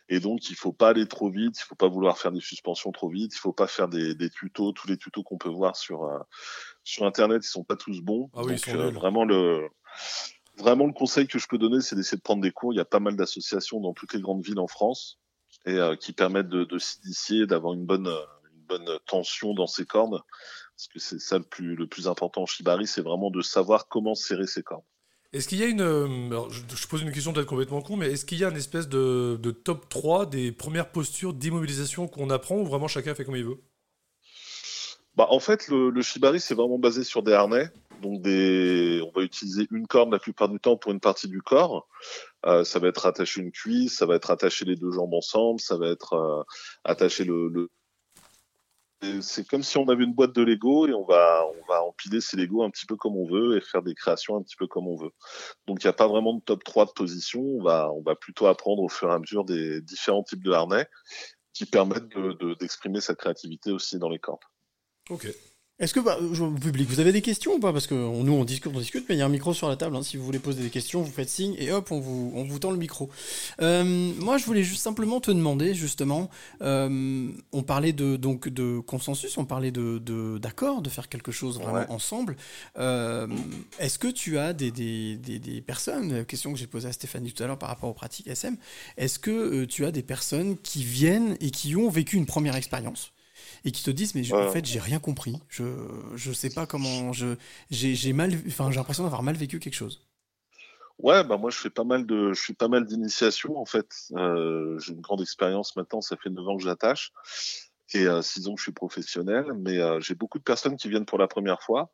Et donc il faut pas aller trop vite, il faut pas vouloir faire des suspensions trop vite, il faut pas faire des, des tutos, tous les tutos qu'on peut voir sur euh, sur internet, ils sont pas tous bons.
Ah oui, ils
donc
sont
euh, vraiment le vraiment le conseil que je peux donner, c'est d'essayer de prendre des cours. Il y a pas mal d'associations dans toutes les grandes villes en France et euh, qui permettent de, de s'initier, d'avoir une bonne euh, bonne tension dans ses cordes, parce que c'est ça le plus le plus important en shibari, c'est vraiment de savoir comment serrer ses cordes.
Est-ce qu'il y a une. euh, alors, je, pose une question peut-être complètement con, mais est-ce qu'il y a une espèce de, de top 3 des premières postures d'immobilisation qu'on apprend ou vraiment chacun fait comme il veut?
Bah, en fait, le, le shibari, c'est vraiment basé sur des harnais. Donc des, on va utiliser une corde la plupart du temps pour une partie du corps. Euh, ça va être attacher une cuisse, ça va être attacher les deux jambes ensemble, ça va être euh, attacher le. le... C'est comme si on avait une boîte de Lego et on va on va empiler ces Lego un petit peu comme on veut et faire des créations un petit peu comme on veut. Donc il n'y a pas vraiment de top 3 de position. On va on va plutôt apprendre au fur et à mesure des différents types de harnais qui permettent de- de- d'exprimer sa créativité aussi dans les.
Ok.
Est-ce que, bah, je- public, vous avez des questions ou pas? Parce que on- nous, on discute, on discute, mais il y a un micro sur la table. hein. Si vous voulez poser des questions, vous faites signe et hop, on vous, on vous tend le micro. Euh, moi, je voulais juste simplement te demander, justement, euh, on parlait de, donc, de consensus, on parlait de, de- d'accord, de faire quelque chose vraiment
Ouais.
ensemble. Euh, Est-ce que tu as des, des, des, des personnes, la question que j'ai posée à Stéphanie tout à l'heure par rapport aux pratiques SM, est-ce que euh, tu as des personnes qui viennent et qui ont vécu une première expérience? Et qui te disent mais je- en fait j'ai rien compris. Je je sais pas comment je j'ai j'ai mal enfin j'ai l'impression d'avoir mal vécu quelque chose.
Ouais, bah moi je fais pas mal de, je fais pas mal d'initiations en fait. Euh, j'ai une grande expérience maintenant, ça fait 9 ans que j'attache. Et euh, 6 ans que je suis professionnel, mais euh, j'ai beaucoup de personnes qui viennent pour la première fois.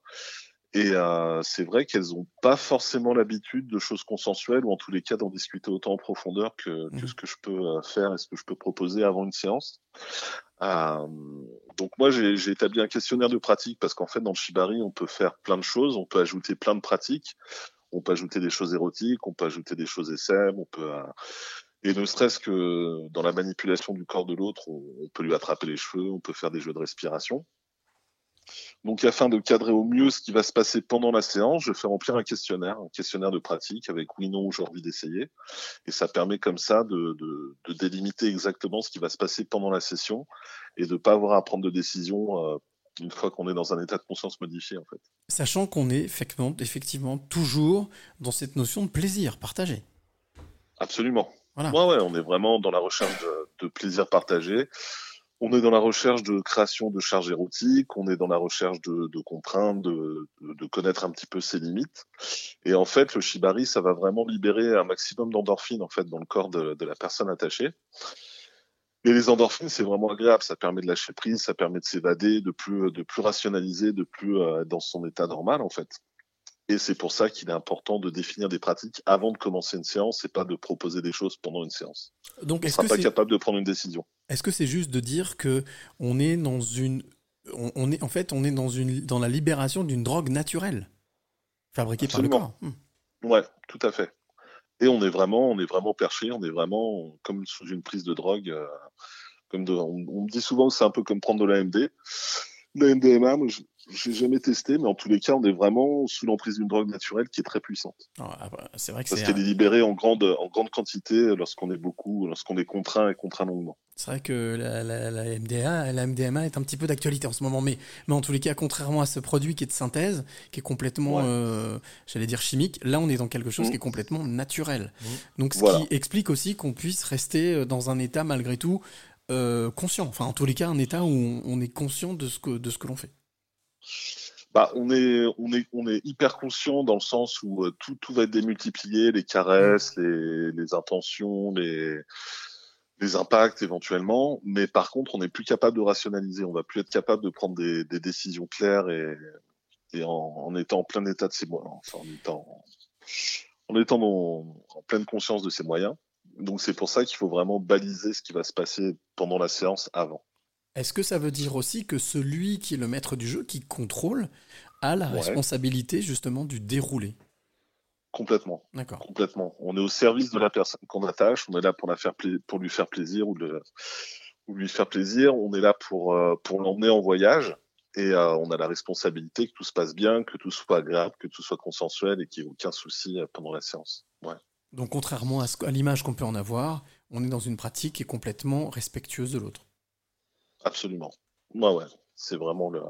Et euh, c'est vrai qu'elles ont pas forcément l'habitude de choses consensuelles ou en tous les cas d'en discuter autant en profondeur que, que ce que je peux euh, faire et ce que je peux proposer avant une séance. Euh, donc moi j'ai établi un questionnaire de pratique parce qu'en fait dans le shibari on peut faire plein de choses, on peut ajouter plein de pratiques, on peut ajouter des choses érotiques, on peut ajouter des choses SM, on peut euh, et ne serait-ce que dans la manipulation du corps de l'autre, on peut lui attraper les cheveux, on peut faire des jeux de respiration. Donc afin de cadrer au mieux ce qui va se passer pendant la séance, je fais remplir un questionnaire, un questionnaire de pratique avec oui, non, j'ai envie d'essayer. Et ça permet comme ça de, de, de délimiter exactement ce qui va se passer pendant la session et de pas avoir à prendre de décision euh, une fois qu'on est dans un état de conscience modifié en fait.
sachant qu'on est effectivement, effectivement toujours dans cette notion de plaisir partagé
Absolument.
Voilà.
Ouais, ouais, on est vraiment dans la recherche de, de plaisir partagé. On est dans la recherche de création de charges érotiques, on est dans la recherche de, de comprendre, de, de, de connaître un petit peu ses limites. Et en fait, le shibari, ça va vraiment libérer un maximum d'endorphines en fait dans le corps de, de la personne attachée. Et les endorphines, c'est vraiment agréable. Ça permet de lâcher prise, ça permet de s'évader, de plus, de plus rationaliser, de plus euh, être dans son état normal en fait. Et c'est pour ça qu'il est important de définir des pratiques avant de commencer une séance et pas de proposer des choses pendant une séance.
Donc,
on
est-ce
sera
que
pas capable de prendre une décision.
Est-ce que c'est juste de dire que on est dans une on, on est en fait on est dans une dans la libération d'une drogue naturelle fabriquée
Absolument.
par le corps? Hmm.
Ouais, tout à fait. Et on est vraiment, on est vraiment perché, on est vraiment comme sous une prise de drogue. euh, comme de, on, on me dit souvent que c'est un peu comme prendre de l'AMD. La MDMA, moi, je j'ai jamais testé, mais en tous les cas, on est vraiment sous l'emprise d'une drogue naturelle qui est très puissante.
Ah, bah, c'est vrai que
Parce
c'est
qu'elle est libérée en grande, en grande quantité lorsqu'on est beaucoup, lorsqu'on est contraint et contraint longuement.
C'est vrai que la, la- la MDA, la MDMA est un petit peu d'actualité en ce moment, mais, mais en tous les cas, contrairement à ce produit qui est de synthèse, qui est complètement, euh, j'allais dire chimique, là on est dans quelque chose
Mhm.
qui est complètement naturel.
Mhm.
Donc ce
Voilà.
qui explique aussi qu'on puisse rester euh, dans un état malgré tout euh, conscient, enfin en tous les cas un état où on, on est conscient de ce que, de ce que l'on fait.
Bah, on est, on est, on est hyper conscient dans le sens où euh, tout, tout va être démultiplié, les caresses, les, les intentions, les, les impacts éventuellement. Mais par contre, on n'est plus capable de rationaliser. On va plus être capable de prendre des, des décisions claires et, et en, en étant en plein état de ses moyens, enfin, en étant, en étant en pleine conscience de ses moyens. Donc c'est pour ça qu'il faut vraiment baliser ce qui va se passer pendant la séance avant.
Est-ce que ça veut dire aussi que celui qui est le maître du jeu, qui contrôle, a la
Ouais.
responsabilité justement du déroulé?
Complètement.
D'accord.
Complètement. On est au service de la personne qu'on attache. On est là pour la faire pour lui faire plaisir ou, lui faire plaisir. On est là pour euh, pour l'emmener en voyage et euh, on a la responsabilité que tout se passe bien, que tout soit agréable, que tout soit consensuel et qu'il n'y ait aucun souci euh, pendant la séance. Ouais.
Donc contrairement à, à l'image qu'on peut en avoir, on est dans une pratique qui est complètement respectueuse de l'autre.
Absolument. Ouais, ouais. C'est vraiment le,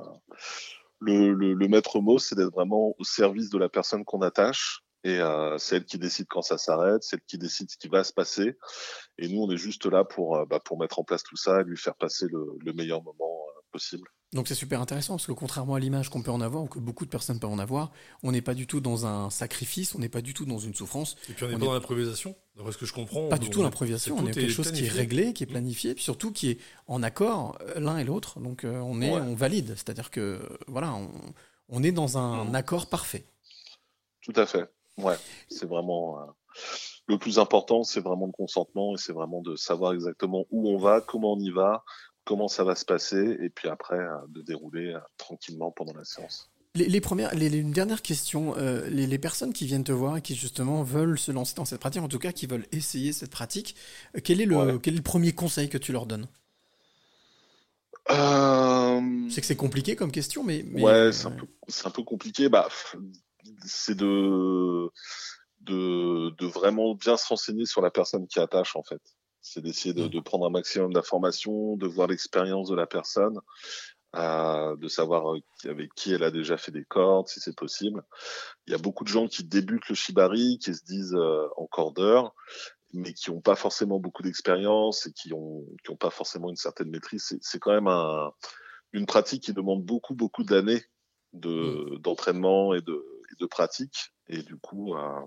le, le, le maître mot, c'est d'être vraiment au service de la personne qu'on attache. Et euh, c'est elle qui décide quand ça s'arrête, c'est elle qui décide ce qui va se passer. Et nous, on est juste là pour, euh, bah, pour mettre en place tout ça et lui faire passer le, le meilleur moment euh, possible.
Donc c'est super intéressant parce que contrairement à l'image qu'on peut en avoir ou que beaucoup de personnes peuvent en avoir, on n'est pas du tout dans un sacrifice, on n'est pas du tout dans une souffrance.
Et puis on n'est pas
est-
dans l'improvisation, d'après ce que je comprends.
Pas du tout l'improvisation,
c'est-
on est quelque chose qui est réglé, qui est planifié, puis surtout qui est en accord euh, l'un et l'autre. Donc euh, on est,
Ouais.
on valide, c'est-à-dire que voilà, on, on est dans un accord parfait.
Tout à fait. Ouais, c'est vraiment euh, le plus important, c'est vraiment le consentement et c'est vraiment de savoir exactement où on va, comment on y va, comment ça va se passer et puis après euh, de dérouler euh, tranquillement pendant la séance.
Les, les premières, les, les- une dernière question. euh, les, personnes qui viennent te voir et qui justement veulent se lancer dans cette pratique, en tout cas qui veulent essayer cette pratique, euh, quel est le, quel est le premier conseil que tu leur donnes?
Euh,
Je sais que c'est compliqué comme question, mais, mais,
ouais, c'est un peu, c'est un peu compliqué. Bah, c'est de, de, de vraiment bien se renseigner sur la personne qui attache en fait. C'est d'essayer de, de prendre un maximum d'informations, de voir l'expérience de la personne, euh, de savoir euh, avec qui elle a déjà fait des cordes, si c'est possible. Il y a beaucoup de gens qui débutent le shibari, qui se disent euh, en cordeur, mais qui n'ont pas forcément beaucoup d'expérience et qui ont qui ont pas forcément une certaine maîtrise. C'est- quand même un, une pratique qui demande beaucoup beaucoup d'années de d'entraînement et de et de pratique. Et du coup, euh,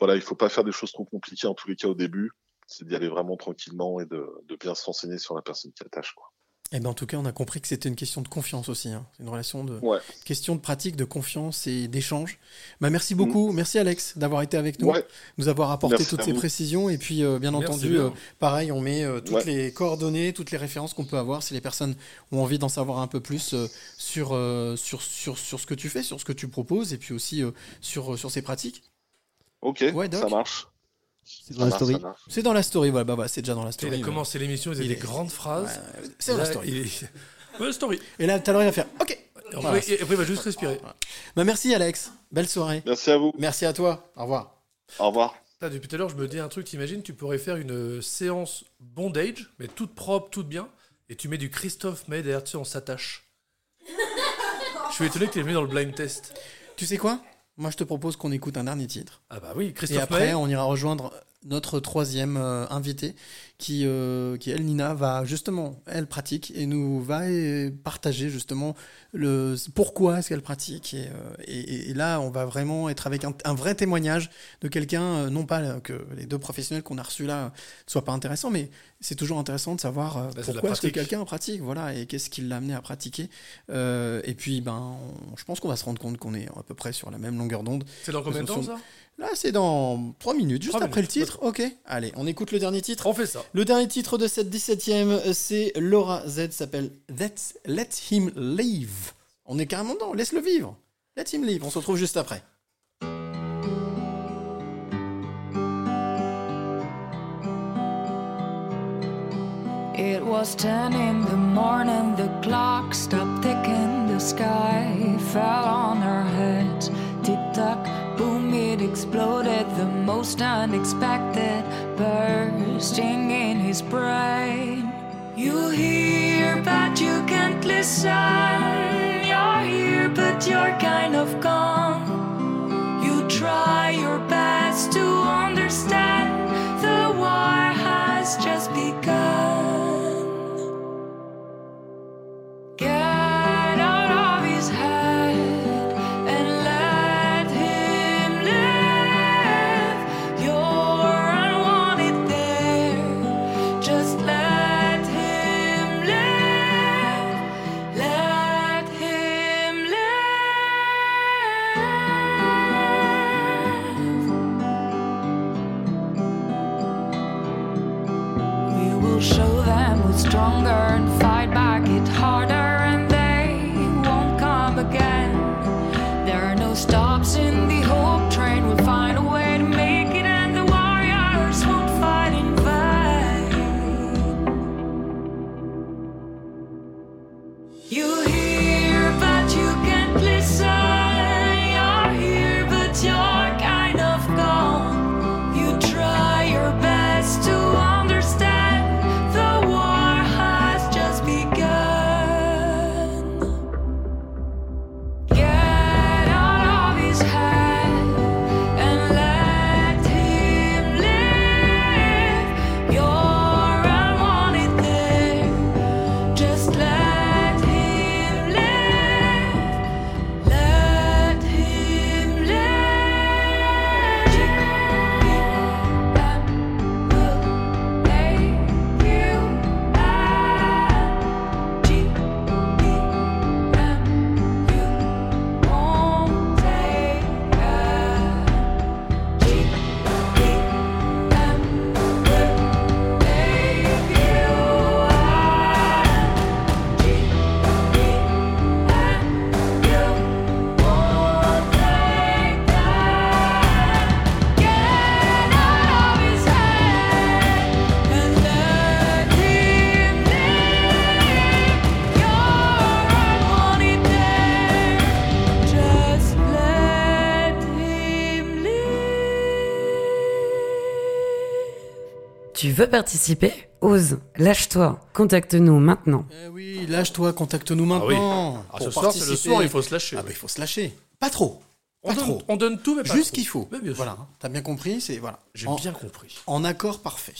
voilà, il faut pas faire des choses trop compliquées en tous les cas au début. C'est d'y aller vraiment tranquillement et de, de bien se renseigner sur la personne qui attache. Quoi.
Eh ben, en tout cas, on a compris que c'était une question de confiance aussi. hein. C'est une relation de
Ouais.
question de pratique, de confiance et d'échange. Bah, merci beaucoup, merci Alex d'avoir été avec nous,
Ouais.
nous avoir apporté
Merci
toutes ces
vous.
précisions et puis euh, bien
Merci
entendu,
bien.
euh, pareil, on met euh, toutes
Ouais.
les coordonnées, toutes les références qu'on peut avoir si les personnes ont envie d'en savoir un peu plus euh, sur, euh, sur, sur, sur ce que tu fais, sur ce que tu proposes et puis aussi euh, sur, sur ces pratiques.
Ok, ça marche.
C'est dans la story.
C'est dans la story, voilà, bah, bah, c'est déjà dans la story.
Il a
ouais.
commencé l'émission, il faisait des grandes phrases.
c'est dans la story.
il est- Ouais, story.
Et là, tout à l'heure, il va faire OK.
Et après,
Voilà.
et après, il va juste respirer.
Bah, merci Alex, belle soirée.
Merci à vous.
Merci à toi, au revoir.
Au revoir.
Là, depuis tout à l'heure, je me dis un truc, t'imagines, tu pourrais faire une euh, séance bondage, mais toute propre, toute bien, et tu mets du Christophe May derrière, tu sais, on s'attache. je suis étonné que tu l'aies mis dans le blind test.
Tu sais quoi? Moi, je te propose qu'on écoute un dernier titre.
Ah bah oui,
Et
Christophe
après,
May.
on ira rejoindre notre troisième euh, invité, qui, euh, qui elle, Nina, va justement, elle pratique et nous va euh, partager justement le pourquoi est-ce qu'elle pratique. Et, euh, et- et là, on va vraiment être avec un, un vrai témoignage de quelqu'un, euh, non pas que les deux professionnels qu'on a reçus là ne soient pas intéressants, mais c'est toujours intéressant de savoir
Bah,
pourquoi est-ce que quelqu'un pratique, voilà, et qu'est-ce qui l'a amené à pratiquer. Et puis, ben, on- je pense qu'on va se rendre compte qu'on est à peu près sur la même longueur d'onde.
C'est dans combien de temps, ça?
Là, c'est dans 3 minutes, juste après
minutes.
le titre. Ok, allez, on écoute le dernier titre.
On fait ça.
Le dernier titre de cette 17ème, c'est Laura Z, s'appelle That's Let Him Live. On est carrément dedans, laisse-le vivre. Let Him Live, on se retrouve juste après.
It was ten in the morning, the clock stopped ticking, the sky fell on our heads. Exploded, the most unexpected, bursting in his brain. You hear, but you can't listen. You're here, but you're kind of gone. You try your best to understand. The war has just begun. Stronger
veux participer? Ose, lâche-toi, contacte-nous maintenant.
Eh oui, lâche-toi, contacte-nous
Ah oui.
maintenant.
Ah,
pour
ce soir, c'est le soir, il faut se lâcher.
Ah bah, il faut se lâcher. Pas trop.
On
Pas
donne-
trop.
on donne tout, mais pas
Juste ce qu'il faut.
Mais bien sûr.
Voilà, t'as bien compris, c'est voilà.
J'ai
En-
bien compris.
En accord parfait.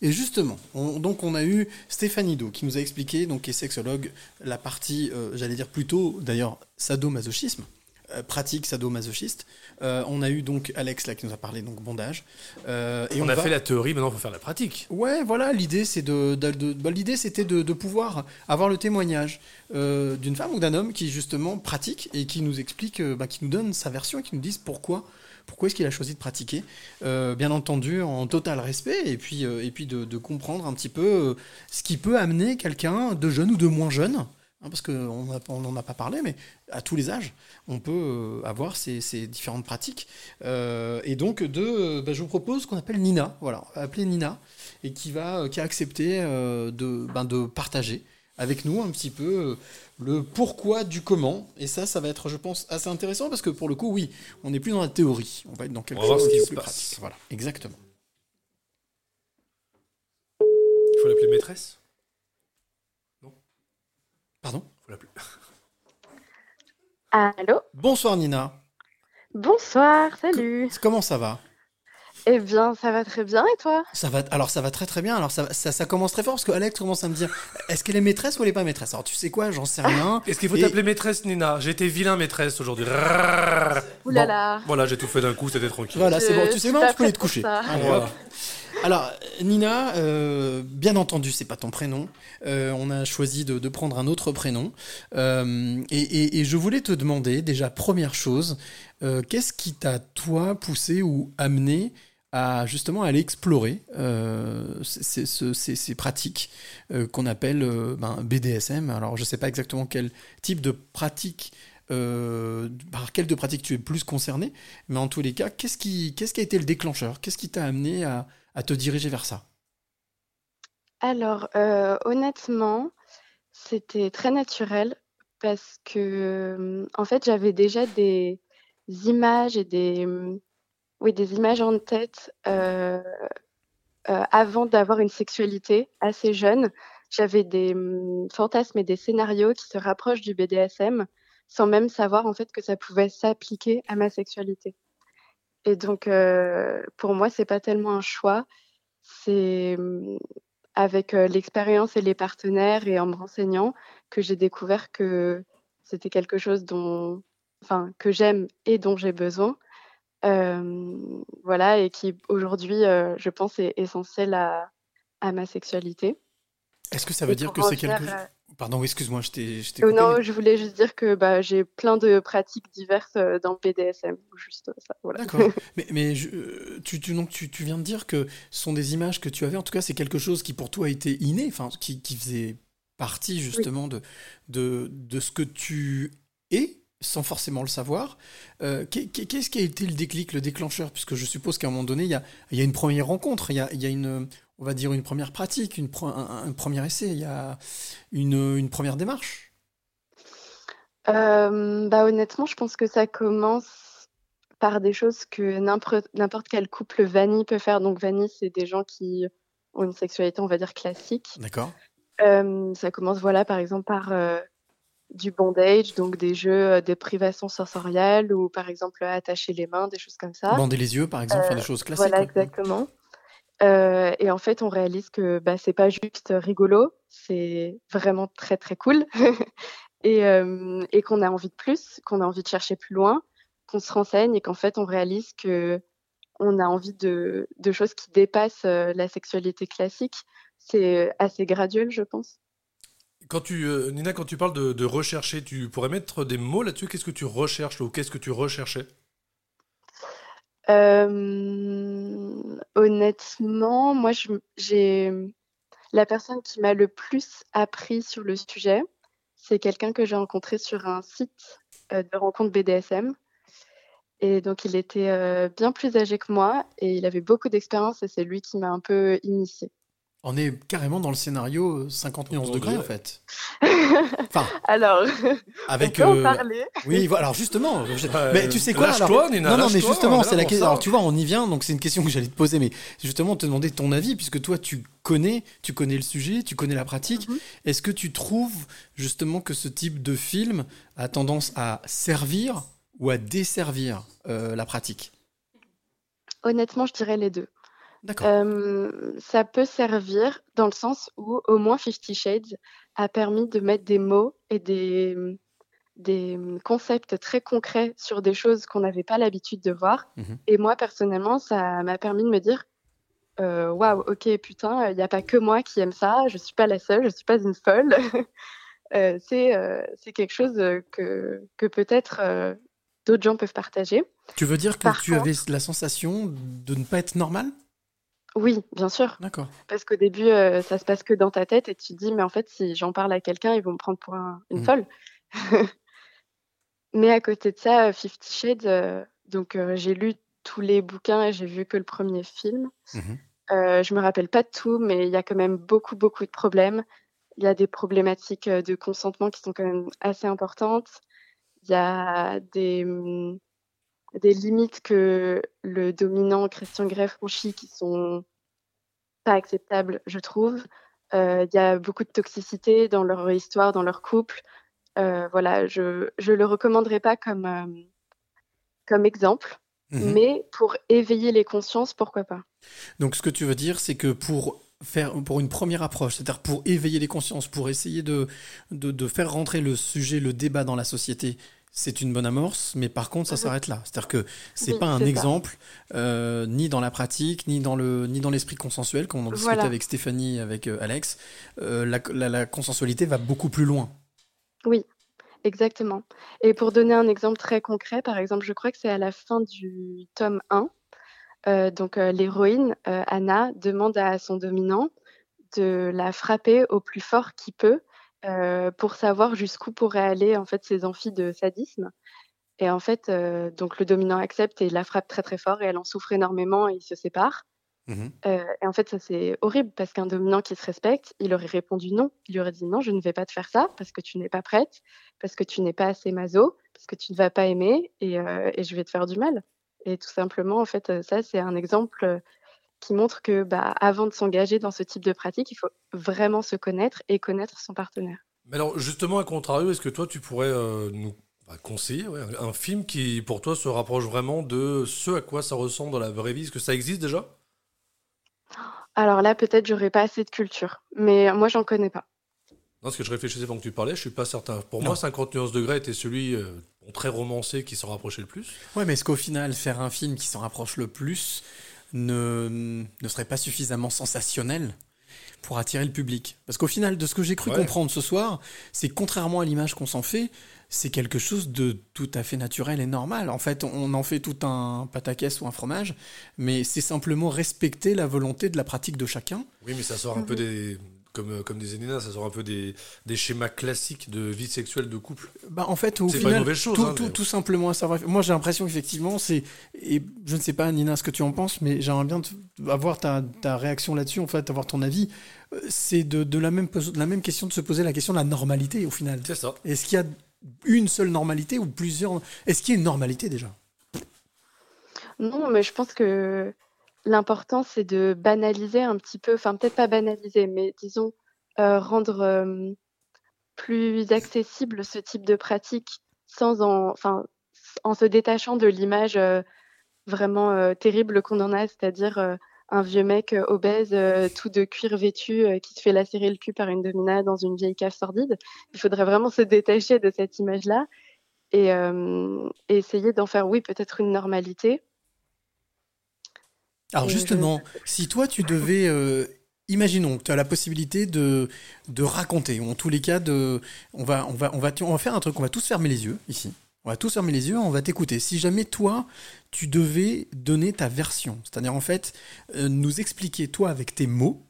Et justement, on- donc on a eu Stéphanie Do qui nous a expliqué, donc qui est sexologue, la partie, euh, j'allais dire plutôt, d'ailleurs, sadomasochisme, euh, pratique sadomasochiste. Euh, on a eu donc Alex là qui nous a parlé donc bondage. Euh, et
on, a
va-
fait la théorie, maintenant il faut faire la pratique.
Ouais, voilà, l'idée c'est de, de- de- bah, l'idée c'était de, de pouvoir avoir le témoignage euh, d'une femme ou d'un homme qui justement pratique et qui nous explique, bah, qui nous donne sa version et qui nous dise pourquoi, pourquoi est-ce qu'il a choisi de pratiquer. Euh, bien entendu, en total respect et puis euh, et puis de, de comprendre un petit peu euh, ce qui peut amener quelqu'un de jeune ou de moins jeune. Hein, parce qu'on n'en a pas parlé, mais à tous les âges, on peut euh, avoir ces, ces différentes pratiques. Euh, et donc, de, euh, bah, je vous propose qu'on appelle Nina, voilà, appeler Nina, et qui, va, qui a accepté de, ben, de partager avec nous un petit peu le pourquoi du comment. Et ça, ça va être, je pense, assez intéressant parce que pour le coup, oui, on n'est plus dans la théorie, on va être dans quelque chose
qui se passe.
pratique. Voilà, exactement.
Il faut l'appeler maîtresse?
Pardon
faut l'appeler.
Allô
Bonsoir Nina.
Bonsoir, salut.
Comment ça va?
Eh bien, ça va très bien et toi?
Ça va, alors ça va très très bien. Alors ça, va- ça, ça commence très fort parce que Alex commence à me dire est-ce qu'elle est maîtresse ou elle est pas maîtresse? Alors tu sais quoi, j'en sais rien.
Est-ce qu'il faut
Et-
t'appeler maîtresse Nina? J'ai été vilain maîtresse aujourd'hui.
Ouh là là.
Voilà, j'ai tout fait d'un coup, c'était tranquille.
Voilà, c'est bon.
Je
Tu sais
pas
tu peux aller te coucher. Allez,
Voilà.
Alors, Nina, euh, bien entendu, c'est pas ton prénom. Euh, on a choisi de, prendre un autre prénom. Euh, et, je voulais te demander, déjà, première chose, qu'est-ce qui t'a, toi, poussé ou amené à justement aller explorer ces, pratiques qu'on appelle euh, ben, BDSM. Alors, je sais pas exactement quel type de pratique par quelle de pratique tu es plus concerné, mais en tous les cas, qu'est-ce qui, qu'est-ce qui a été le déclencheur? Qu'est-ce qui t'a amené à, à te diriger vers ça
Alors, euh, honnêtement, c'était très naturel parce que, euh, en fait, j'avais déjà des images et des, euh, oui, des images en tête euh, avant d'avoir une sexualité assez jeune. J'avais des hum, fantasmes et des scénarios qui se rapprochent du BDSM sans même savoir en fait que ça pouvait s'appliquer à ma sexualité. Et donc, euh, pour moi, c'est pas tellement un choix, c'est hum, avec euh, l'expérience et les partenaires et en me renseignant que j'ai découvert que c'était quelque chose dont, enfin, que j'aime et dont j'ai besoin. Euh, voilà, et qui aujourd'hui, euh, je pense, est essentiel à, à ma sexualité.
Est-ce que ça veut
Et
dire que c'est quelque chose Pardon, excuse-moi, je t'ai
Oh non, je voulais juste dire que bah, j'ai plein de pratiques diverses euh, dans le BDSM. Juste ça, voilà.
D'accord. mais mais je- euh, tu, tu, donc, tu, tu viens de dire que ce sont des images que tu avais. En tout cas, c'est quelque chose qui pour toi a été inné, enfin, qui, qui faisait partie justement de, de, de ce que tu es, sans forcément le savoir. Euh, qu'est- qu'est- Qu'est-ce qui a été le déclic, le déclencheur? Puisque je suppose qu'à un moment donné, il y a, y a une première rencontre, il y a, il y a une, on va dire, une première pratique, une, pre- un, un premier essai, il y a une, une première démarche?
Euh, bah, honnêtement, je pense que ça commence par des choses que n'importe quel couple vanille peut faire. Donc, vanille, c'est des gens qui ont une sexualité, on va dire, classique.
D'accord
Euh, ça commence, voilà, par exemple, par euh, du bondage, donc des jeux de privation sensorielle ou, par exemple, attacher les mains, des choses comme ça.
Bander les yeux, par exemple, enfin, des choses classiques.
Voilà, exactement. Euh, et en fait, on réalise que bah, c'est pas juste rigolo, c'est vraiment très très cool. et euh, et qu'on a envie de plus, qu'on a envie de chercher plus loin, qu'on se renseigne et qu'en fait, on réalise que on a envie de, choses qui dépassent euh, la sexualité classique. C'est assez graduel, je pense.
Quand tu, Nina, quand tu parles de rechercher, tu pourrais mettre des mots là-dessus? Qu'est-ce que tu recherches ou qu'est-ce que tu recherchais?
Euh, honnêtement, moi, j'ai la personne qui m'a le plus appris sur le sujet, c'est quelqu'un que j'ai rencontré sur un site euh, de rencontre BDSM. Et donc, il était euh, bien plus âgé que moi et il avait beaucoup d'expérience et c'est lui qui m'a un peu initiée.
On est carrément dans le scénario euh, 50 nuances degrés en fait.
Alors,
Avec.
on peut en
euh,
parler.
Oui, voilà. Alors justement, je-
Euh,
mais tu sais quoi alors
Nina,
Non, non, mais justement, c'est la question. Alors tu vois, on y vient. Donc c'est une question que j'allais te poser, mais justement te demander ton avis, puisque toi tu connais, tu connais le sujet, tu connais la pratique.
Mhm.
Est-ce que tu trouves justement que ce type de film a tendance à servir ou à desservir euh, la pratique?
Honnêtement, je dirais les deux. Euh, ça peut servir dans le sens où au moins Fifty Shades a permis de mettre des mots et des, des concepts très concrets sur des choses qu'on n'avait pas l'habitude de voir.
Mhm.
Et moi, personnellement, ça m'a permis de me dire Waouh, ok, putain, il n'y a pas que moi qui aime ça, je ne suis pas la seule, je ne suis pas une folle. Euh, c'est euh, c'est quelque chose que, que peut-être euh, d'autres gens peuvent partager.
Tu veux dire que
Par
tu avais la sensation de ne pas être normal?
Oui, bien sûr.
D'accord.
Parce qu'au début, euh, ça se passe que dans ta tête et tu te dis, mais en fait, si j'en parle à quelqu'un, ils vont me prendre pour un- une
Mm.
folle. mais à côté de ça, euh, Fifty Shades, euh, donc euh, j'ai lu tous les bouquins et j'ai vu que le premier film. Euh, je me rappelle pas de tout, mais il y a quand même beaucoup, beaucoup de problèmes. Il y a des problématiques de consentement qui sont quand même assez importantes. Il y a des, hum, des limites que le dominant Christian Grey franchit qui sont pas acceptables, je trouve. Euh, Il y a beaucoup de toxicité dans leur histoire, dans leur couple. Euh, voilà, je je le recommanderais pas comme euh, comme exemple,
Mhm.
mais pour éveiller les consciences, pourquoi pas.
Donc ce que tu veux dire, c'est que pour faire pour une première approche, c'est-à-dire pour éveiller les consciences, pour essayer de, de, de faire rentrer le sujet, le débat dans la société, c'est une bonne amorce, mais par contre ça s'arrête là. C'est-à-dire que c'est
Oui,
pas un exemple, euh, ni dans la pratique, ni dans le ni dans l'esprit consensuel, comme on en discutait
Voilà.
avec Stéphanie, avec euh, Alex. Euh, la, la, la consensualité va beaucoup plus loin.
Oui, exactement. Et pour donner un exemple très concret, par exemple, je crois que c'est à la fin du tome 1. euh, donc, l'héroïne, Anna, demande à son dominant de la frapper au plus fort qu'il peut euh, pour savoir jusqu'où pourraient aller en fait ses amphis de sadisme. Et en fait, euh, donc le dominant accepte et la frappe très très fort et elle en souffre énormément et ils se séparent. Euh, et en fait, ça c'est horrible parce qu'un dominant qui se respecte, il aurait répondu non. Il lui aurait dit non, je ne vais pas te faire ça parce que tu n'es pas prête, parce que tu n'es pas assez maso, parce que tu ne vas pas aimer et, et je vais te faire du mal. Et tout simplement, en fait, ça c'est un exemple qui montre que bah, avant de s'engager dans ce type de pratique, il faut vraiment se connaître et connaître son partenaire.
Mais alors, justement, à contrario, est-ce que toi, tu pourrais euh, nous bah, conseiller ouais, un film qui, pour toi, se rapproche vraiment de ce à quoi ça ressemble dans la vraie vie? Est-ce que ça existe déjà?
Alors là, peut-être j'aurais pas assez de culture, mais moi j'en connais pas.
Non, parce que je réfléchissais pendant que tu parlais, je suis pas certain. Pour
Non.
moi, 50 nuances degrés était celui euh, très romancé qui s'en rapprochait le plus.
Ouais, mais est-ce qu'au final, faire un film qui s'en rapproche le plus ne, ne serait pas suffisamment sensationnel pour attirer le public Parce qu'au final, de ce que j'ai cru
Ouais.
comprendre ce soir, c'est que contrairement à l'image qu'on s'en fait, c'est quelque chose de tout à fait naturel et normal. En fait, on en fait tout un pataquès ou un fromage, mais c'est simplement respecter la volonté de la pratique de chacun.
Oui, mais ça sort un peu des. Comme, euh, comme des Nina, ça sort un peu des, des schémas classiques de vie sexuelle de couple.
Bah, en fait, au
C'est pas
final,
une mauvaise chose.
tout,
hein,
tout-
mais-
tout simplement à savoir. Moi, j'ai l'impression qu'effectivement, c'est. Et je ne sais pas, Nina, ce que tu en penses, mais j'aimerais bien avoir ta, ta réaction là-dessus, en fait, avoir ton avis. Euh, C'est de, de la, même, de la même question de se poser la question de la normalité, au final.
C'est ça.
Est-ce qu'il y a une seule normalité ou plusieurs? Est-ce qu'il y a une normalité déjà?
Non, mais je pense que l'important, c'est de banaliser un petit peu, enfin peut-être pas banaliser, mais disons euh, rendre plus accessible ce type de pratique sans en, enfin, en se détachant de l'image euh, vraiment euh, terrible qu'on en a, c'est-à-dire un vieux mec obèse, tout de cuir vêtu, qui se fait lacérer le cul par une domina dans une vieille cave sordide. Il faudrait vraiment se détacher de cette image-là et essayer d'en faire, oui, peut-être une normalité.
Alors
Et je-
justement, si toi tu devais, euh, imaginons que tu as la possibilité de, de raconter, ou en tous les cas, de, on, va, on, va, on, va, on va faire un truc, on va tous fermer les yeux ici. On va tous fermer les yeux, on va t'écouter. Si jamais toi, tu devais donner ta version, c'est-à-dire en fait, euh, nous expliquer toi avec tes mots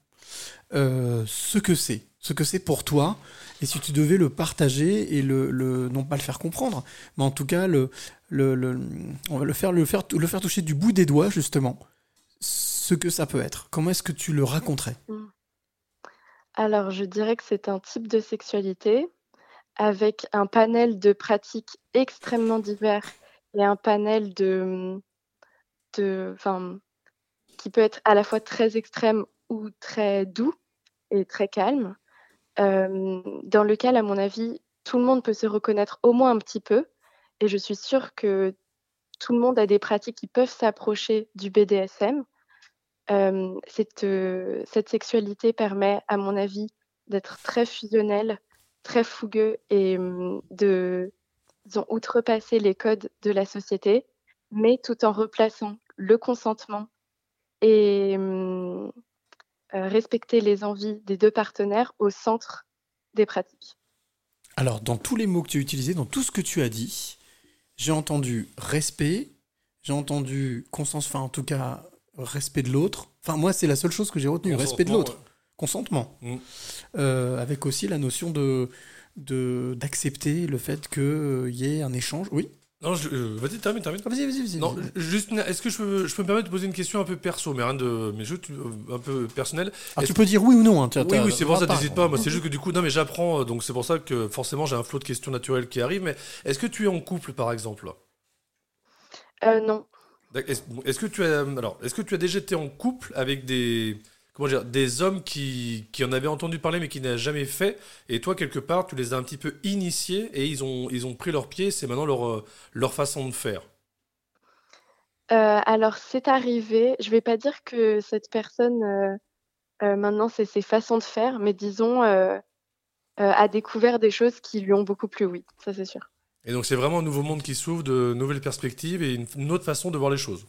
euh, ce que c'est, ce que c'est pour toi, et si tu devais le partager et le, le- non pas le faire comprendre, mais en tout cas le, le, le- on va le faire, le faire, le faire toucher du bout des doigts justement ce que ça peut être. Comment est-ce que tu le raconterais?
Alors, je dirais que c'est un type de sexualité avec un panel de pratiques extrêmement divers et un panel de, de, qui peut être à la fois très extrême ou très doux et très calme, euh, dans lequel, à mon avis, tout le monde peut se reconnaître au moins un petit peu. Et je suis sûre que tout le monde a des pratiques qui peuvent s'approcher du BDSM. Euh, cette, euh, cette sexualité permet, à mon avis, d'être très fusionnelle, très fougueux et hum, de disons, outrepasser les codes de la société, mais tout en replaçant le consentement et hum, euh, respecter les envies des deux partenaires au centre des pratiques.
Alors, dans tous les mots que tu as utilisés, dans tout ce que tu as dit, j'ai entendu respect, j'ai entendu conscience, enfin en tout cas respect de l'autre. Enfin, moi, c'est la seule chose que j'ai retenue, respect de l'autre. Consentement.
Mm.
Euh, avec aussi la notion de de- d'accepter le fait qu'il y ait un échange. Oui
Non, je- euh, vas-y, termine, termine.
Vas-y, vas-y, vas-y.
Non, juste, est-ce que je peux, je peux me permettre de poser une question un peu perso, mais rien de, mais juste euh, un peu personnelle.
Ah, tu peux dire oui ou non. Hein, tu-
Oui, oui, c'est pour ça,
pas.
n'hésite pas. Moi, c'est juste que du coup, non, mais j'apprends, euh, donc c'est pour ça que forcément, j'ai un flot de questions naturelles qui arrivent. Mais est-ce que tu es en couple, par exemple?
Euh, non.
Est-ce est-ce que tu as, alors, est-ce que tu as déjà été en couple avec des, comment dire, des hommes qui, qui en avaient entendu parler mais qui n'avaient jamais fait, et toi quelque part, tu les as un petit peu initiés et ils ont, ils ont pris leur pied, c'est maintenant leur, euh, leur façon de faire.
Euh, alors, c'est arrivé. Je vais pas dire que cette personne, euh, euh, maintenant, c'est ses façons de faire, mais disons, a découvert des choses qui lui ont beaucoup plu, oui, ça c'est sûr.
Et donc c'est vraiment un nouveau monde qui s'ouvre, de nouvelles perspectives et une, une autre façon de voir les choses.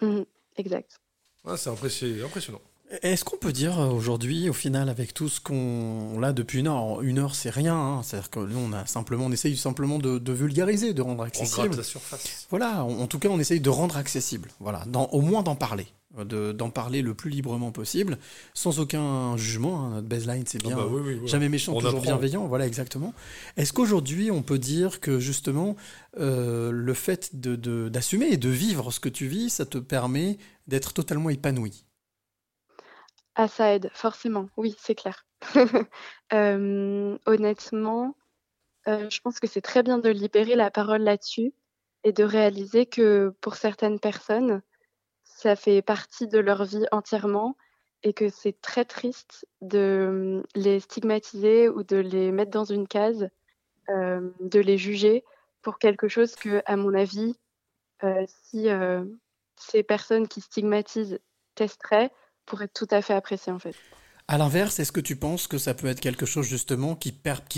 Mhm, exact.
Ah, c'est impressi- impressionnant.
Est-ce qu'on peut dire euh, aujourd'hui, au final, avec tout ce qu'on a depuis une heure, une heure c'est rien, hein, c'est-à-dire que nous on a simplement, on essaye simplement de, de vulgariser, de rendre
On
accessible.
gratte la surface.
Voilà, en, en tout cas on essaye de rendre accessible, voilà, dans, au moins d'en parler, de- d'en parler le plus librement possible, sans aucun jugement. hein, notre baseline c'est
Ah
bien,
bah oui, oui, oui.
jamais méchant,
On
toujours
apprend.
bienveillant, voilà exactement. Est-ce qu'aujourd'hui on peut dire que justement euh, le fait de- d'assumer et de vivre ce que tu vis, ça te permet d'être totalement épanoui?
Ah, ça aide, forcément, oui, c'est clair. Euh, honnêtement, euh, je pense que c'est très bien de libérer la parole là-dessus et de réaliser que pour certaines personnes, ça fait partie de leur vie entièrement et que c'est très triste de hum, les stigmatiser ou de les mettre dans une case, euh, de les juger pour quelque chose que, à mon avis, si ces personnes qui stigmatisent testeraient, tout à fait apprécier en fait.
À l'inverse, est-ce que tu penses que ça peut être quelque chose justement qui,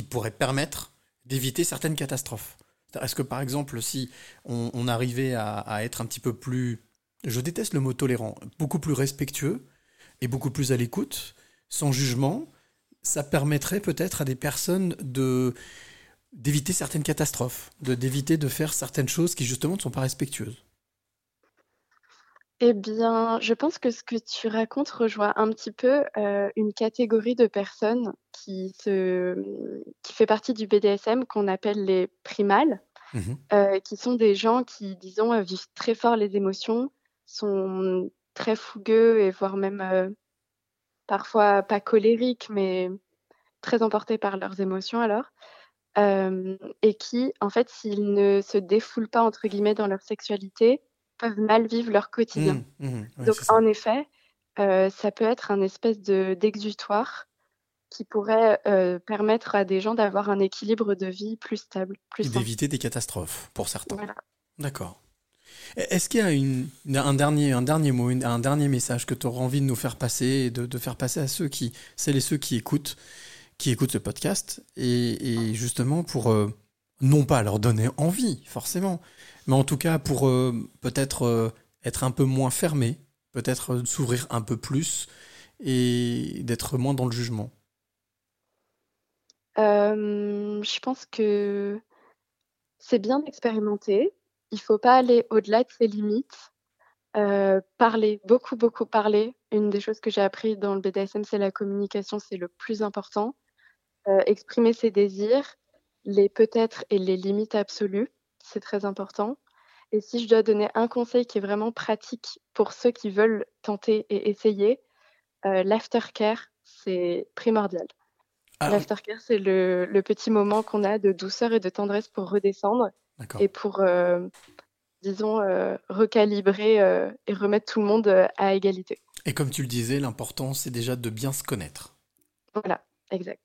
pourrait permettre d'éviter certaines catastrophes? Est-ce que par exemple, si on, on arrivait à, à être un petit peu plus, je déteste le mot tolérant, beaucoup plus respectueux et beaucoup plus à l'écoute, sans jugement, ça permettrait peut-être à des personnes de d'éviter certaines catastrophes, de d'éviter de faire certaines choses qui justement ne sont pas respectueuses?
Eh bien, je pense que ce que tu racontes rejoint un petit peu euh, une catégorie de personnes qui, se, qui fait partie du BDSM qu'on appelle les primales, euh, qui sont des gens qui, disons, euh, vivent très fort les émotions, sont très fougueux et voire même euh, parfois pas colériques, mais très emportés par leurs émotions alors, et qui, en fait, s'ils ne se défoulent pas, entre guillemets, dans leur sexualité, peuvent mal vivre leur quotidien.
Mmh, mmh, ouais,
Donc, en effet, euh, ça peut être un espèce de d'exutoire qui pourrait euh, permettre à des gens d'avoir un équilibre de vie plus stable, plus
d'éviter des catastrophes pour certains.
Voilà.
D'accord. Est-ce qu'il y a une, un, dernier, un dernier mot, un dernier message que tu auras envie de nous faire passer et de, de faire passer à ceux qui, celles et ceux qui écoutent, qui écoutent ce podcast et, et justement pour euh, non pas leur donner envie forcément, mais en tout cas pour euh, peut-être euh, être un peu moins fermé, peut-être euh, s'ouvrir un peu plus et d'être moins dans le jugement.
Je pense que c'est bien d'expérimenter. Il faut pas aller au-delà de ses limites. Parler, beaucoup, beaucoup parler. Une des choses que j'ai appris dans le BDSM, c'est la communication, c'est le plus important. Exprimer ses désirs, les peut-être et les limites absolues, c'est très important. Et si je dois donner un conseil qui est vraiment pratique pour ceux qui veulent tenter et essayer, euh, l'aftercare, c'est primordial.
Ah.
L'aftercare, c'est le, le petit moment qu'on a de douceur et de tendresse pour redescendre et pour, euh, disons, euh, recalibrer euh, et remettre tout le monde à égalité.
Et comme tu le disais, l'important, c'est déjà de bien se connaître.
Voilà, exact.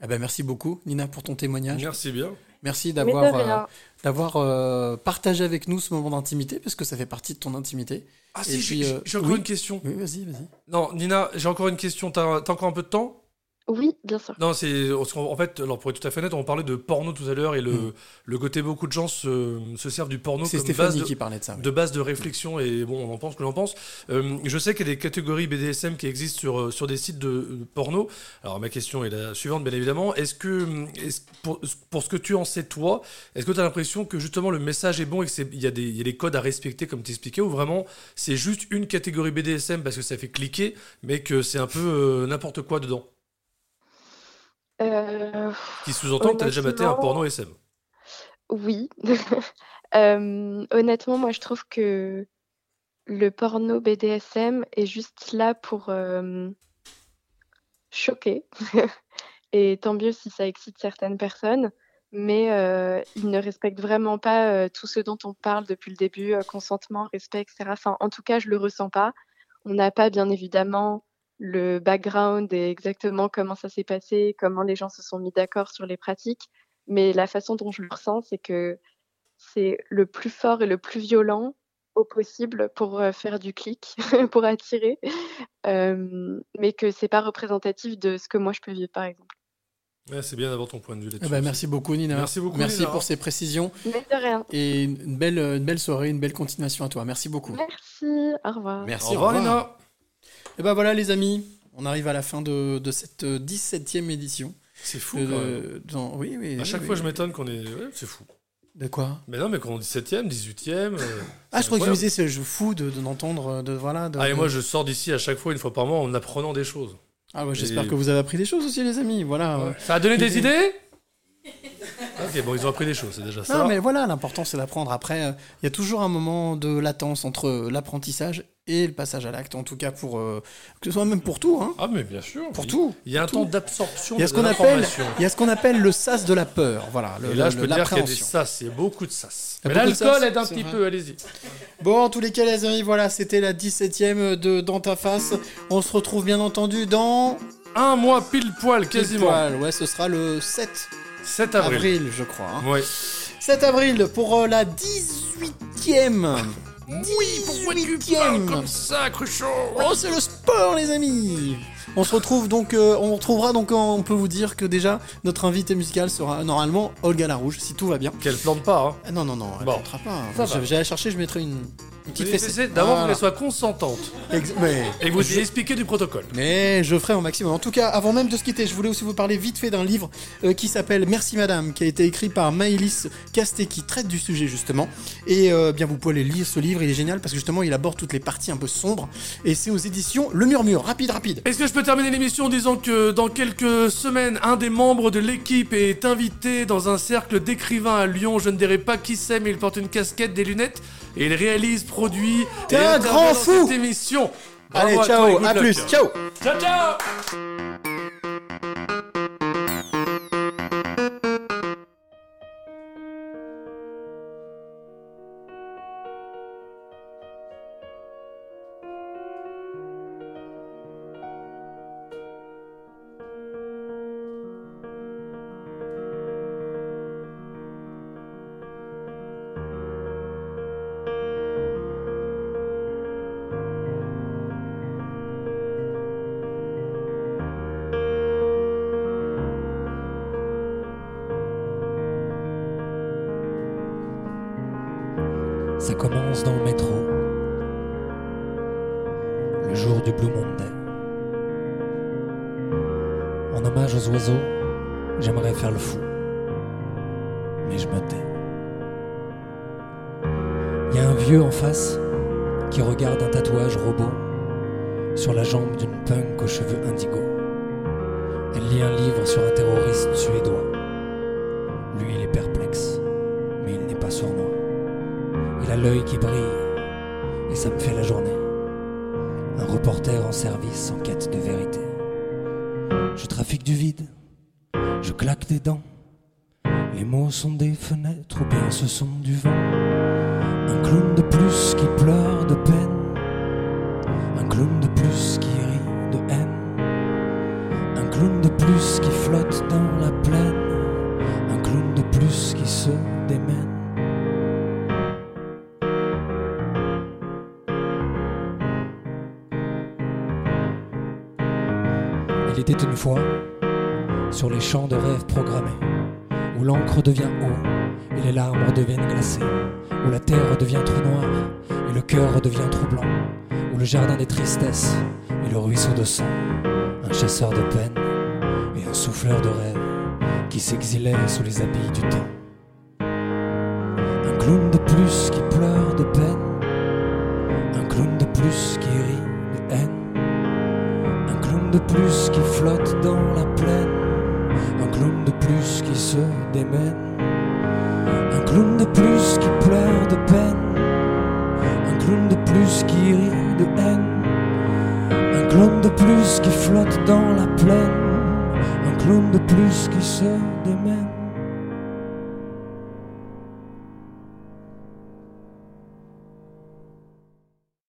Eh ben, merci beaucoup, Nina, pour ton témoignage.
Merci bien.
Merci d'avoir euh, d'avoir euh, partagé avec nous ce moment d'intimité, parce que ça fait partie de ton intimité.
Ah
Et
si, j'ai
euh,
encore
oui.
une question.
Oui, vas-y, vas-y.
Non, Nina, j'ai encore une question. T'as t'as encore un peu de temps?
Oui, bien sûr.
Non, c'est en fait, alors pour être tout à fait honnête, on parlait de porno tout à l'heure et le,
Mm.
le côté beaucoup de gens se, se servent du porno comme
Stéphanie
base de,
qui parlait de ça, oui.
de base de réflexion et bon, on en pense que l'on pense. Euh, je sais qu'il y a des catégories BDSM qui existent sur, euh, sur des sites de porno. Alors ma question est la suivante, bien évidemment. Est-ce que est pour, pour ce que tu en sais toi, est-ce que tu as l'impression que justement le message est bon et qu'il y, a des- il y a des codes à respecter comme tu expliquais ou vraiment c'est juste une catégorie BDSM parce que ça fait cliquer mais que c'est un peu euh, n'importe quoi dedans?
Euh,
Qui sous-entend que tu as déjà maté un porno SM.
Oui. Euh, honnêtement, moi, je trouve que le porno BDSM est juste là pour euh, choquer. Et tant mieux si ça excite certaines personnes, mais il ne respecte vraiment pas tout ce dont on parle depuis le début, consentement, respect, etc. Enfin, en tout cas, je le ressens pas. On n'a pas, bien évidemment, le background et exactement comment ça s'est passé, comment les gens se sont mis d'accord sur les pratiques, mais la façon dont je le ressens, c'est que c'est le plus fort et le plus violent au possible pour euh, faire du clic, pour attirer, euh, mais que c'est pas représentatif de ce que moi je peux vivre, par exemple.
Ouais, c'est bien d'avoir ton point de vue
Eh
là-dessus.
ben,
aussi.
merci beaucoup, Nina.
Merci beaucoup.
Merci
Nina.
pour ces précisions.
Mais de rien.
Et une belle, une belle soirée, une belle continuation à toi. Merci beaucoup.
Merci, au revoir.
Merci.
Au revoir, Nina.
Et ben voilà, les amis, on arrive à la fin de, de cette euh, 17e édition.
C'est fou,
De-
quand même.
dans- oui, oui.
À chaque
oui,
fois, je m'étonne qu'on est. ouais, c'est fou.
De quoi?
Mais non, mais qu'on est 17ème, 18ème. euh,
Ah, je crois que tu disais, c'est je fou de de- d'entendre, de, voilà. De,
Ah, et moi, je sors d'ici à chaque fois, une fois par mois, en apprenant des choses.
Ah ouais, j'espère
Et-
que vous avez appris des choses aussi, les amis. Voilà.
Ouais. Ça a donné des idées? Ok, bon, ils ont appris des choses, c'est déjà ça.
Non, mais voilà, l'important c'est d'apprendre. Après, euh, il y a toujours un moment de latence entre l'apprentissage et le passage à l'acte, en tout cas pour euh, que ce soit même pour tout. Hein.
Ah, mais bien sûr.
Pour
oui.
tout.
Il y a un
Tout.
temps d'absorption
Il y a
de
ce qu'on appelle, il y a ce qu'on appelle le sas de la peur. Voilà. Le,
Et là,
le-
je peux dire qu'il y a des sas, il y a beaucoup de sas. Mais l'alcool aide un petit
vrai.
peu, allez-y.
Bon, en tous les cas, les amis, voilà, c'était la 17ème de Dans ta face. On se retrouve bien entendu dans.
Un mois pile poil, quasiment.
Pile poil, ouais, ce sera le 7
7 avril.
je crois. hein.
Ouais.
7 avril pour euh, la 18ème. Oui, pourquoi tu parles comme
ça, Cruchot
Oh, c'est le sport, les amis on se retrouve donc, euh, on retrouvera donc, on peut vous dire que déjà notre invité musical sera normalement Olga Larouge, si tout va bien.
Qu'elle plante pas, hein.
Ah, Non, non, non, elle
Bon.
plantera pas.
Ça va.
J'allais J'allais chercher, je mettrai une, Voilà.
qu'elle soit consentante.
Ex- mais-
Et vous
Je-
expliquez du protocole.
Mais je ferai au maximum. En tout cas, avant même de se quitter, je voulais aussi vous parler vite fait d'un livre euh, qui s'appelle Merci Madame, qui a été écrit par Maëlys Casté, qui traite du sujet justement. Et euh, bien, vous pouvez aller lire ce livre, il est génial parce que justement, il aborde toutes les parties un peu sombres. Et c'est aux éditions Le Murmure. Rapide, rapide.
Est-ce que je peux terminer l'émission en disant que dans quelques semaines, un des membres de l'équipe est invité dans un cercle d'écrivains à Lyon? Je ne dirai pas qui c'est, mais il porte une casquette, des lunettes, et il réalise, produit.
T'es un grand fou
cette émission.
Allez,
à
ciao,
toi
à
luck.
plus, ciao
Ciao, ciao
jardin des tristesses et le ruisseau de sang, un chasseur de peine et un souffleur de rêve qui s'exilait sous les habits du temps.